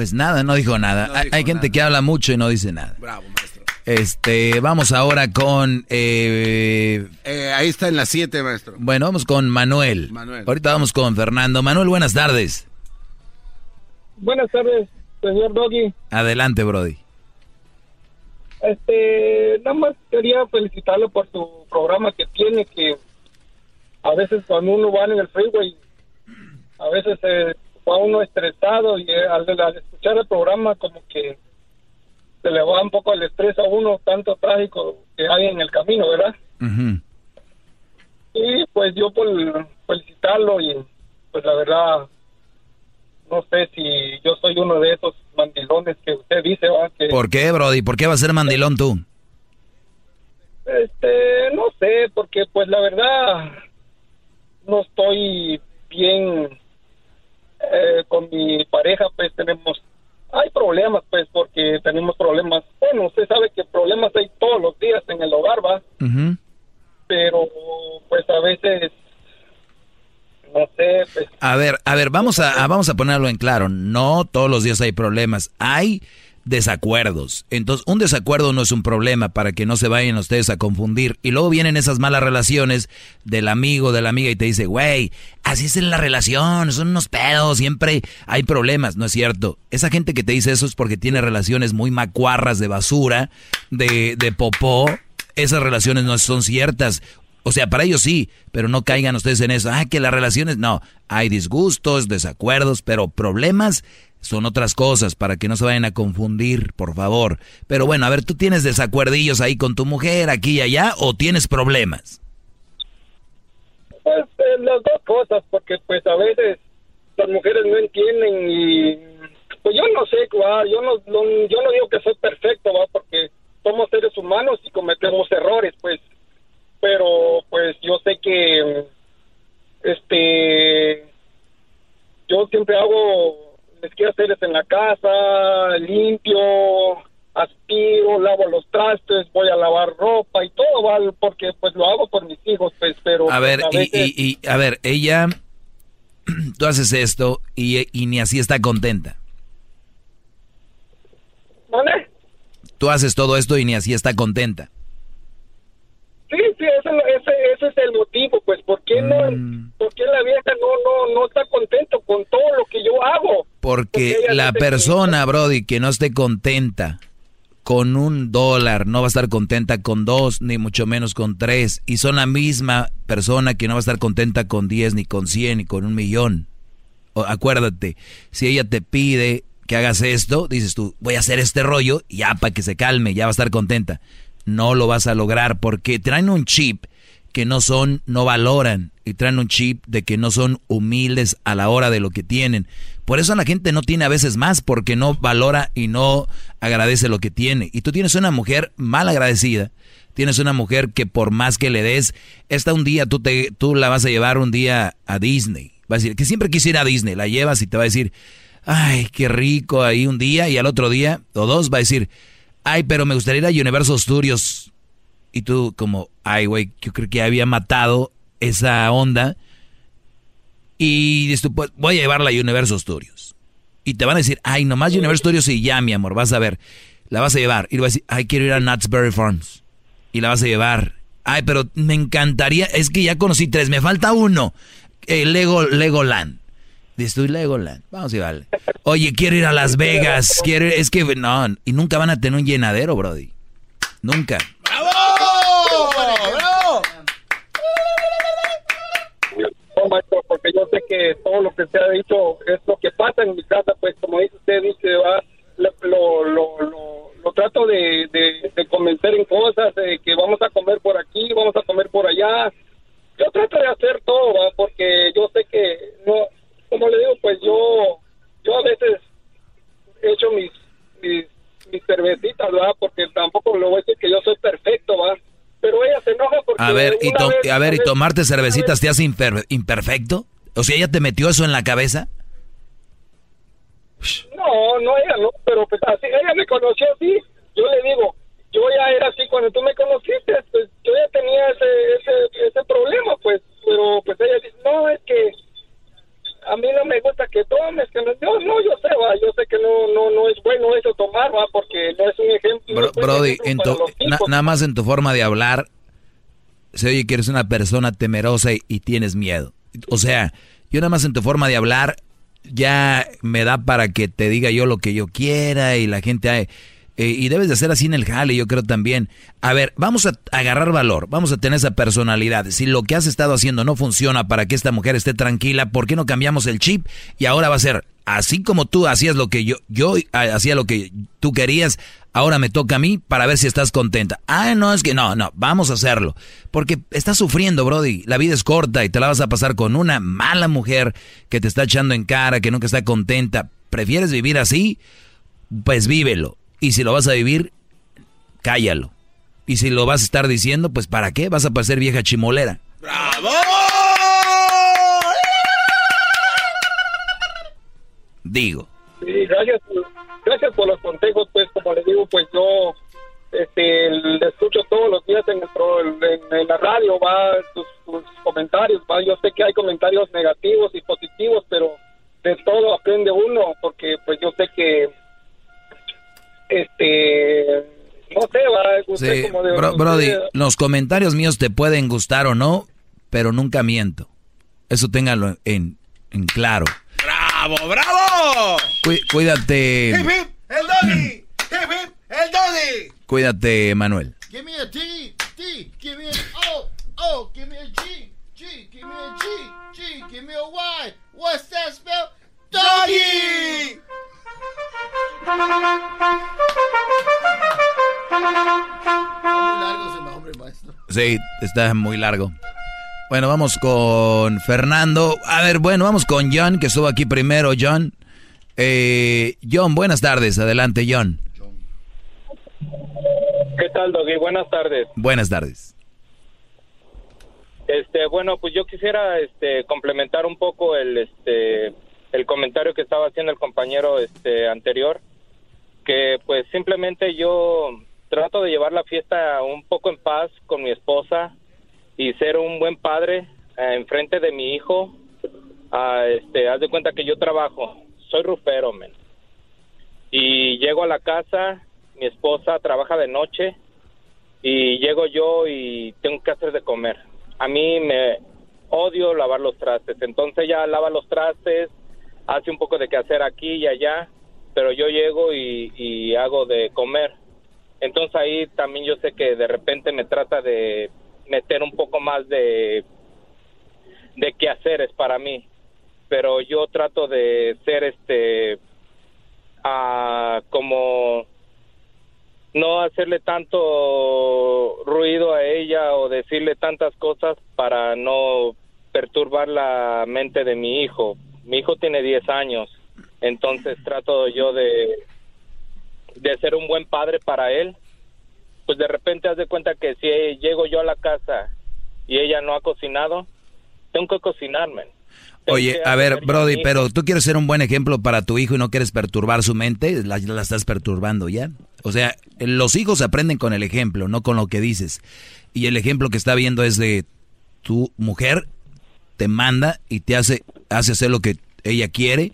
Speaker 3: Pues nada, no dijo nada. Hay, gente que habla mucho y no dice nada.
Speaker 5: Bravo, maestro.
Speaker 3: Este, vamos ahora con...
Speaker 5: Eh, eh, ahí está en las 7, maestro.
Speaker 3: Bueno, vamos con Manuel.
Speaker 5: Manuel.
Speaker 3: Ahorita vamos con Fernando. Manuel, buenas tardes.
Speaker 33: Buenas tardes, señor Doggy.
Speaker 3: Adelante, Brody.
Speaker 33: Este, nada más quería felicitarlo por su programa que tiene, que a veces cuando uno va en el freeway, a veces eh, va uno estresado y eh, al, escuchar el programa como que se le va un poco el estrés a uno, tanto trágico que hay en el camino, ¿verdad? Y pues yo por felicitarlo y pues la verdad no sé si yo soy uno de esos mandilones que usted dice, ¿va? Que,
Speaker 3: ¿Por qué, Brody? ¿Por qué va a ser mandilón tú?
Speaker 33: Este, no sé, porque pues la verdad no estoy bien eh, con mi pareja, pues tenemos, hay problemas, pues, porque tenemos problemas, bueno, usted sabe que problemas hay todos los días en el hogar, ¿va? Pero pues a veces no sé. Pues.
Speaker 3: A ver, a ver, vamos a, vamos a ponerlo en claro. No todos los días hay problemas. Hay desacuerdos. Entonces, un desacuerdo no es un problema para que no se vayan ustedes a confundir. Y luego vienen esas malas relaciones del amigo, de la amiga y te dice, güey, así es en la relación, son unos pedos, siempre hay problemas. No es cierto. Esa gente que te dice eso es porque tiene relaciones muy macuarras de basura, de, de popó. Esas relaciones no son ciertas. O sea, para ellos sí, pero no caigan ustedes en eso. Ah, que las relaciones, no. Hay disgustos, desacuerdos, pero problemas son otras cosas para que no se vayan a confundir, por favor. Pero bueno, a ver, ¿tú tienes desacuerdillos ahí con tu mujer, aquí y allá, o tienes problemas?
Speaker 33: Pues eh, las dos cosas, porque pues a veces las mujeres no entienden y pues yo no sé, yo no, yo no digo que soy perfecto, ¿va? porque somos seres humanos y cometemos errores, pues pero pues yo sé que este yo siempre hago les quiero hacer en la casa limpio aspiro lavo los trastes voy a lavar ropa y todo ¿vale? porque pues lo hago por mis hijos pues pero
Speaker 3: a ver y, a ver ella tú haces esto y, y ni así está contenta
Speaker 33: ¿Vale?
Speaker 3: tú haces todo esto y ni así está contenta
Speaker 33: Sí, sí, ese, ese, es el motivo, pues, ¿por qué, no, mm. ¿por qué la vieja no, no, no está contento con todo lo que yo hago?
Speaker 3: Porque, la persona, Brody, que no esté contenta con un dólar, no va a estar contenta con dos, ni mucho menos con tres, y son la misma persona que no va a estar contenta con diez, ni con cien, ni con un millón. acuérdate, si ella te pide que hagas esto, dices tú, voy a hacer este rollo, ya para que se calme, ya va a estar contenta no lo vas a lograr porque traen un chip que no son, no valoran y traen un chip de que no son humildes a la hora de lo que tienen. Por eso la gente no tiene a veces más porque no valora y no agradece lo que tiene. Y tú tienes una mujer mal agradecida, tienes una mujer que por más que le des, esta un día tú, te, tú la vas a llevar un día a Disney. Va a decir que siempre quise ir a Disney, la llevas y te va a decir, ay, qué rico ahí un día y al otro día o dos va a decir, ay, pero me gustaría ir a Universal Studios. Y tú como, ay, güey, yo creo que había matado esa onda. Y dices pues voy a llevarla a Universal Studios. Y te van a decir, ay, nomás Universal Studios y ya, mi amor, vas a ver. La vas a llevar. Y le vas a decir, ay, quiero ir a Nutsberry Farms. Y la vas a llevar. Ay, pero me encantaría, es que ya conocí tres, me falta uno. Eh, Lego, Legoland. Estoy Legoland. Vamos y vale. Oye, quiero ir a Las Vegas. Quiero es que no, y nunca van a tener un llenadero, Brody. Nunca. ¡Bravo! ¡Bravo!
Speaker 33: Maestro, porque yo sé que todo lo que se ha dicho es lo que pasa en mi casa, pues como dice usted, dice, va, lo, lo, lo, lo trato de, de, convencer en cosas, de que vamos a comer por aquí, vamos a comer por allá. Yo trato de hacer todo, ¿va? porque yo sé que no como le digo, pues yo, yo a veces he hecho mis, mis, cervecitas, ¿verdad? Porque tampoco lo voy a decir que yo soy perfecto, ¿va? Pero ella se enoja porque...
Speaker 3: A ver, y, a ver, ¿y tomarte cervecitas te hace imperfecto? O sea, ¿ella te metió eso en la cabeza?
Speaker 33: No, no, ella no, pero pues así, ella me conoció así. Yo le digo, yo ya era así cuando tú me conociste, pues yo ya tenía ese, ese, ese problema, pues, pero pues ella dice, no, es que a mí no me gusta que tomes, que no, yo, no, yo sé, va, yo sé que no, no, no es bueno eso tomar, va, porque no es un ejemplo.
Speaker 3: brody, en tu, nada más en tu forma de hablar, se oye que eres una persona temerosa y, tienes miedo. O sea, yo nada más en tu forma de hablar ya me da para que te diga yo lo que yo quiera y la gente... Eh, y debes de ser así en el jale, yo creo también. A ver, vamos a agarrar valor, vamos a tener esa personalidad. Si lo que has estado haciendo no funciona para que esta mujer esté tranquila, ¿por qué no cambiamos el chip? Y ahora va a ser, así como tú hacías lo que yo, yo hacía lo que tú querías, ahora me toca a mí para ver si estás contenta. Ah, no, es que no, no, vamos a hacerlo. Porque estás sufriendo, Brody. La vida es corta y te la vas a pasar con una mala mujer que te está echando en cara, que nunca está contenta. ¿Prefieres vivir así? Pues vívelo. Y si lo vas a vivir, cállalo. Y si lo vas a estar diciendo, pues ¿para qué? Vas a parecer vieja chimolera. ¡Bravo! Digo.
Speaker 33: Sí, gracias, gracias por los consejos, pues como le digo, pues yo,
Speaker 22: este, le escucho todos los días en, en, la radio, va tus, comentarios, va, yo sé que hay comentarios negativos y
Speaker 3: como de, Brody, los comentarios míos te pueden gustar o no, pero nunca miento. Eso téngalo en, en claro.
Speaker 1: ¡Bravo, bravo!
Speaker 3: cuídate.
Speaker 1: ¡El doggy! ¡El doggy!
Speaker 3: Cuídate, Manuel.
Speaker 1: Give me a T, T, give me a O, O, give me a G, G, give me a G, G, give me a Y. What's that spell? Doggy!
Speaker 3: Muy largo ese nombre, maestro. Sí, está muy largo. Bueno, vamos con Fernando. A ver, bueno, vamos con John, que estuvo aquí primero, John. Eh, John, buenas tardes. Adelante, John.
Speaker 22: ¿Qué tal, Doggy? Buenas tardes.
Speaker 3: Buenas tardes.
Speaker 22: Este, bueno, pues yo quisiera este complementar un poco el este el comentario que estaba haciendo el compañero este anterior que pues simplemente yo trato de llevar la fiesta un poco en paz con mi esposa y ser un buen padre eh, en frente de mi hijo. Ah, este, haz de cuenta que yo trabajo, soy rufero. Y llego a la casa, mi esposa trabaja de noche y llego yo y tengo que hacer de comer. A mí me odio lavar los trastes, entonces ella lava los trastes, hace un poco de hacer aquí y allá, pero yo llego y hago de comer. Entonces ahí también yo sé que de repente me trata de meter un poco más de de quehaceres para mí pero yo trato de ser este ah, como no hacerle tanto ruido a ella o decirle tantas cosas para no perturbar la mente de mi hijo. Mi hijo tiene 10 años, entonces trato yo de, de ser un buen padre para él pues de repente haz de cuenta que si llego yo a la casa y ella no ha cocinado, tengo que cocinarme.
Speaker 3: Oye, a ver, Brody, pero tú quieres ser un buen ejemplo para tu hijo y no quieres perturbar su mente, la, la estás perturbando ya. O sea, los hijos aprenden con el ejemplo, no con lo que dices. Y el ejemplo que está viendo es de tu mujer te manda y te hace, hace hacer lo que ella quiere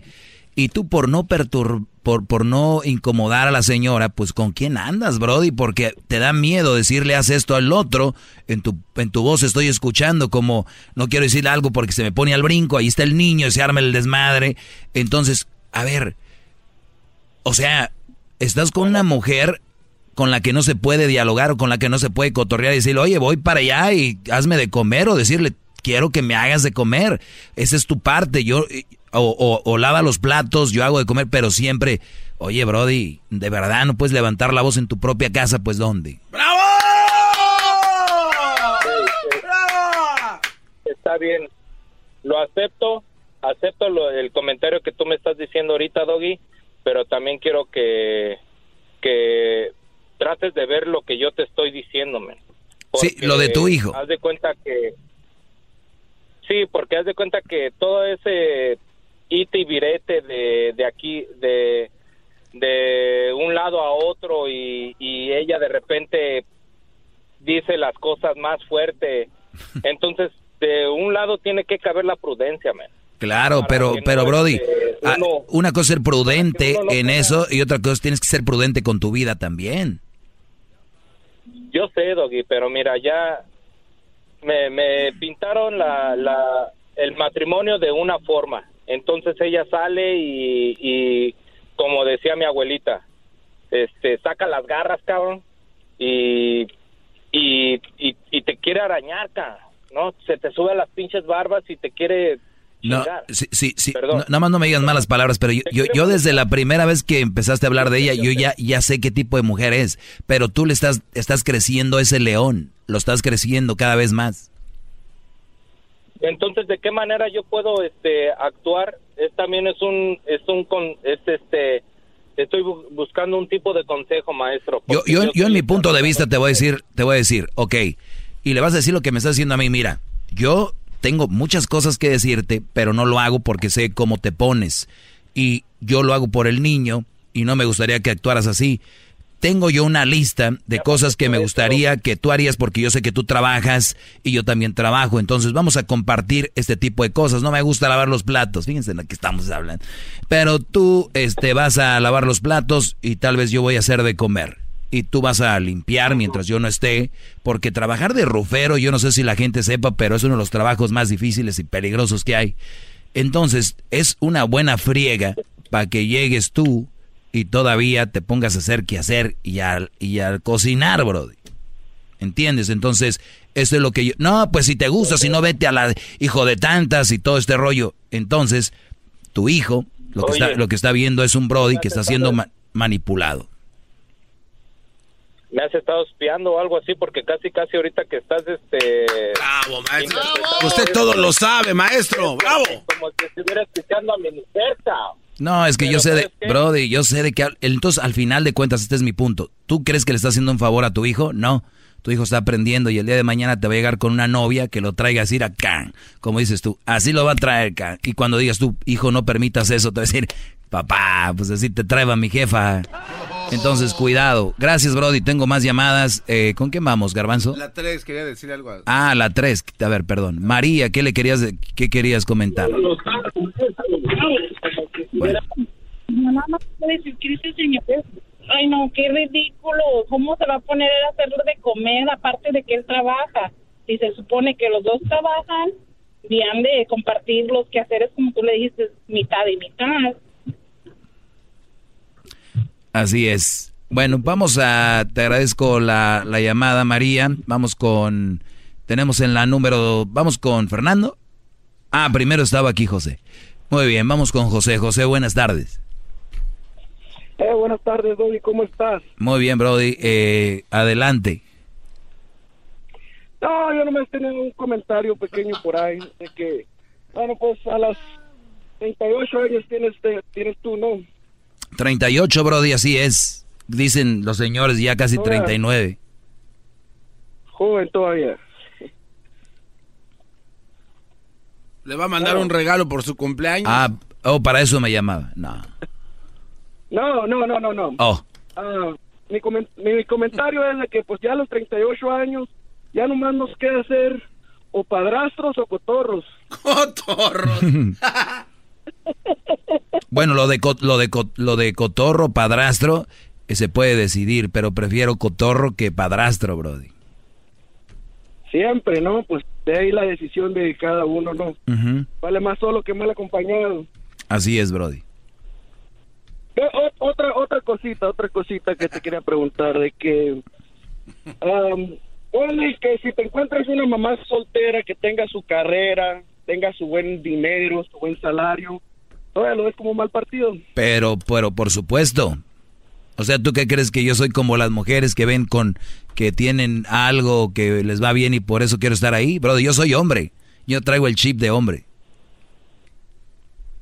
Speaker 3: y tú por no perturbar por, por no incomodar a la señora, pues con quién andas, Brody, porque te da miedo decirle haz esto al otro, en tu, en tu voz estoy escuchando como no quiero decirle algo porque se me pone al brinco, ahí está el niño, se arma el desmadre. Entonces, a ver, o sea, estás con una mujer con la que no se puede dialogar o con la que no se puede cotorrear y decirle, oye, voy para allá y hazme de comer o decirle, quiero que me hagas de comer. Esa es tu parte. Yo, o, lava los platos, yo hago de comer, pero siempre, oye, Brody, de verdad no puedes levantar la voz en tu propia casa, pues ¿dónde?
Speaker 22: ¡Bravo! Está bien, lo acepto, acepto el comentario que tú me estás diciendo ahorita, Doggy, pero también quiero que, que trates de ver lo que yo te estoy diciéndome.
Speaker 3: Sí, lo de tu hijo.
Speaker 22: Haz de cuenta que... Sí, porque haz de cuenta que todo ese ite y virete de, de aquí, de, de un lado a otro y, y ella de repente dice las cosas más fuerte. Entonces, de un lado tiene que caber la prudencia, man.
Speaker 3: Claro, pero, pero Brody, este, ah, una cosa es ser prudente en eso y otra cosa tienes que ser prudente con tu vida también.
Speaker 22: Yo sé, Doggy, pero mira, ya me, me pintaron la, la, el matrimonio de una forma entonces ella sale y, como decía mi abuelita, este, saca las garras, cabrón, y, y, y, te quiere arañar, cabrón, ¿no? Se te sube a las pinches barbas y te quiere
Speaker 3: no, sí, sí, sí. nada más no me digas malas palabras, pero yo, yo, desde la primera vez que empezaste a hablar de ella, yo ya, ya sé qué tipo de mujer es, pero tú le estás, estás creciendo ese león, lo estás creciendo cada vez más.
Speaker 22: Entonces, ¿de qué manera yo puedo este actuar? Es también es un es un con es este estoy buscando un tipo de consejo, maestro.
Speaker 3: Yo yo, yo, en mi punto de vista te voy a decir, te voy a decir, ok, y le vas a decir lo que me estás diciendo a mí, mira, yo tengo muchas cosas que decirte, pero no lo hago porque sé cómo te pones y yo lo hago por el niño y no me gustaría que actuaras así. Tengo yo una lista de cosas que me gustaría que tú harías porque yo sé que tú trabajas y yo también trabajo. Entonces vamos a compartir este tipo de cosas. No me gusta lavar los platos. Fíjense en lo que estamos hablando. Pero tú este, vas a lavar los platos y tal vez yo voy a hacer de comer. Y tú vas a limpiar mientras yo no esté. Porque trabajar de rufero, yo no sé si la gente sepa, pero es uno de los trabajos más difíciles y peligrosos que hay. Entonces es una buena friega para que llegues tú y todavía te pongas a hacer que hacer y al, y al cocinar, bro. ¿Entiendes? Entonces, eso es lo que yo... No, pues si te gusta, si no vete a la hijo de tantas y todo este rollo. Entonces, tu hijo, lo que, está, lo que está viendo es un Brody que está siendo manipulado.
Speaker 28: Me has estado espiando o algo así porque casi, casi ahorita que estás, este...
Speaker 5: Bravo, maestro. Usted todo lo sabe, maestro. Bravo.
Speaker 28: Como si estuviera escuchando a mi mujerza.
Speaker 3: No, es que yo sé de, Brody, yo sé de que, entonces al final de cuentas, este es mi punto. ¿Tú crees que le estás haciendo un favor a tu hijo? No. Tu hijo está aprendiendo y el día de mañana te va a llegar con una novia que lo traiga a decir acá, como dices tú, así lo va a traer acá. Y cuando digas tú, hijo, no permitas eso, te va a decir, papá, pues así te trae a mi jefa. Entonces, cuidado. Gracias, Brody. Tengo más llamadas. Eh, ¿Con quién vamos, Garbanzo?
Speaker 5: La 3, quería decir algo.
Speaker 3: Ah, la 3. A ver, perdón. María, ¿qué le querías, qué querías comentar?
Speaker 34: Bueno. No, no puede suscribirse, señores. Ay, no, qué ridículo. ¿Cómo se va a poner a hacerlo de comer aparte de que él trabaja? Si se supone que los dos trabajan, bien de compartir los quehaceres, como tú le dijiste, mitad y mitad.
Speaker 3: Así es. Bueno, vamos a, te agradezco la, la llamada, María. Vamos con, tenemos en la número, vamos con Fernando. Ah, primero estaba aquí José. Muy bien, vamos con José. José, buenas tardes.
Speaker 35: Eh, buenas tardes, Brody, ¿cómo estás?
Speaker 3: Muy bien, Brody. Eh, adelante.
Speaker 35: No, yo nomás tenía un comentario pequeño por ahí de que, bueno, pues a las 38 años tienes, tienes tú, ¿no?
Speaker 3: 38, Brody, así es. Dicen los señores ya casi 39.
Speaker 35: Joven todavía.
Speaker 5: ¿Le va a mandar un regalo por su cumpleaños?
Speaker 3: Ah, oh, para eso me llamaba. No.
Speaker 35: No, no, no, no, no.
Speaker 3: Oh.
Speaker 35: Ah, mi, mi, comentario es de que pues ya a los 38 años ya nomás nos queda hacer o padrastros o cotorros.
Speaker 5: Cotorros.
Speaker 3: bueno, lo de, lo, de, lo de cotorro, padrastro, eh, se puede decidir, pero prefiero cotorro que padrastro, Brody.
Speaker 35: Siempre, ¿no? Pues de ahí la decisión de cada uno, ¿no? Vale más solo que mal acompañado.
Speaker 3: Así es, Brody.
Speaker 35: otra, otra cosita, otra cosita que te quería preguntar, de que... Um, que si te encuentras una mamá soltera que tenga su carrera, tenga su buen dinero, su buen salario, todavía lo ves como mal partido.
Speaker 3: Pero, pero por supuesto, o sea, ¿tú qué crees que yo soy como las mujeres que ven con que tienen algo que les va bien y por eso quiero estar ahí? Bro, yo soy hombre. Yo traigo el chip de hombre.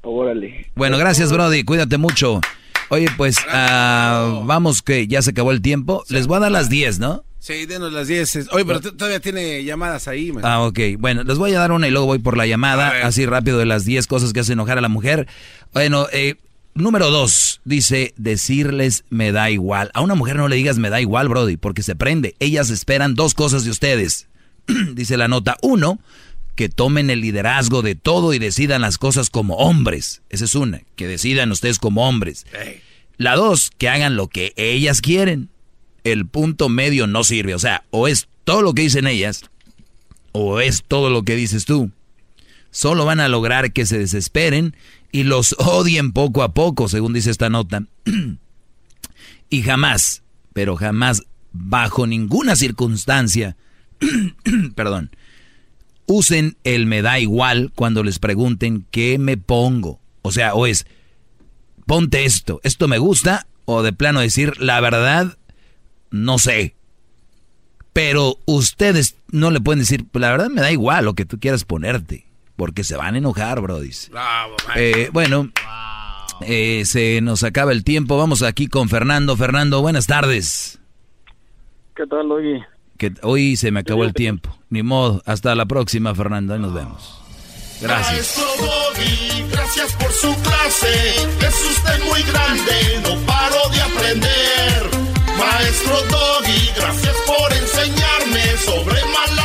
Speaker 35: Órale.
Speaker 3: Bueno, gracias, Brody. Cuídate mucho. Oye, pues uh, vamos que ya se acabó el tiempo. Les voy a dar las 10, ¿no?
Speaker 5: Sí, denos las 10. Oye, pero todavía tiene llamadas ahí. Man.
Speaker 3: Ah, ok. Bueno, les voy a dar una y luego voy por la llamada, así rápido de las 10 cosas que hacen enojar a la mujer. Bueno, eh, Número dos, dice, decirles me da igual. A una mujer no le digas me da igual, Brody, porque se prende. Ellas esperan dos cosas de ustedes. dice la nota. Uno, que tomen el liderazgo de todo y decidan las cosas como hombres. Esa es una, que decidan ustedes como hombres. La dos, que hagan lo que ellas quieren. El punto medio no sirve. O sea, o es todo lo que dicen ellas, o es todo lo que dices tú. Solo van a lograr que se desesperen y los odien poco a poco, según dice esta nota. y jamás, pero jamás, bajo ninguna circunstancia, perdón, usen el me da igual cuando les pregunten qué me pongo. O sea, o es, ponte esto, esto me gusta, o de plano decir, la verdad, no sé. Pero ustedes no le pueden decir, la verdad me da igual lo que tú quieras ponerte porque se van a enojar, Brody. Eh, bueno, eh, se nos acaba el tiempo. Vamos aquí con Fernando. Fernando, buenas tardes.
Speaker 35: ¿Qué tal, hoy?
Speaker 3: Que hoy se me acabó el tiempo. Ni modo. Hasta la próxima, Fernando. Ahí nos vemos. Gracias.
Speaker 1: gracias por su clase. Es usted muy grande. No paro de aprender. Maestro Doggy, gracias por enseñarme sobre malas